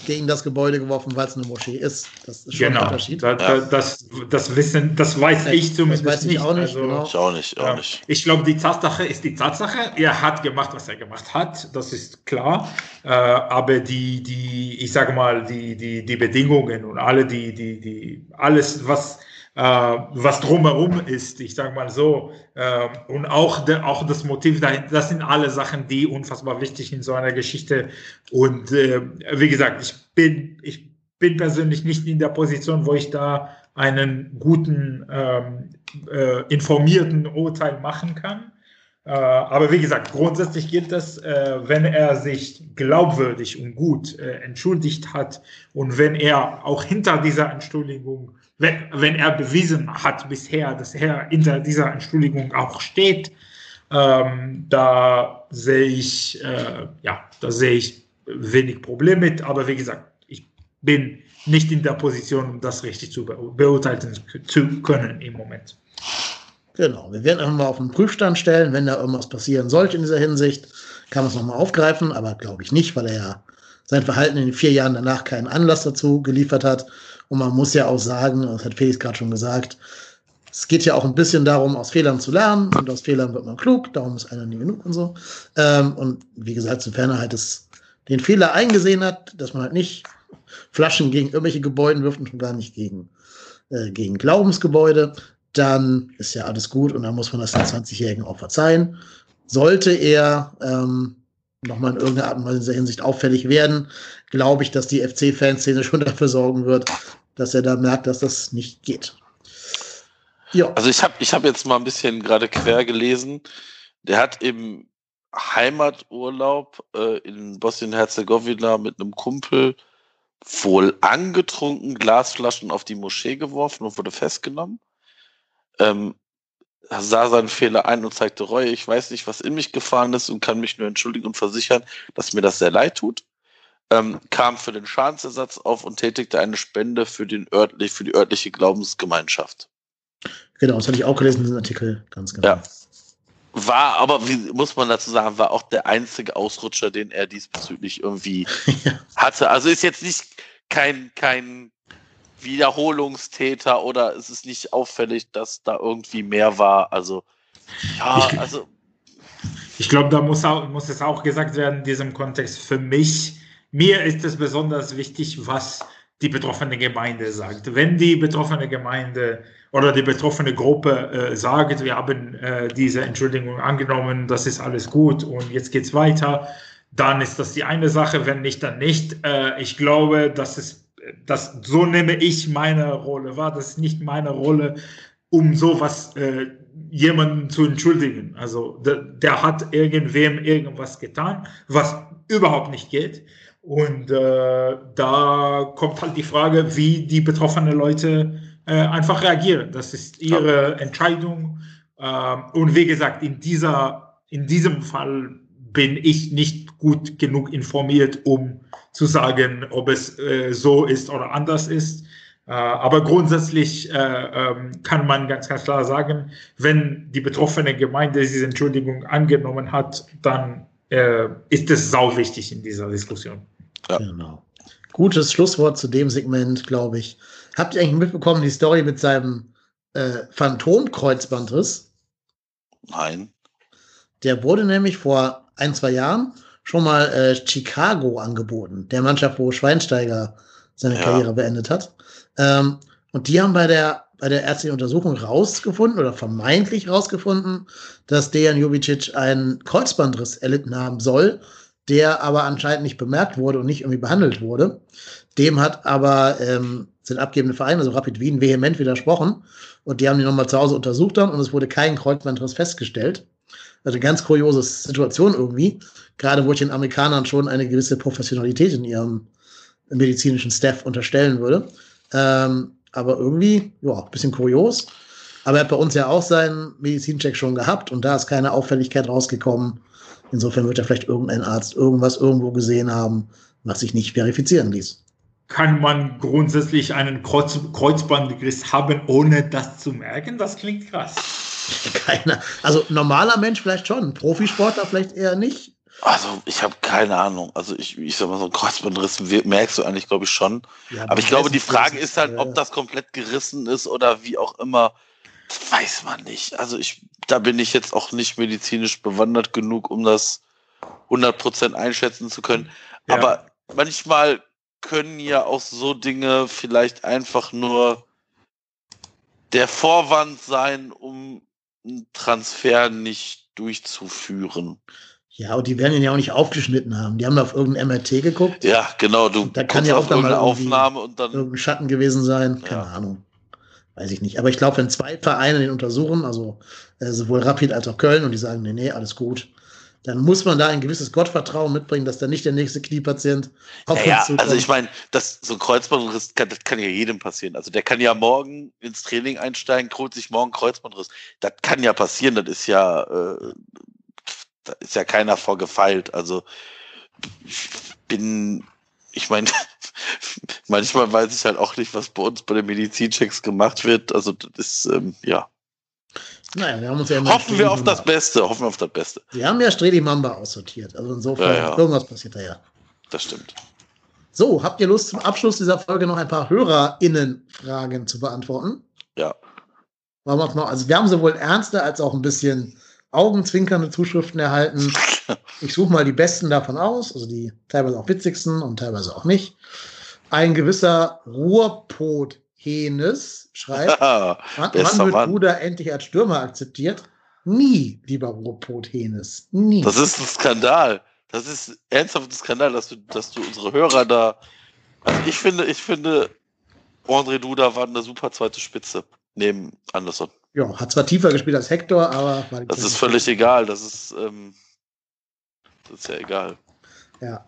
gegen das Gebäude geworfen, weil es eine Moschee ist. Das ist schon genau. ein Unterschied. Da, da, das, das, wissen, das weiß ja, ich zumindest das weiß ich nicht. Auch nicht, also, genau. Ich auch nicht. Auch nicht. Ich glaube, die Tatsache ist die Tatsache. Er hat gemacht, was er gemacht hat. Das ist klar. Äh, aber die, die, ich sage mal, die, die, die Bedingungen und alle die, die, die, alles, was was drumherum ist, ich sage mal so. Äh, und auch, de, auch das Motiv dahinter, das sind alle Sachen, die unfassbar wichtig in so einer Geschichte. Und äh, wie gesagt, ich bin, ich bin persönlich nicht in der Position, wo ich da einen guten, ähm, äh, informierten Urteil machen kann. Äh, aber wie gesagt, grundsätzlich gilt es, äh, wenn er sich glaubwürdig und gut äh, entschuldigt hat und wenn er auch hinter dieser Entschuldigung wenn, wenn er bewiesen hat bisher, dass er hinter dieser Entschuldigung auch steht, ähm, da sehe ich, äh, ja, da sehe ich wenig Problem mit. Aber wie gesagt, ich bin nicht in der Position, um das richtig zu be beurteilen zu können im Moment. Genau, wir werden einfach mal auf den Prüfstand stellen, wenn da irgendwas passieren sollte in dieser Hinsicht, kann man es nochmal aufgreifen, aber glaube ich nicht, weil er ja sein Verhalten in den vier Jahren danach keinen Anlass dazu geliefert hat. Und man muss ja auch sagen, das hat Felix gerade schon gesagt, es geht ja auch ein bisschen darum, aus Fehlern zu lernen und aus Fehlern wird man klug, darum ist einer nie genug und so. Ähm, und wie gesagt, sofern er halt das, den Fehler eingesehen hat, dass man halt nicht Flaschen gegen irgendwelche Gebäude wirft und schon gar nicht gegen, äh, gegen Glaubensgebäude, dann ist ja alles gut und dann muss man das den 20-Jährigen auch verzeihen. Sollte er ähm, nochmal in irgendeiner Art und Weise in dieser Hinsicht auffällig werden, glaube ich, dass die FC-Fanszene schon dafür sorgen wird, dass er da merkt, dass das nicht geht. Ja. Also ich habe ich hab jetzt mal ein bisschen gerade quer gelesen. Der hat im Heimaturlaub äh, in Bosnien-Herzegowina mit einem Kumpel wohl angetrunken Glasflaschen auf die Moschee geworfen und wurde festgenommen. Ähm, sah seinen Fehler ein und zeigte Reue. Ich weiß nicht, was in mich gefahren ist und kann mich nur entschuldigen und versichern, dass mir das sehr leid tut ähm, kam für den Schadensersatz auf und tätigte eine Spende für, den örtlich, für die örtliche Glaubensgemeinschaft. Genau, das hatte ich auch gelesen, diesen Artikel, ganz genau. Ja. War aber, wie muss man dazu sagen, war auch der einzige Ausrutscher, den er diesbezüglich irgendwie <laughs> ja. hatte. Also ist jetzt nicht kein, kein Wiederholungstäter oder ist es nicht auffällig, dass da irgendwie mehr war. Also, ja, ich, also. Ich glaube, da muss, auch, muss es auch gesagt werden, in diesem Kontext für mich mir ist es besonders wichtig, was die betroffene Gemeinde sagt. Wenn die betroffene Gemeinde oder die betroffene Gruppe äh, sagt, wir haben äh, diese Entschuldigung angenommen, das ist alles gut und jetzt geht es weiter, dann ist das die eine Sache, wenn nicht, dann nicht. Äh, ich glaube, dass es, das, so nehme ich meine Rolle wahr, das ist nicht meine Rolle, um sowas äh, jemanden zu entschuldigen. Also der, der hat irgendwem irgendwas getan, was überhaupt nicht geht. Und äh, da kommt halt die Frage, wie die betroffenen Leute äh, einfach reagieren. Das ist ihre Entscheidung. Äh, und wie gesagt, in, dieser, in diesem Fall bin ich nicht gut genug informiert, um zu sagen, ob es äh, so ist oder anders ist. Äh, aber grundsätzlich äh, ähm, kann man ganz, ganz klar sagen, wenn die betroffene Gemeinde diese Entschuldigung angenommen hat, dann äh, ist es sau wichtig in dieser Diskussion. Ja. Genau. Gutes Schlusswort zu dem Segment, glaube ich. Habt ihr eigentlich mitbekommen, die Story mit seinem äh, Phantomkreuzbandriss? Nein. Der wurde nämlich vor ein, zwei Jahren schon mal äh, Chicago angeboten, der Mannschaft, wo Schweinsteiger seine ja. Karriere beendet hat. Ähm, und die haben bei der, bei der ärztlichen Untersuchung rausgefunden oder vermeintlich rausgefunden, dass Dejan Jubicic einen Kreuzbandriss erlitten haben soll der aber anscheinend nicht bemerkt wurde und nicht irgendwie behandelt wurde. Dem hat aber ähm, sind abgebende Vereine, also Rapid Wien, vehement widersprochen. Und die haben die nochmal zu Hause untersucht dann und es wurde kein Kreuzbandriss festgestellt. Also ganz kuriose Situation irgendwie. Gerade wo ich den Amerikanern schon eine gewisse Professionalität in ihrem medizinischen Staff unterstellen würde. Ähm, aber irgendwie, ja, ein bisschen kurios. Aber er hat bei uns ja auch seinen Medizincheck schon gehabt und da ist keine Auffälligkeit rausgekommen. Insofern wird er vielleicht irgendein Arzt irgendwas irgendwo gesehen haben, was sich nicht verifizieren ließ. Kann man grundsätzlich einen Kreuz Kreuzbandriss haben, ohne das zu merken? Das klingt krass. <laughs> Keiner. Also normaler Mensch vielleicht schon, Profisportler vielleicht eher nicht. Also ich habe keine Ahnung. Also ich, ich sag mal so, ein Kreuzbandriss merkst du eigentlich, glaube ich, schon. Ja, Aber ich glaube, die Frage ist halt, ob das komplett gerissen ist oder wie auch immer. Weiß man nicht. Also ich, da bin ich jetzt auch nicht medizinisch bewandert genug, um das 100% einschätzen zu können. Ja. Aber manchmal können ja auch so Dinge vielleicht einfach nur der Vorwand sein, um einen Transfer nicht durchzuführen. Ja, und die werden ihn ja auch nicht aufgeschnitten haben. Die haben auf irgendein MRT geguckt. Ja, genau. Du Da kann ja auch dann mal Aufnahme und dann Irgendein Schatten gewesen sein. Keine Ja. Ahnung. Weiß ich nicht. Aber ich glaube, wenn zwei Vereine den untersuchen, also äh, sowohl Rapid als auch Köln, und die sagen, nee, nee, alles gut, dann muss man da ein gewisses Gottvertrauen mitbringen, dass da nicht der nächste Kniepatient auf Ja, ja, uns zukommt. also ich meine, das so ein Kreuzbandriss kann, das kann ja jedem passieren. Also der kann ja morgen ins Training einsteigen, holt sich morgen Kreuzbandriss. Das kann ja passieren. Das ist ja, äh, da ist ja keiner vorgefeilt. Also ich bin, ich meine, <laughs> manchmal weiß ich halt auch nicht, was bei uns bei den Medizinchecks gemacht wird. Also das ist ähm, ja. naja, wir haben uns ja immer Hoffen wir auf das Beste. Hoffen wir auf das Beste. Wir haben ja Streli Mamba aussortiert. Also insofern, Ja, ja. irgendwas passiert da ja. Das stimmt. So, habt ihr Lust zum Abschluss dieser Folge noch ein paar HörerInnen-Fragen zu beantworten? Ja. Wollen wir noch, also wir haben sowohl ernste als auch ein bisschen augenzwinkernde Zuschriften erhalten. <laughs> Ich suche mal die besten davon aus, also die teilweise auch witzigsten und teilweise auch nicht. Ein gewisser Ruhrpot-Henes schreibt, <laughs> wann, wann Bester wird. Bruder endlich als Stürmer akzeptiert? Nie, lieber Ruhrpot-Henes. Nie. Das ist ein Skandal. Das ist ernsthaft ein Skandal, dass du, dass du unsere Hörer da. Also ich finde, ich finde, André Duda war eine super zweite Spitze neben Anderson. Ja, hat zwar tiefer gespielt als Hector, aber Das ist völlig egal. Das ist, ähm, das ist ja egal. Ja.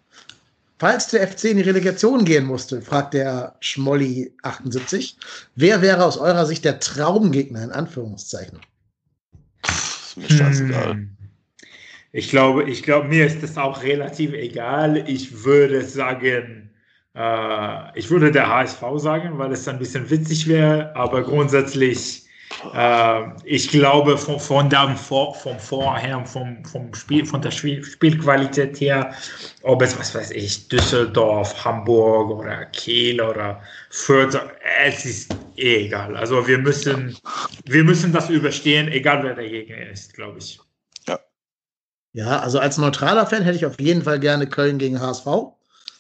Falls der FC in die Relegation gehen musste, fragt der Schmolli 78, wer wäre aus eurer Sicht der Traumgegner in Anführungszeichen? Das ist mir scheißegal. Hm. Ich glaube, ich glaube, mir ist das auch relativ egal. Ich würde sagen, äh, ich würde der HSV sagen, weil es ein bisschen witzig wäre, aber grundsätzlich, äh, ich glaube, von, von dem Vor, vom Vorher, vom, vom Spiel, von der Spiel, Spielqualität her, ob es, was weiß ich, Düsseldorf, Hamburg oder Kiel oder Fürth, es ist eh egal. Also wir müssen, wir müssen das überstehen, egal wer der Gegner ist, glaube ich. Ja, also als neutraler Fan hätte ich auf jeden Fall gerne Köln gegen HSV.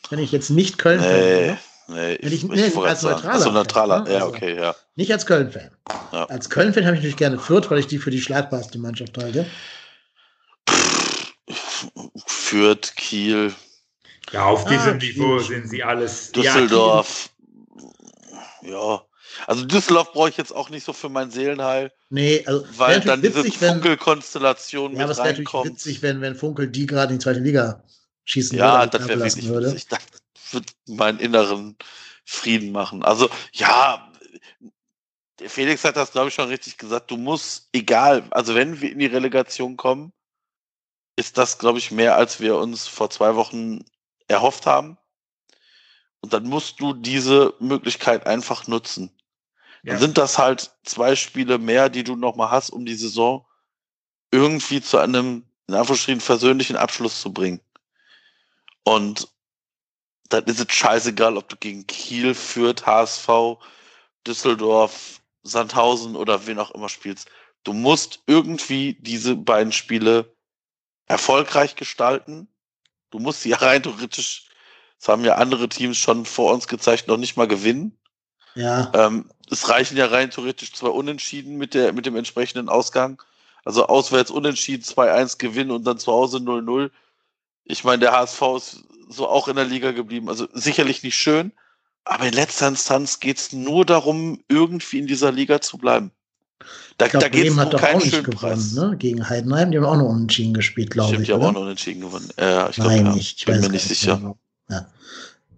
Wenn ich jetzt nicht Köln-Fan Nee, wäre. Nee, ich- ich, nee, ich als neutraler Fan, neutraler. ne? Ja, Also- okay, ja. Nicht als Köln-Fan. Ja. Als Köln-Fan habe ich natürlich gerne Fürth, weil ich die für die schlagbarste Mannschaft halte. Fürth, Kiel, Ja, auf Ah, diesem Kiel. Niveau sind sie alles. Düsseldorf. Ja. Also Düsseldorf brauche ich jetzt auch nicht so für mein Seelenheil, Nee, also weil dann diese witzig, wenn, Funkelkonstellation ja, aber mit es wäre natürlich reinkommt. witzig, wenn, wenn Funkel die gerade in die zweite Liga schießen Ja, würde, das wäre wirklich würde. witzig. Das wird meinen inneren Frieden machen. Also, ja, der Felix hat das, glaube ich, schon richtig gesagt. Du musst, egal, also wenn wir in die Relegation kommen, ist das, glaube ich, mehr, als wir uns vor zwei Wochen erhofft haben. Und dann musst du diese Möglichkeit einfach nutzen. Dann Ja. sind das halt zwei Spiele mehr, die du nochmal hast, um die Saison irgendwie zu einem, in Anführungsstrichen, versöhnlichen Abschluss zu bringen. Und dann ist es scheißegal, ob du gegen Kiel, Fürth, HSV, Düsseldorf, Sandhausen oder wen auch immer spielst. Du musst irgendwie diese beiden Spiele erfolgreich gestalten. Du musst sie <laughs> rein theoretisch, das haben ja andere Teams schon vor uns gezeigt, noch nicht mal gewinnen. Ja, Ähm, es reichen ja rein theoretisch zwei Unentschieden mit, der, mit dem entsprechenden Ausgang. Also auswärts Unentschieden, 2-1 gewinnen und dann zu Hause 0-0. Ich meine, der HSV ist so auch in der Liga geblieben. Also sicherlich nicht schön, aber in letzter Instanz geht es nur darum, irgendwie in dieser Liga zu bleiben. Da, glaub, da geht es um keinen schönen gewonnen, Preis. Ne? Gegen Heidenheim, die haben auch noch unentschieden gespielt, glaube ich. Die haben auch noch unentschieden gewonnen. Ja, ich glaube, ja. ich bin mir nicht sicher. Genau. Ja.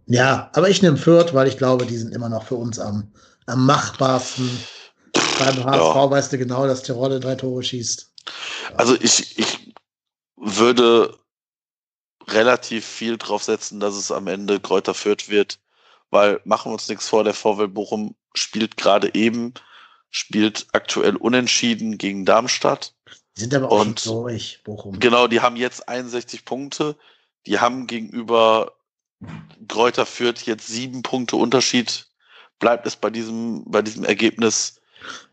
ja. aber ich nehme Fürth, weil ich glaube, die sind immer noch für uns am, am machbarsten. Beim HSV ja. weißt du genau, dass Terodde drei Tore schießt. Also ich, ich würde relativ viel drauf setzen, dass es am Ende Kräuter Fürth wird, weil machen wir uns nichts vor, der VW Bochum spielt gerade eben, spielt aktuell unentschieden gegen Darmstadt. Die sind aber auch und schon durch, Bochum. Genau, die haben jetzt 61 Punkte. Die haben gegenüber Kräuter Fürth jetzt sieben Punkte Unterschied. Bleibt es bei diesem, bei diesem Ergebnis.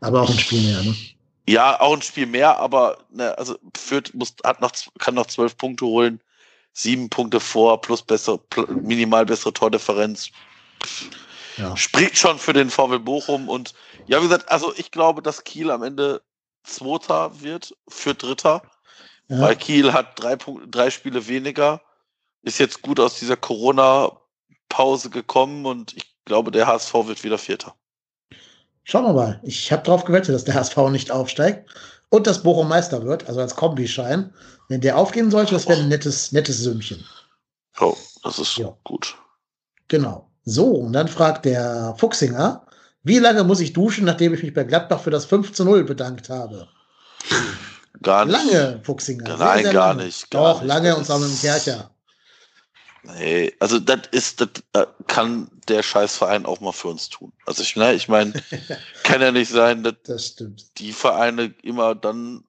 Aber auch ein Spiel mehr, ne? Ja, auch ein Spiel mehr, aber ne, also Fürth muss, hat noch, kann noch zwölf Punkte holen sieben Punkte vor, plus bessere, minimal bessere Tordifferenz. Ja. Spricht schon für den VW Bochum und ja, wie gesagt, also ich glaube, dass Kiel am Ende Zweiter wird für Dritter, ja. weil Kiel hat drei, Punkte, drei Spiele weniger, ist jetzt gut aus dieser Corona-Pause gekommen und ich glaube, der HSV wird wieder Vierter. Schauen wir mal. Ich habe darauf gewettet, dass der HSV nicht aufsteigt und dass Bochum Meister wird, also als Kombischein. Wenn der aufgehen sollte, das wäre ein nettes, nettes Sümmchen. Oh, das ist ja. gut. Genau. So, und dann fragt der Fuchsinger, wie lange muss ich duschen, nachdem ich mich bei Gladbach für das 5 zu 0 bedankt habe? Gar nicht. Lange, Fuchsinger. Sehr, Nein, sehr gar nicht. Gar Doch, nicht. lange und zwar mit dem Kercher. Nee, also das ist, das äh, kann der Scheißverein auch mal für uns tun. Also ich, ne, ich meine, <laughs> kann ja nicht sein, dass das die Vereine immer dann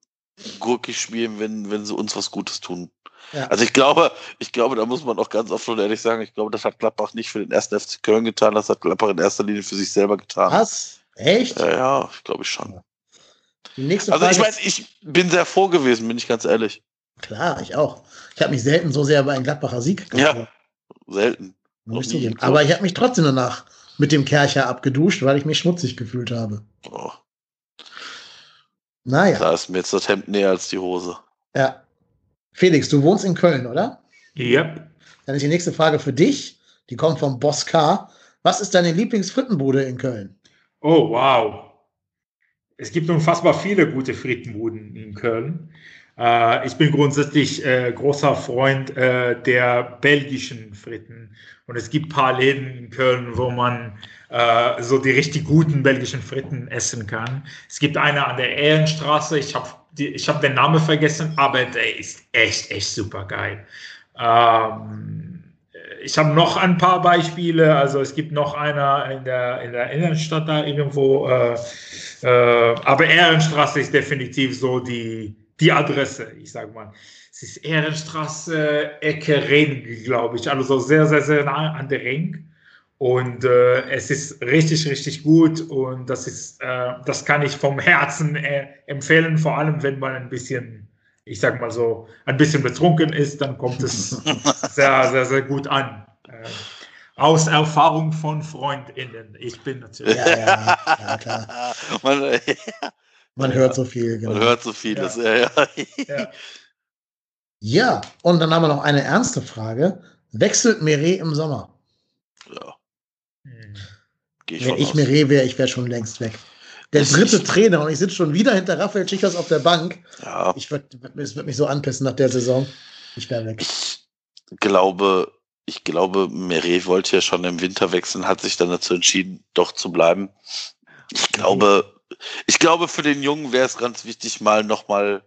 gurkig spielen, wenn, wenn sie uns was Gutes tun. Ja. Also ich glaube, ich glaube, da muss man auch ganz offen und ehrlich sagen, ich glaube, das hat Gladbach nicht für den ersten FC Köln getan, das hat Gladbach in erster Linie für sich selber getan. Was? Echt? Ja, ja ich glaube ich schon. Also ich meine, ich bin sehr froh gewesen, bin ich ganz ehrlich. Klar, ich auch. Ich habe mich selten so sehr über einen Gladbacher Sieg gefreut. Ja, selten. Aber ich habe mich trotzdem danach mit dem Kercher abgeduscht, weil ich mich schmutzig gefühlt habe. Oh. Naja. Da ist mir jetzt das Hemd näher als die Hose. Ja. Felix, du wohnst in Köln, oder? Yep. Dann ist die nächste Frage für dich. Die kommt vom Boss K. Was ist deine Lieblingsfrittenbude in Köln? Oh, wow. Es gibt unfassbar viele gute Frittenbuden in Köln. Äh, ich bin grundsätzlich äh, großer Freund äh, der belgischen Fritten. Und es gibt ein paar Läden in Köln, wo man äh, so die richtig guten belgischen Fritten essen kann. Es gibt eine an der Ehrenstraße. Ich habe ich hab den Namen vergessen, aber der ist echt, echt super geil. Ähm, ich habe noch ein paar Beispiele. Also es gibt noch einer in der, in der Innenstadt da irgendwo. Äh, äh, aber Ehrenstraße ist definitiv so die, die Adresse, ich sage mal. Es ist Ehrenstraße, Ecke Ring, glaube ich. Also sehr, sehr, sehr nah an der Ring. Und äh, es ist richtig, richtig gut und das ist, äh, das kann ich vom Herzen äh, empfehlen, vor allem wenn man ein bisschen, ich sag mal so, ein bisschen betrunken ist, dann kommt es <laughs> sehr, sehr, sehr gut an. Äh, aus Erfahrung von FreundInnen. Ich bin natürlich. <laughs> <laughs> Ja, ja, ja klar. Man, man hört so viel. Genau. Man hört so vieles, ja. Ja, ja. <laughs> ja, und dann haben wir noch eine ernste Frage. Wechselt Meret im Sommer? Ja. Hm. Ich Wenn ich aus. Meret wäre, ich wäre schon längst weg. Der das dritte <laughs> Trainer und ich sitze schon wieder hinter Raphael Schichers auf der Bank. Ja. Ich würde würd mich so anpissen nach der Saison. Ich wäre weg. Ich glaube, ich glaube, Meret wollte ja schon im Winter wechseln, hat sich dann dazu entschieden, doch zu bleiben. Ich glaube, ich glaube, für den Jungen wäre es ganz wichtig, mal nochmal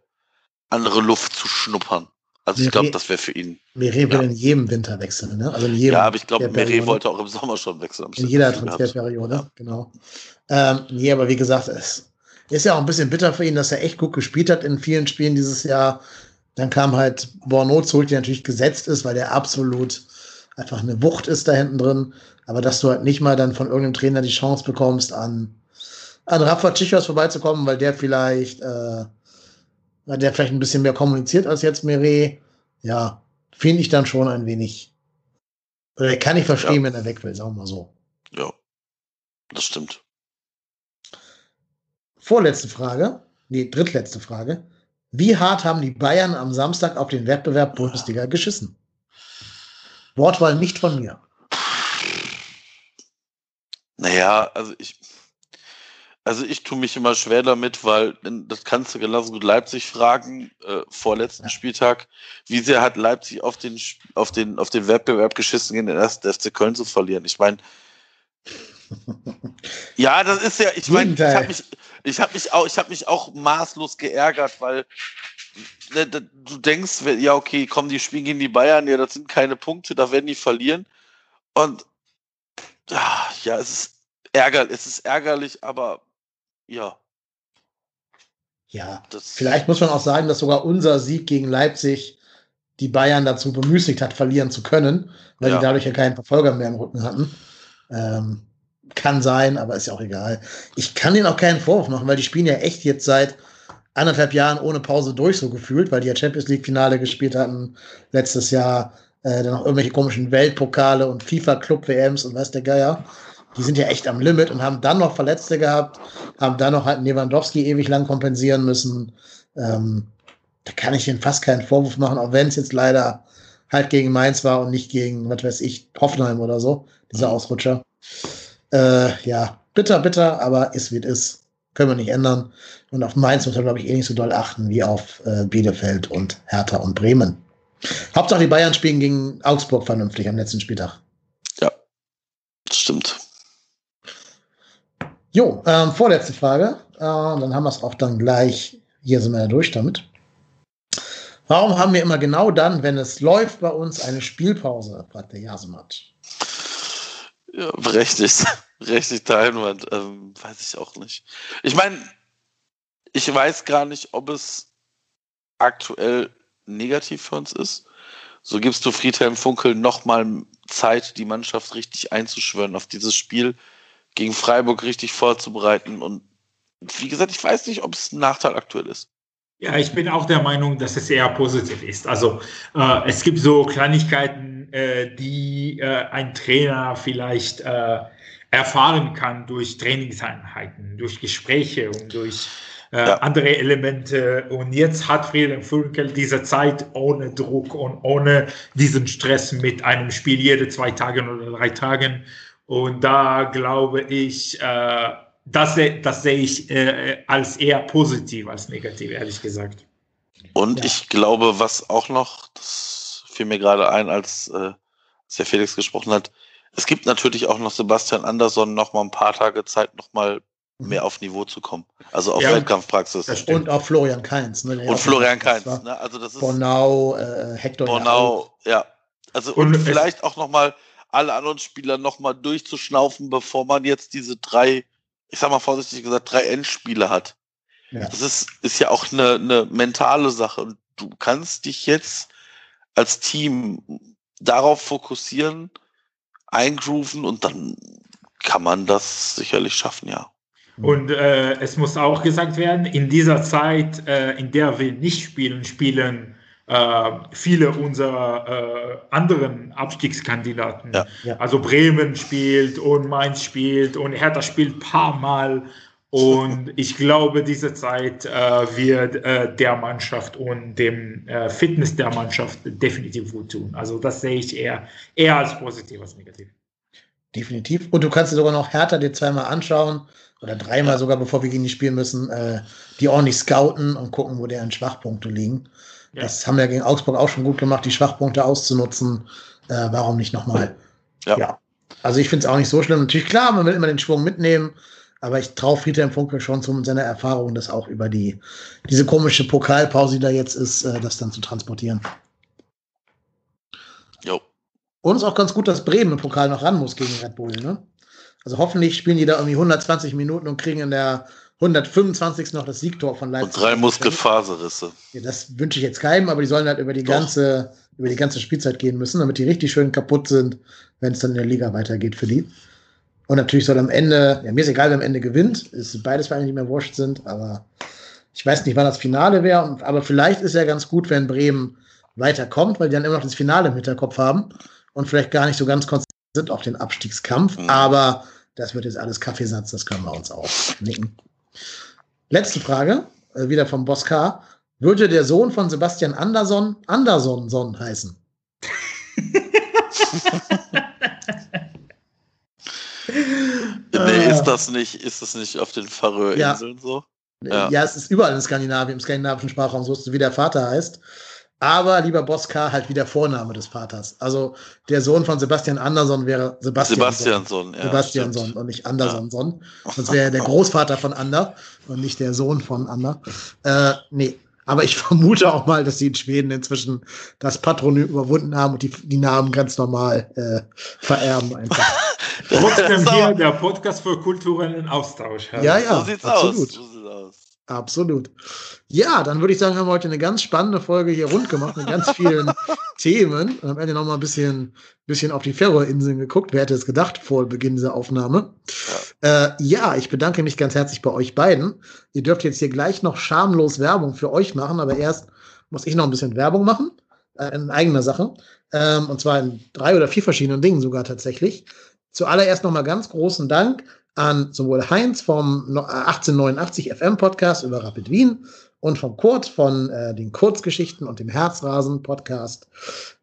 andere Luft zu schnuppern. Also ich glaube, das wäre für ihn. Meret will in jedem Winter wechseln, ne? Also in jedem ja, aber ich glaube, Meret wollte auch im Sommer schon wechseln. In jeder Transferperiode, ja. genau. Ähm, nee, aber wie gesagt, es ist ja auch ein bisschen bitter für ihn, dass er echt gut gespielt hat in vielen Spielen dieses Jahr. Dann kam halt Borno zurück, der natürlich gesetzt ist, weil der absolut einfach eine Wucht ist da hinten drin. Aber dass du halt nicht mal dann von irgendeinem Trainer die Chance bekommst, an an Rafa Chichos vorbeizukommen, weil der vielleicht, äh, weil der vielleicht ein bisschen mehr kommuniziert als jetzt Meret. Ja, finde ich dann schon ein wenig. Oder kann ich verstehen, ja. wenn er weg will, sagen wir mal so. Ja, das stimmt. Vorletzte Frage, nee, drittletzte Frage. Wie hart haben die Bayern am Samstag auf den Wettbewerb Bundesliga geschissen? Wortwahl nicht von mir. Naja, also ich, also ich tue mich immer schwer damit, weil das kannst du genauso gut Leipzig fragen, äh, vorletzten. Spieltag, wie sehr hat Leipzig auf den, auf den, auf den Wettbewerb geschissen, gegen den ersten FC Köln zu verlieren. Ich meine, <laughs> ja, das ist ja, ich meine, ich habe mich, ich habe mich auch, ich habe mich auch maßlos geärgert, weil ne, du denkst, ja, okay, kommen die spielen gegen die Bayern, ja, das sind keine Punkte, da werden die verlieren. Und ja, ja, es ist ärgerlich, es ist ärgerlich, aber ja. Ja, das vielleicht muss man auch sagen, dass sogar unser Sieg gegen Leipzig die Bayern dazu bemüßigt hat, verlieren zu können, weil ja. die dadurch ja keinen Verfolger mehr im Rücken hatten. Ähm, kann sein, aber ist ja auch egal. Ich kann denen auch keinen Vorwurf machen, weil die spielen ja echt jetzt seit anderthalb Jahren ohne Pause durch, so gefühlt, weil die ja Champions League-Finale gespielt hatten letztes Jahr, äh, dann auch irgendwelche komischen Weltpokale und FIFA-Club-WMs und weiß der Geier. Die sind ja echt am Limit und haben dann noch Verletzte gehabt, haben dann noch halt Lewandowski ewig lang kompensieren müssen. Ähm, da kann ich ihnen fast keinen Vorwurf machen, auch wenn es jetzt leider halt gegen Mainz war und nicht gegen, was weiß ich, Hoffenheim oder so, dieser Ausrutscher. Äh, ja, bitter, bitter, aber ist wie es ist. Können wir nicht ändern. Und auf Mainz muss man, glaube ich, eh nicht so doll achten wie auf äh, Bielefeld und Hertha und Bremen. Hauptsache die Bayern spielen gegen Augsburg vernünftig am letzten Spieltag. Ja, das stimmt. Jo, ähm, vorletzte Frage. Äh, dann haben wir es auch dann gleich. Hier sind wir ja durch damit. Warum haben wir immer genau dann, wenn es läuft bei uns, eine Spielpause? fragt der Jasemat. Ja, berechtigt. <laughs> Berechtigter Einwand. Ähm, weiß ich auch nicht. Ich meine, ich weiß gar nicht, ob es aktuell negativ für uns ist. So gibst du Friedhelm Funkel nochmal Zeit, die Mannschaft richtig einzuschwören auf dieses Spiel gegen Freiburg richtig vorzubereiten. Und wie gesagt, ich weiß nicht, ob es ein Nachteil aktuell ist. Ja, ich bin auch der Meinung, dass es eher positiv ist. Also äh, es gibt so Kleinigkeiten, äh, die äh, ein Trainer vielleicht äh, erfahren kann durch Trainingseinheiten, durch Gespräche und durch äh, ja. andere Elemente. Und jetzt hat Friedhelm Funkel diese Zeit ohne Druck und ohne diesen Stress mit einem Spiel jede zwei Tage oder drei Tagen. Und da glaube ich, äh, das, das sehe ich äh, als eher positiv als negativ, ehrlich gesagt. Und ja. ich glaube, was auch noch, das fiel mir gerade ein, als, äh, als der Felix gesprochen hat. Es gibt natürlich auch noch Sebastian Andersson noch mal ein paar Tage Zeit, noch mal mhm. mehr auf Niveau zu kommen. Also auf ja, Wettkampfpraxis. Und auch Florian Kainz. Ne, und Florian Kainz. Ne? Also das ist Bornau, äh, Hector. Bornau, ja. Also und, und vielleicht auch noch mal alle anderen Spieler noch mal durchzuschnaufen, bevor man jetzt diese drei, ich sag mal vorsichtig gesagt, drei Endspiele hat. Ja. Das ist, ist ja auch eine, eine mentale Sache. Und du kannst dich jetzt als Team darauf fokussieren, eingrooven und dann kann man das sicherlich schaffen, ja. Und äh, es muss auch gesagt werden, in dieser Zeit, äh, in der wir nicht spielen, spielen viele unserer äh, anderen Abstiegskandidaten. Ja. Also Bremen spielt und Mainz spielt und Hertha spielt ein paar Mal und <laughs> ich glaube, diese Zeit äh, wird äh, der Mannschaft und dem äh, Fitness der Mannschaft definitiv gut tun. Also das sehe ich eher, eher als positiv als negativ. Definitiv. Und du kannst dir sogar noch härter dir zweimal anschauen oder dreimal ja. sogar, bevor wir gegen die spielen müssen, äh, die ordentlich scouten und gucken, wo deren Schwachpunkte liegen. Ja. Das haben wir gegen Augsburg auch schon gut gemacht, die Schwachpunkte auszunutzen. Äh, warum nicht nochmal? Ja. ja. Also ich finde es auch nicht so schlimm. Natürlich klar, man will immer den Schwung mitnehmen. Aber ich traue Friedhelm Funkel schon zu seiner Erfahrung, das auch über die, diese komische Pokalpause, die da jetzt ist, äh, das dann zu transportieren. Jo. Und es ist auch ganz gut, dass Bremen im Pokal noch ran muss gegen Red Bull. Ne? Also hoffentlich spielen die da irgendwie 120 Minuten und kriegen in der 125. noch das Siegtor von Leipzig. Und drei Muskelfaserrisse. Ja, das wünsche ich jetzt keinem, aber die sollen halt über die ganze über die ganze Spielzeit gehen müssen, damit die richtig schön kaputt sind, wenn es dann in der Liga weitergeht für die. Und natürlich soll am Ende, ja, mir ist egal, wer am Ende gewinnt, ist beides Vereine, die mir wurscht sind, aber ich weiß nicht, wann das Finale wäre, aber vielleicht ist ja ganz gut, wenn Bremen weiterkommt, weil die dann immer noch das Finale im Hinterkopf haben und vielleicht gar nicht so ganz konzentriert sind auf den Abstiegskampf, mhm. aber das wird jetzt alles Kaffeesatz, das können wir uns auch nicken. Letzte Frage, äh, wieder vom Boss K. Würde der Sohn von Sebastian Anderson Anderson Son heißen? <laughs> nee, ist das nicht, ist das nicht auf den Färöerinseln ja. so? Ja. ja. es ist überall in Skandinavien, im skandinavischen Sprachraum, so wie der Vater heißt. Aber lieber Boska halt wie der Vorname des Vaters. Also der Sohn von Sebastian Andersson wäre Sebastian Sebastiansson. Ja, Sebastiansson und nicht Andersson. Ja. Sonst wäre er der <laughs> Großvater von Ander und nicht der Sohn von Ander. Äh, nee, aber ich <laughs> vermute auch mal, dass sie in Schweden inzwischen das Patronym überwunden haben und die, die Namen ganz normal äh, vererben einfach. <laughs> Trotzdem hier der Podcast für kulturellen Austausch. Ja, ja, so sieht's absolut. aus. So sieht's aus. Absolut. Ja, dann würde ich sagen, haben wir heute eine ganz spannende Folge hier rund gemacht mit ganz vielen <laughs> Themen. Und am Ende nochmal ein bisschen, bisschen auf die Färöerinseln geguckt. Wer hätte es gedacht vor Beginn dieser Aufnahme? Ja. Äh, ja, ich bedanke mich ganz herzlich bei euch beiden. Ihr dürft jetzt hier gleich noch schamlos Werbung für euch machen, aber erst muss ich noch ein bisschen Werbung machen. Äh, in eigener Sache. Ähm, und zwar in drei oder vier verschiedenen Dingen sogar tatsächlich. Zuallererst nochmal ganz großen Dank an sowohl Heinz vom 1889 FM Podcast über Rapid Wien und vom Kurt von äh, den Kurzgeschichten und dem Herzrasen Podcast.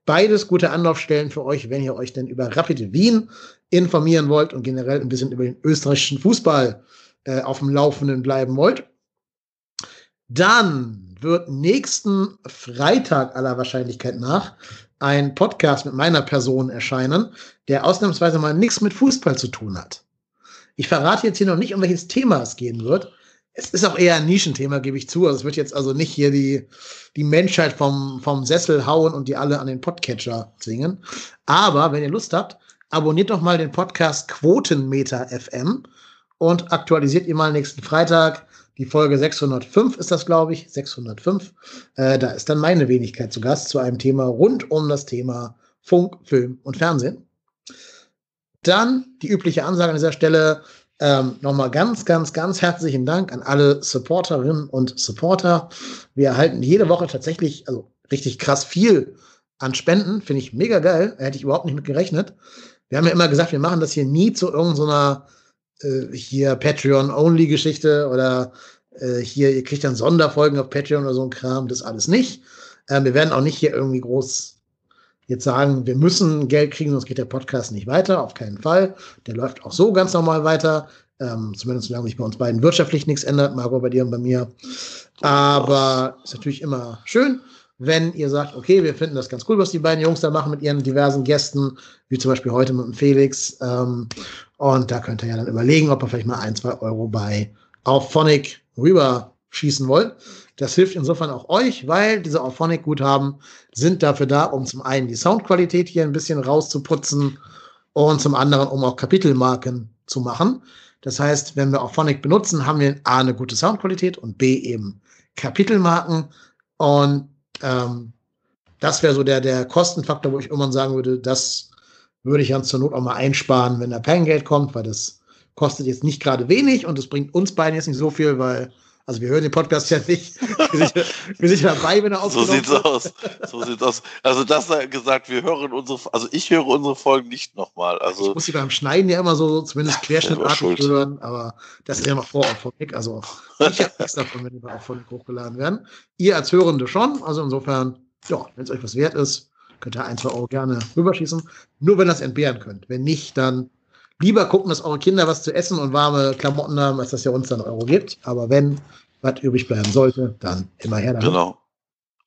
Beides gute Anlaufstellen für euch, wenn ihr euch denn über Rapid Wien informieren wollt und generell ein bisschen über den österreichischen Fußball äh, auf dem Laufenden bleiben wollt. Dann wird nächsten Freitag aller Wahrscheinlichkeit nach ein Podcast mit meiner Person erscheinen, der ausnahmsweise mal nichts mit Fußball zu tun hat. Ich verrate jetzt hier noch nicht, um welches Thema es gehen wird. Es ist auch eher ein Nischenthema, gebe ich zu. Also es wird jetzt also nicht hier die, die Menschheit vom, vom Sessel hauen und die alle an den Podcatcher zwingen. Aber wenn ihr Lust habt, abonniert doch mal den Podcast Quotenmeter FM und aktualisiert ihr mal nächsten Freitag. Die Folge 605 ist das, glaube ich. 605. Äh, da ist dann meine Wenigkeit zu Gast zu einem Thema rund um das Thema Funk, Film und Fernsehen. Dann die übliche Ansage an dieser Stelle. Ähm, Nochmal ganz, ganz, ganz herzlichen Dank an alle Supporterinnen und Supporter. Wir erhalten jede Woche tatsächlich, also richtig krass viel an Spenden. Finde ich mega geil. Hätte ich überhaupt nicht mit gerechnet. Wir haben ja immer gesagt, wir machen das hier nie zu irgendeiner äh, hier Patreon-Only-Geschichte oder äh, hier, ihr kriegt dann Sonderfolgen auf Patreon oder so ein Kram. Das alles nicht. Ähm, wir werden auch nicht hier irgendwie groß jetzt sagen, wir müssen Geld kriegen, sonst geht der Podcast nicht weiter, auf keinen Fall. Der läuft auch so ganz normal weiter. Ähm, zumindest solange sich bei uns beiden wirtschaftlich nichts ändert, Margot bei dir und bei mir. Aber ist natürlich immer schön, wenn ihr sagt, okay, wir finden das ganz cool, was die beiden Jungs da machen mit ihren diversen Gästen, wie zum Beispiel heute mit dem Felix. Ähm, und da könnt ihr ja dann überlegen, ob ihr vielleicht mal ein, zwei Euro bei auf Phonic rüberschießen wollt. Das hilft insofern auch euch, weil diese Auphonic-Guthaben sind dafür da, um zum einen die Soundqualität hier ein bisschen rauszuputzen und zum anderen, um auch Kapitelmarken zu machen. Das heißt, wenn wir Auphonic benutzen, haben wir A, eine gute Soundqualität und B, eben Kapitelmarken. Und ähm, das wäre so der, der Kostenfaktor, wo ich irgendwann sagen würde, das würde ich dann zur Not auch mal einsparen, wenn da Geld kommt, weil das kostet jetzt nicht gerade wenig und es bringt uns beiden jetzt nicht so viel, weil also wir hören den Podcast ja nicht. Wir sind, wir sind dabei, wenn er aufgenommen So sieht's wird. aus. So sieht's aus. Also das gesagt, wir hören unsere, also ich höre unsere Folgen nicht nochmal. Also ich muss sie beim Schneiden ja immer so zumindest querschnittartig hören, aber das ist ja noch vor von Nick. Also ich habe nichts davon, wenn die auch von hochgeladen werden. Ihr als Hörende schon. Also insofern, ja, wenn es euch was wert ist, könnt ihr ein, zwei Euro gerne rüberschießen. Nur wenn ihr das entbehren könnt. Wenn nicht, dann lieber gucken, dass eure Kinder was zu essen und warme Klamotten haben, als dass ihr uns dann Euro gibt. Aber wenn was übrig bleiben sollte, dann immer her damit. Genau.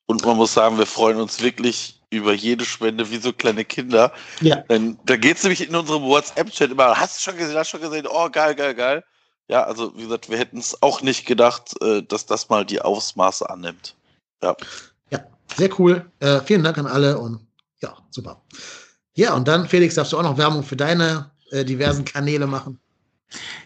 Und man muss sagen, wir freuen uns wirklich über jede Spende wie so kleine Kinder. Ja. Denn da geht es nämlich in unserem WhatsApp-Chat immer, hast du schon gesehen, hast du schon gesehen, oh geil, geil, geil. Ja, also wie gesagt, wir hätten es auch nicht gedacht, äh, dass das mal die Ausmaße annimmt. Ja. Ja, sehr cool. Äh, vielen Dank an alle und ja, super. Ja, und dann, Felix, darfst du auch noch Werbung für deine äh, diversen Kanäle machen?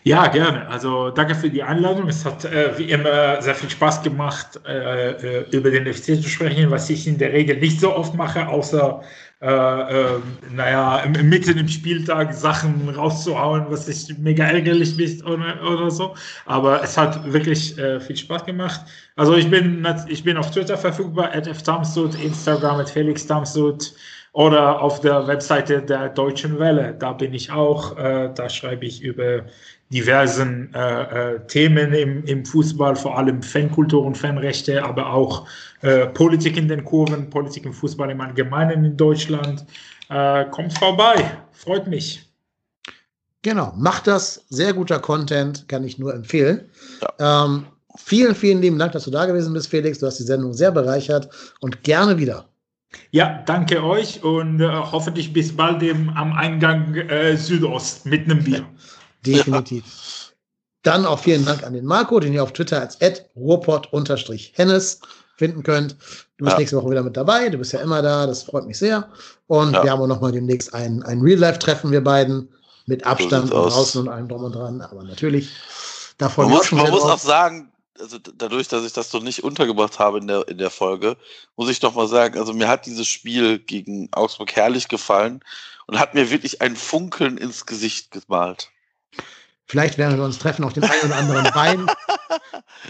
Ja, gerne. Also danke für die Einladung. Es hat äh, wie immer sehr viel Spaß gemacht, äh, äh über den FC zu sprechen, was ich in der Regel nicht so oft mache, außer äh, äh, naja, mitten im Spieltag Sachen rauszuhauen, was ich mega ärgerlich ist oder, oder so. Aber es hat wirklich äh, viel Spaß gemacht. Also ich bin, ich bin auf Twitter verfügbar, at ftamsud, Instagram at Felix Tamsud oder auf der Webseite der Deutschen Welle. Da bin ich auch. Äh, da schreibe ich über diversen äh, äh, Themen im, im Fußball, vor allem Fankultur und Fanrechte, aber auch äh, Politik in den Kurven, Politik im Fußball im Allgemeinen in Deutschland. Äh, kommt vorbei, freut mich. Genau, macht das. Sehr guter Content, kann ich nur empfehlen. Ja. Ähm, vielen, vielen lieben Dank, dass du da gewesen bist, Felix. Du hast die Sendung sehr bereichert und gerne wieder. Ja, danke euch und äh, hoffentlich bis bald im, am Eingang äh, Südost mit einem Bier. <laughs> Definitiv. Ja. Dann auch vielen Dank an den Marco, den ihr auf Twitter als ruhrpott-hennes finden könnt. Du bist ja. nächste Woche wieder mit dabei. Du bist ja immer da. Das freut mich sehr. Und ja. wir haben auch noch mal demnächst ein, ein Real-Life-Treffen, wir beiden. Mit Abstand so und draußen und allem drum und dran. Aber natürlich, davon Man muss, man muss auch sagen, also dadurch, dass ich das so nicht untergebracht habe in der, in der Folge, muss ich doch mal sagen, also mir hat dieses Spiel gegen Augsburg herrlich gefallen und hat mir wirklich ein Funkeln ins Gesicht gemalt. Vielleicht werden wir uns treffen auf den einen oder anderen Wein.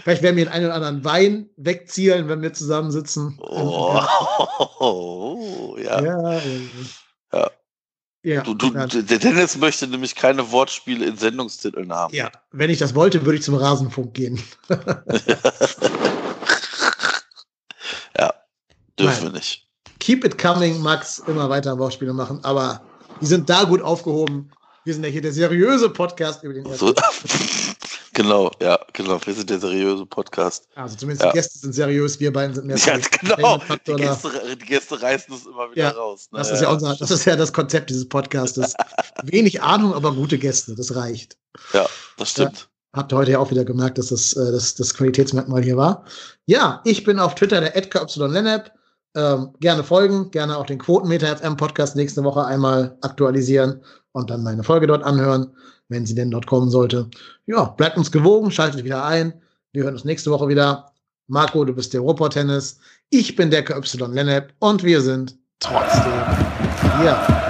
Vielleicht werden wir den einen oder anderen Wein wegzielen, wenn wir zusammensitzen. Oh, oh <laughs> ja. ja. ja. Ja, du, du, der Dennis möchte nämlich keine Wortspiele in Sendungstiteln haben. Ja, wenn ich das wollte, würde ich zum Rasenfunk gehen. <laughs> ja, dürfen wir nicht. Keep it coming, Max, immer weiter Wortspiele machen, aber die sind da gut aufgehoben. Wir sind ja hier der seriöse Podcast über den ersten. So, <laughs> Genau, ja, genau. Wir sind der seriöse Podcast. Also zumindest ja. die Gäste sind seriös, wir beiden sind mehr Ja, <laughs> genau. Die Gäste, die Gäste, reißen es immer wieder ja, raus. Ne? Das, ist ja unser, das ist ja das Konzept dieses Podcastes. <laughs> Wenig Ahnung, aber gute Gäste, das reicht. Ja, das stimmt. Ja, habt ihr heute ja auch wieder gemerkt, dass das, äh, das das Qualitätsmerkmal hier war. Ja, ich bin auf Twitter der Lennep. Ähm, gerne folgen, gerne auch den Quotenmeter FM Podcast nächste Woche einmal aktualisieren und dann meine Folge dort anhören wenn sie denn dort kommen sollte. Ja, bleibt uns gewogen, schaltet wieder ein. Wir hören uns nächste Woche wieder. Marco, du bist der Robot-Tennis. Ich bin der KY Lennep und wir sind trotzdem hier.